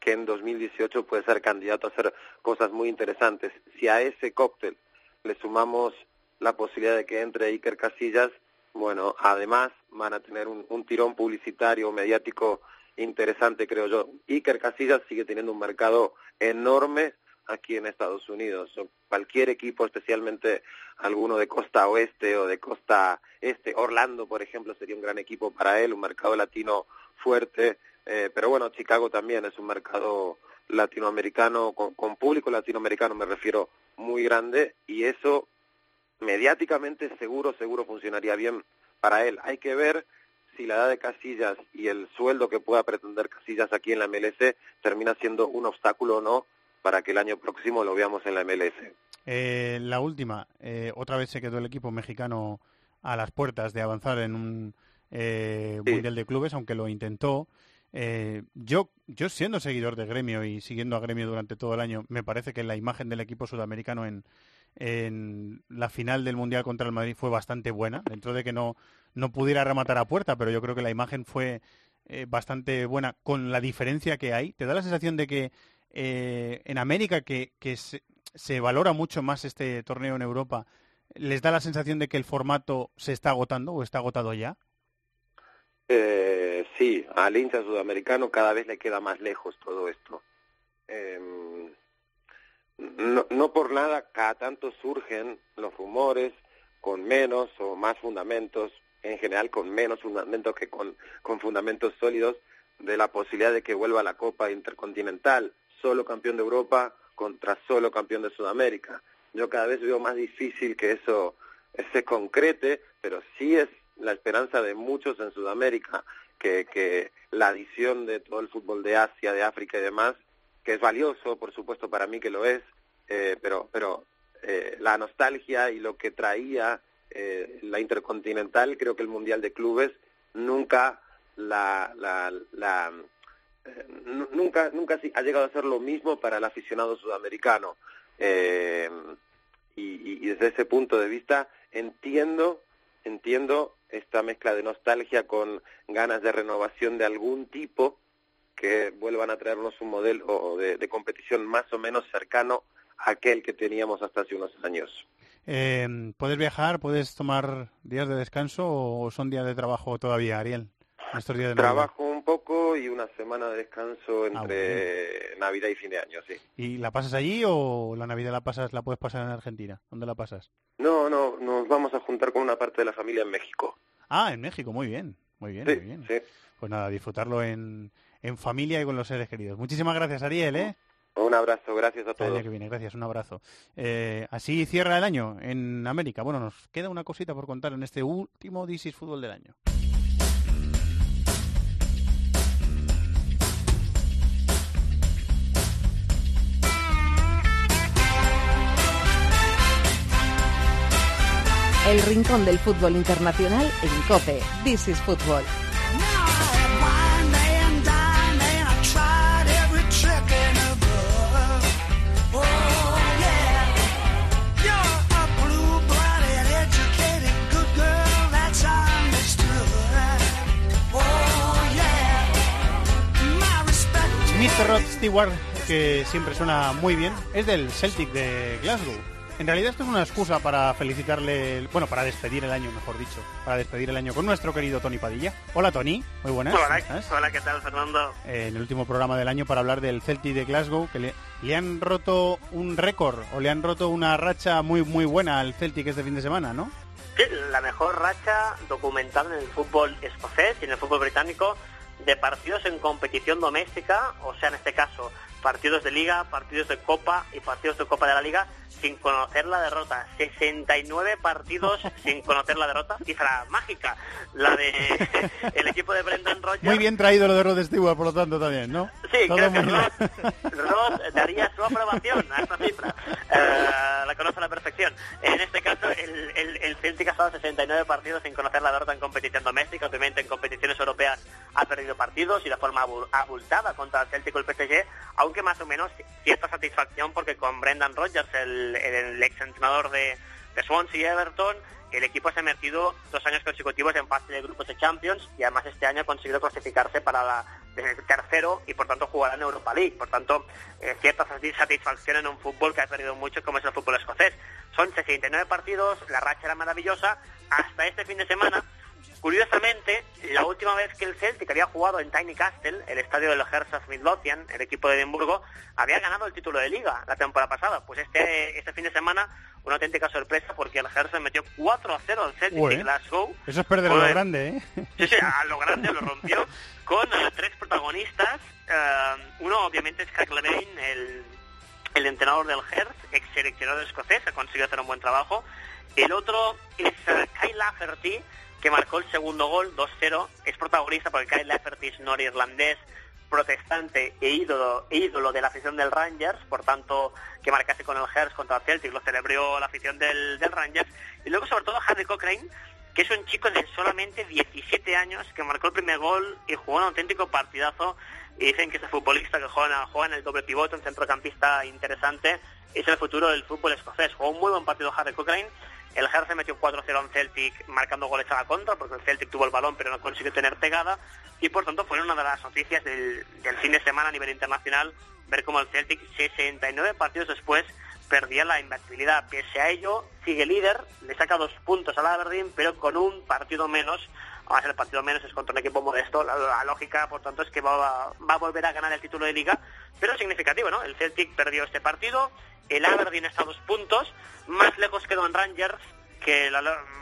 que en 2018 puede ser candidato a hacer cosas muy interesantes. Si a ese cóctel le sumamos la posibilidad de que entre Iker Casillas, bueno, además van a tener un, un tirón publicitario, mediático interesante, creo yo. Iker Casillas sigue teniendo un mercado enorme aquí en Estados Unidos. O cualquier equipo, especialmente alguno de costa oeste o de costa este, Orlando, por ejemplo, sería un gran equipo para él, un mercado latino fuerte. Eh, pero bueno, Chicago también es un mercado latinoamericano, con, público latinoamericano me refiero, muy grande y eso me mediáticamente seguro, seguro funcionaría bien para él. Hay que ver si la edad de Casillas y el sueldo que pueda pretender Casillas aquí en la MLS termina siendo un obstáculo o no para que el año próximo lo veamos en la MLS. Eh, la última, eh, otra vez se quedó el equipo mexicano a las puertas de avanzar en un eh, Mundial de Clubes, aunque lo intentó. Eh, yo, yo siendo seguidor de Gremio y siguiendo a Gremio durante todo el año, me parece que la imagen del equipo sudamericano en, en la final del Mundial contra el Madrid fue bastante buena, dentro de que no, no pudiera rematar a puerta, pero yo creo que la imagen fue eh, bastante buena con la diferencia que hay. ¿Te da la sensación de que eh, en América, que, se, se valora mucho más este torneo en Europa, les da la sensación de que el formato se está agotando o está agotado ya? Eh, sí, al hincha sudamericano cada vez le queda más lejos todo esto. Eh, no, no por nada, cada tanto surgen los rumores con menos o más fundamentos, en general con menos fundamentos que con fundamentos sólidos, de la posibilidad de que vuelva la Copa Intercontinental, solo campeón de Europa contra solo campeón de Sudamérica. Yo cada vez veo más difícil que eso se concrete, pero sí es la esperanza de muchos en Sudamérica, que, la adición de todo el fútbol de Asia, de África y demás, que es valioso, por supuesto para mí que lo es, eh, pero, pero eh, la nostalgia y lo que traía eh, la Intercontinental, creo que el Mundial de Clubes nunca la, la, la nunca nunca ha llegado a ser lo mismo para el aficionado sudamericano eh, y, y desde ese punto de vista entiendo entiendo esta mezcla de nostalgia con ganas de renovación de algún tipo que vuelvan a traernos un modelo de, de competición más o menos cercano a aquel que teníamos hasta hace unos años. Eh, ¿Puedes viajar? ¿Puedes tomar días de descanso o son días de trabajo todavía, Ariel? De. Trabajo un poco y una semana de descanso entre Navidad y fin de año, sí. ¿Y la pasas allí o la Navidad la pasas, la puedes pasar en Argentina? ¿Dónde la pasas? No, no, nos vamos a juntar con una parte de la familia en México. Ah, en México, muy bien, muy bien, Sí, muy bien. sí. Pues nada, disfrutarlo en, en familia y con los seres queridos. Muchísimas gracias, Ariel, ¿eh? Un abrazo, gracias a Hasta el todos. año que viene, gracias, un abrazo. Eh, así cierra el año en América. Bueno, nos queda una cosita por contar en este último is Fútbol del año. El rincón del fútbol internacional en COPE. This is Fútbol. Mr. Rod Stewart, que siempre suena muy bien, es del Celtic de Glasgow. En realidad esto es una excusa para felicitarle, bueno, para despedir el año, mejor dicho, para despedir el año con nuestro querido Tony Padilla. Hola Tony, muy buenas. ¿cómo Hola, estás? hola, ¿qué tal, Fernando? Eh, en el último programa del año para hablar del Celtic de Glasgow, que le, le han roto un récord o le han roto una racha muy muy buena al Celtic este fin de semana, ¿no? Sí, la mejor racha documentada en el fútbol escocés y en el fútbol británico de partidos en competición doméstica, o sea, en este caso, partidos de liga, partidos de copa y partidos de copa de la liga sin conocer la derrota. 69 partidos sin conocer la derrota. Cifra mágica. La de el equipo de Brendan Rodgers. Muy bien traído lo de Rod Stewart, por lo tanto, también, ¿no? Sí, Todo creo que Ross daría su aprobación a esta cifra. Eh, la conoce a la perfección. En este caso, el, el, el Celtic ha estado 69 partidos sin conocer la derrota en competición doméstica. Obviamente, en competiciones europeas ha perdido partidos y de forma abu- abultada contra el Celtic o el PSG, aunque más o menos cierta satisfacción porque con Brendan Rodgers, el, el ex entrenador de, de Swansea y Everton, el equipo se ha metido dos años consecutivos en fase de grupos de Champions y además este año ha conseguido clasificarse para la el tercero y por tanto jugará en Europa League. Por tanto, eh, cierta sati- satisfacción en un fútbol que ha perdido mucho como es el fútbol escocés. Son 69 partidos, la racha era maravillosa hasta este fin de semana. Curiosamente, la última vez que el Celtic había jugado en Tiny Castle, el estadio del Hertha of Midlothian, el equipo de Edimburgo, había ganado el título de liga la temporada pasada. Pues este, este fin de semana, una auténtica sorpresa porque el Hertha metió 4 a 0 al Celtic Ué. en Glasgow. Eso es perder a lo Pues, grande, ¿eh? Sí, sí, a lo grande lo rompió con eh, tres protagonistas. Eh, uno, obviamente, es Craig Levein, el, el entrenador del Hertz, ex seleccionador escocés, ha conseguido hacer un buen trabajo. El otro es eh, Kyle Lafferty, que marcó el segundo gol, 2-0. Es protagonista porque Kyle Lafferty es norirlandés, protestante e ídolo, e ídolo de la afición del Rangers, por tanto, que marcase con el Hearts contra el Celtic, lo celebró la afición del, del Rangers. Y luego, sobre todo, Harry Cochrane, que es un chico de solamente 17 años, que marcó el primer gol y jugó un auténtico partidazo. Y dicen que ese futbolista que juega, juega en el doble pivote, un centrocampista interesante, es el futuro del fútbol escocés. Jugó un muy buen partido Harry Cochrane. El Herce metió 4-0 a un Celtic marcando goles a la contra, porque el Celtic tuvo el balón pero no consiguió tener pegada. Y por tanto fue una de las noticias del, del fin de semana a nivel internacional ver cómo el Celtic 69 partidos después perdía la invencibilidad. Pese a ello, sigue líder, le saca dos puntos al Aberdeen, pero con un partido menos. Además, el partido menos es contra un equipo modesto. La, lógica, por tanto, es que va, va, a volver a ganar el título de liga, pero significativo, ¿no? El Celtic perdió este partido, el Aberdeen está a dos puntos, más lejos quedó en Rangers, que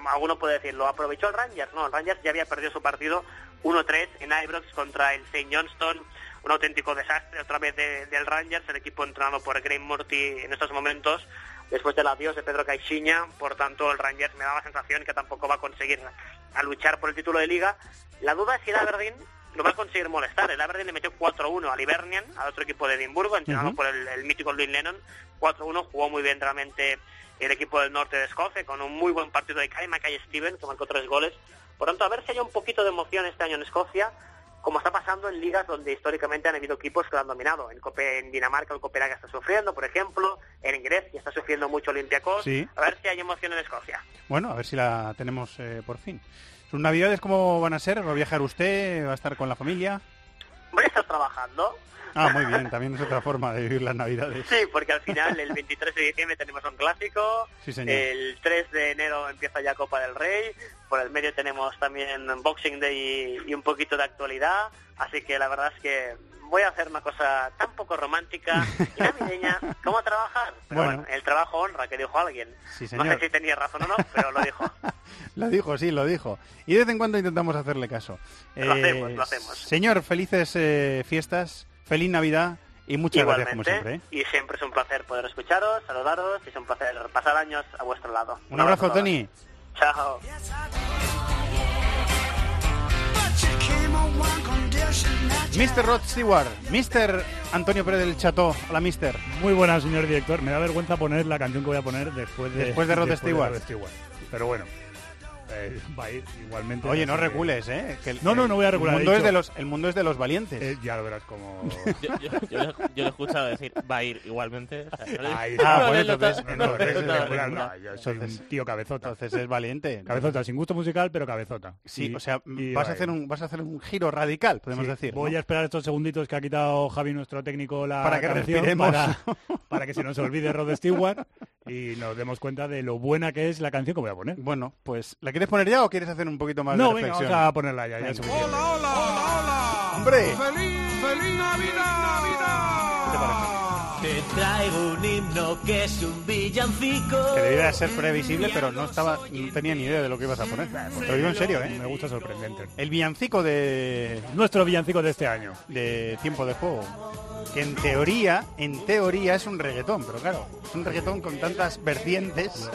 alguno puede decir, ¿lo aprovechó el Rangers? No, el Rangers ya había perdido su partido 1-3 en Ibrox contra el St. Johnston un auténtico desastre otra vez de, del Rangers, el equipo entrenado por Graham Murty en estos momentos, después del adiós de Pedro Caixinha, por tanto el Rangers me da la sensación que tampoco va a conseguir a luchar por el título de liga. La duda es si el Aberdeen lo va a conseguir molestar. El Aberdeen le metió 4-1 al Hibernian, al otro equipo de Edimburgo, entrenado por el, el mítico Louis Lennon. 4-1, jugó muy bien realmente el equipo del norte de Escocia, con un muy buen partido de Kai Mackay Steven, que marcó tres goles. Por tanto, a ver si hay un poquito de emoción este año en Escocia, como está pasando en ligas donde históricamente han habido equipos que lo han dominado. En, Cope, en Dinamarca el Copenhague está sufriendo, por ejemplo, en Grecia está sufriendo mucho Olympiacos. Sí. A ver si hay emoción en Escocia. Bueno, a ver si la tenemos eh, por fin. ¿Sus navidades cómo van a ser? ¿Va a viajar usted? ¿Va a estar con la familia? Trabajando. Ah, muy bien, también es otra forma de vivir las navidades. Sí, porque al final el 23 de diciembre tenemos un clásico, Sí, señor. el 3 de enero empieza ya Copa del Rey, por el medio tenemos también Boxing Day y, y un poquito de actualidad, así que la verdad es que voy a hacer una cosa tan poco romántica y navideña como trabajar. Pero Bueno. bueno, el trabajo honra, que dijo alguien. Sí, no sé si tenía razón o no, pero lo dijo. Lo dijo, sí, lo dijo. Y de vez en cuando intentamos hacerle caso. Lo Eh, hacemos, lo hacemos. Señor, felices eh, fiestas, feliz Navidad y muchas gracias como Igualmente, siempre. ¿eh? y siempre es un placer poder escucharos, saludaros y es un placer pasar años a vuestro lado. Un abrazo, a todos. Tony. Chao. Mr. Rod Stewart, Mr. Antonio Pérez del Chateau. Hola, Mister. Muy buena, señor director. Me da vergüenza poner la canción que voy a poner después de, Después de Rod Stewart. Pero bueno, eh, va a ir igualmente. Oye, no que- recules, ¿eh? Que el- No, no, no voy a recular. El mundo, es de los, el mundo es de los valientes. Eh, ya lo verás como... Yo, yo- yo le- yo le he escuchado decir, va a ir igualmente. o sea, no le- Ahí no está. le pues entonces- no no, no, yo soy un tío cabezota. Entonces es valiente. Cabezota, sin gusto musical, pero cabezota. Sí, Y- o sea, vas a hacer un vas a hacer un giro radical, podemos Sí, decir. Voy ¿no? a esperar estos segunditos que ha quitado Javi, nuestro técnico, la Para que canción, respiremos. Para, para que se nos olvide Rod Stewart y nos demos cuenta de lo buena que es la canción que voy a poner. Bueno, pues ¿la quieres poner ya o quieres hacer un poquito más No, de venga, reflexión? vamos a ponerla ya. ya es suficiente. ¡Hola, hola, hola! ¡Hombre! ¡Feliz, feliz Navidad! Navidad! Te traigo un himno que es un villancico. Que debía ser previsible, pero no estaba, no tenía ni idea de lo que ibas a poner. Te lo digo en serio, ¿eh? Me gusta sorprendente. El villancico de Nuestro villancico de este año. de tiempo de juego, que en teoría, en teoría es un reggaetón, pero claro, es un reggaetón con tantas vertientes,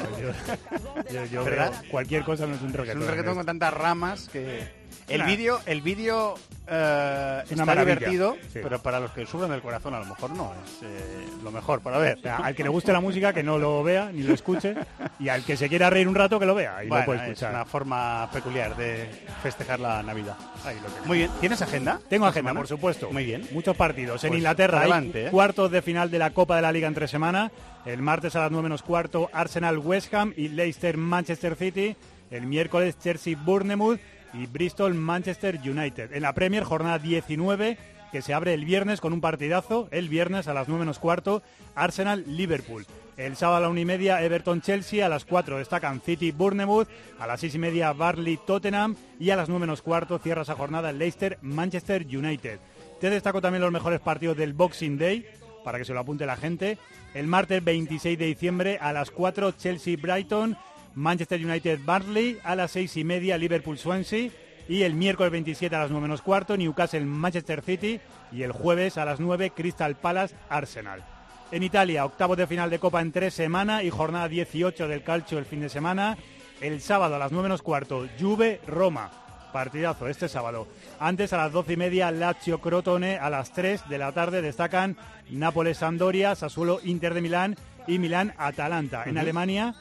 Yo, yo ¿Verdad? cualquier cosa no es un es reggaetón. un reggaetón con tantas ramas que el vídeo, el vídeo eh, Es está maravilla, divertido, sí. pero para los que sufran del corazón a lo mejor no es eh, lo mejor para ver. O sea, al que le guste la música, que no lo vea ni lo escuche. Y al que se quiera reír un rato, que lo vea y Bueno, lo puede es una forma peculiar de festejar la Navidad. Ahí lo. Muy bien, ¿tienes agenda? Tengo agenda, semana? por supuesto. Muy bien. Muchos partidos. En Pues Inglaterra adelante, hay ¿eh? cuartos de final de la Copa de la Liga entre semana. El martes a las 9 menos cuarto, Arsenal West Ham y Leicester Manchester City. El miércoles, Chelsea Bournemouth y Bristol Manchester United. En la Premier, jornada 19, que se abre el viernes con un partidazo. El viernes a las 9 menos cuarto, Arsenal Liverpool. El sábado a la una y media, Everton Chelsea. A las 4 destacan City Bournemouth. A las 6 y media, Barley Tottenham. Y a las 9 menos cuarto, cierra esa jornada Leicester Manchester United. Te destaco también los mejores partidos del Boxing Day, para que se lo apunte la gente. El martes 26 de diciembre a las 4 Chelsea Brighton, Manchester United Barley, a las 6 y media Liverpool Swansea. Y el miércoles 27 a las 9 menos cuarto Newcastle Manchester City. Y el jueves a las 9 Crystal Palace Arsenal. En Italia, octavos de final de Copa en tres semanas y jornada 18 del Calcio el fin de semana. El sábado a las 9 menos cuarto, Juve-Roma. Partidazo este sábado. Antes a las 12 y media, Lazio-Crotone. A las 3 de la tarde destacan Nápoles-Sampdoria, Sassuolo-Inter de Milán y Milán-Atalanta. En Ujú. Alemania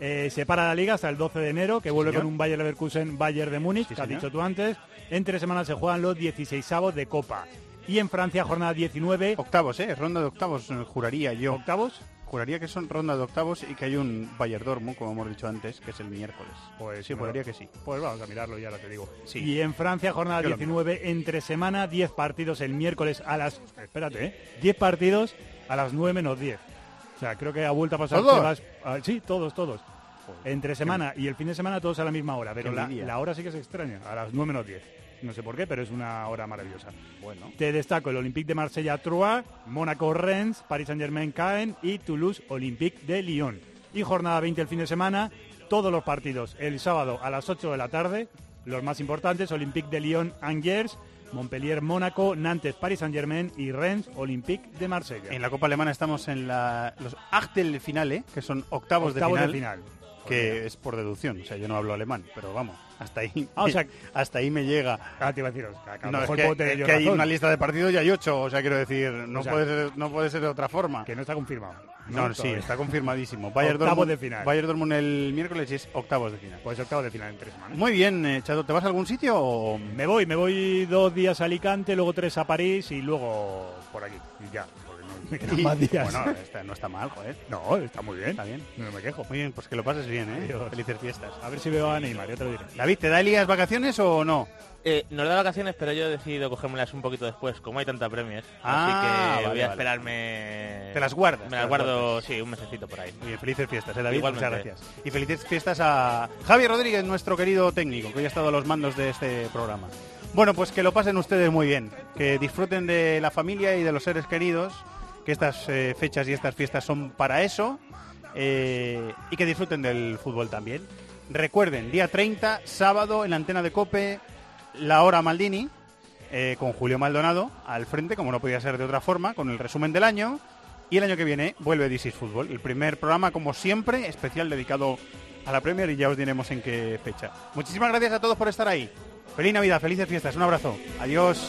eh, se para la liga hasta el 12 de enero, que vuelve señor. con un Bayer Leverkusen-Bayern de Múnich, Sí, que has dicho tú antes. En tres semanas se juegan los 16avos de Copa. Y en Francia, jornada 19. Octavos, ¿eh? Ronda de octavos, eh, juraría yo. ¿Octavos? Juraría que son ronda de octavos y que hay un Bayern Dortmund, como hemos dicho antes, que es el miércoles. Pues sí, juraría que sí. Pues vamos a mirarlo y ahora te digo. Sí. Y en Francia, jornada Yo lo 19, entre semana, 10 partidos el miércoles a las... Espérate, ¿eh? 10 partidos a las 9 menos 10. O sea, creo que ha vuelto a pasar... ¿Todos? Ah, sí, todos, todos. Entre semana y el fin de semana todos a la misma hora, pero la hora sí que se extraña, a las 9 menos 10. No sé por qué, pero es una hora maravillosa. Bueno. Te destaco el Olympique de Marsella Troyes, Mónaco Rennes, Paris Saint-Germain Caen y Toulouse Olympique de Lyon. Y jornada 20 el fin de semana, todos los partidos el sábado a las 8 de la tarde, los más importantes Olympique de Lyon Angers, Montpellier Mónaco, Nantes Paris Saint-Germain y Rennes Olympique de Marsella. En la Copa Alemana estamos en la, los Achtel Finale, que son octavos, Octavos de de final. final. Que es por deducción, o sea, yo no hablo alemán, pero vamos, hasta ahí, Ah, o sea- hasta ahí me llega. Ah, te iba a decir, o sea, que a es es hay una lista de partidos y hay ocho, o sea, quiero decir, no, O sea, puede, ser, no puede ser de otra forma. Que no está confirmado. No, sí, Todavía. está confirmadísimo. Bayern Octavos Dortmund, de final. Bayern Dortmund el miércoles y es octavos de final. Pues octavos de final en tres semanas. Muy bien, eh, Chato, ¿te vas a algún sitio o...? Me voy, me voy dos días a Alicante, luego tres a París y luego por aquí. Y ya, porque no me quedan Y- más días. Bueno, está- no está mal, joder. No, está muy bien. Está bien. No me quejo. Muy bien, pues que lo pases bien, ¿eh? Adiós. Felices fiestas. A ver si veo a Neymar, ya te lo diré. David, ¿te da Elías vacaciones o no? Eh, nos da vacaciones, pero yo he decidido cogérmelas un poquito después, como hay tanta premios. Ah, así que vale, voy a vale. esperarme. Te las guardas, Me las guardo, guardas. sí, un mesecito por ahí. Muy bien, felices fiestas, ¿eh, David? Igualmente. Muchas gracias. Y felices fiestas a Javi Rodríguez, nuestro querido técnico, que hoy ha estado a los mandos de este programa. Bueno, pues que lo pasen ustedes muy bien, que disfruten de la familia y de los seres queridos, que estas eh, fechas y estas fiestas son para eso, eh, y que disfruten del fútbol también. Recuerden, día 30, sábado, en la antena de Cope, la hora Maldini, eh, con Julio Maldonado al frente, como no podía ser de otra forma, con el resumen del año. Y el año que viene vuelve This is Fútbol, el primer programa, como siempre, especial dedicado a la Premier y ya os diremos en qué fecha. Muchísimas gracias a todos por estar ahí. Feliz Navidad, felices fiestas, un abrazo. Adiós.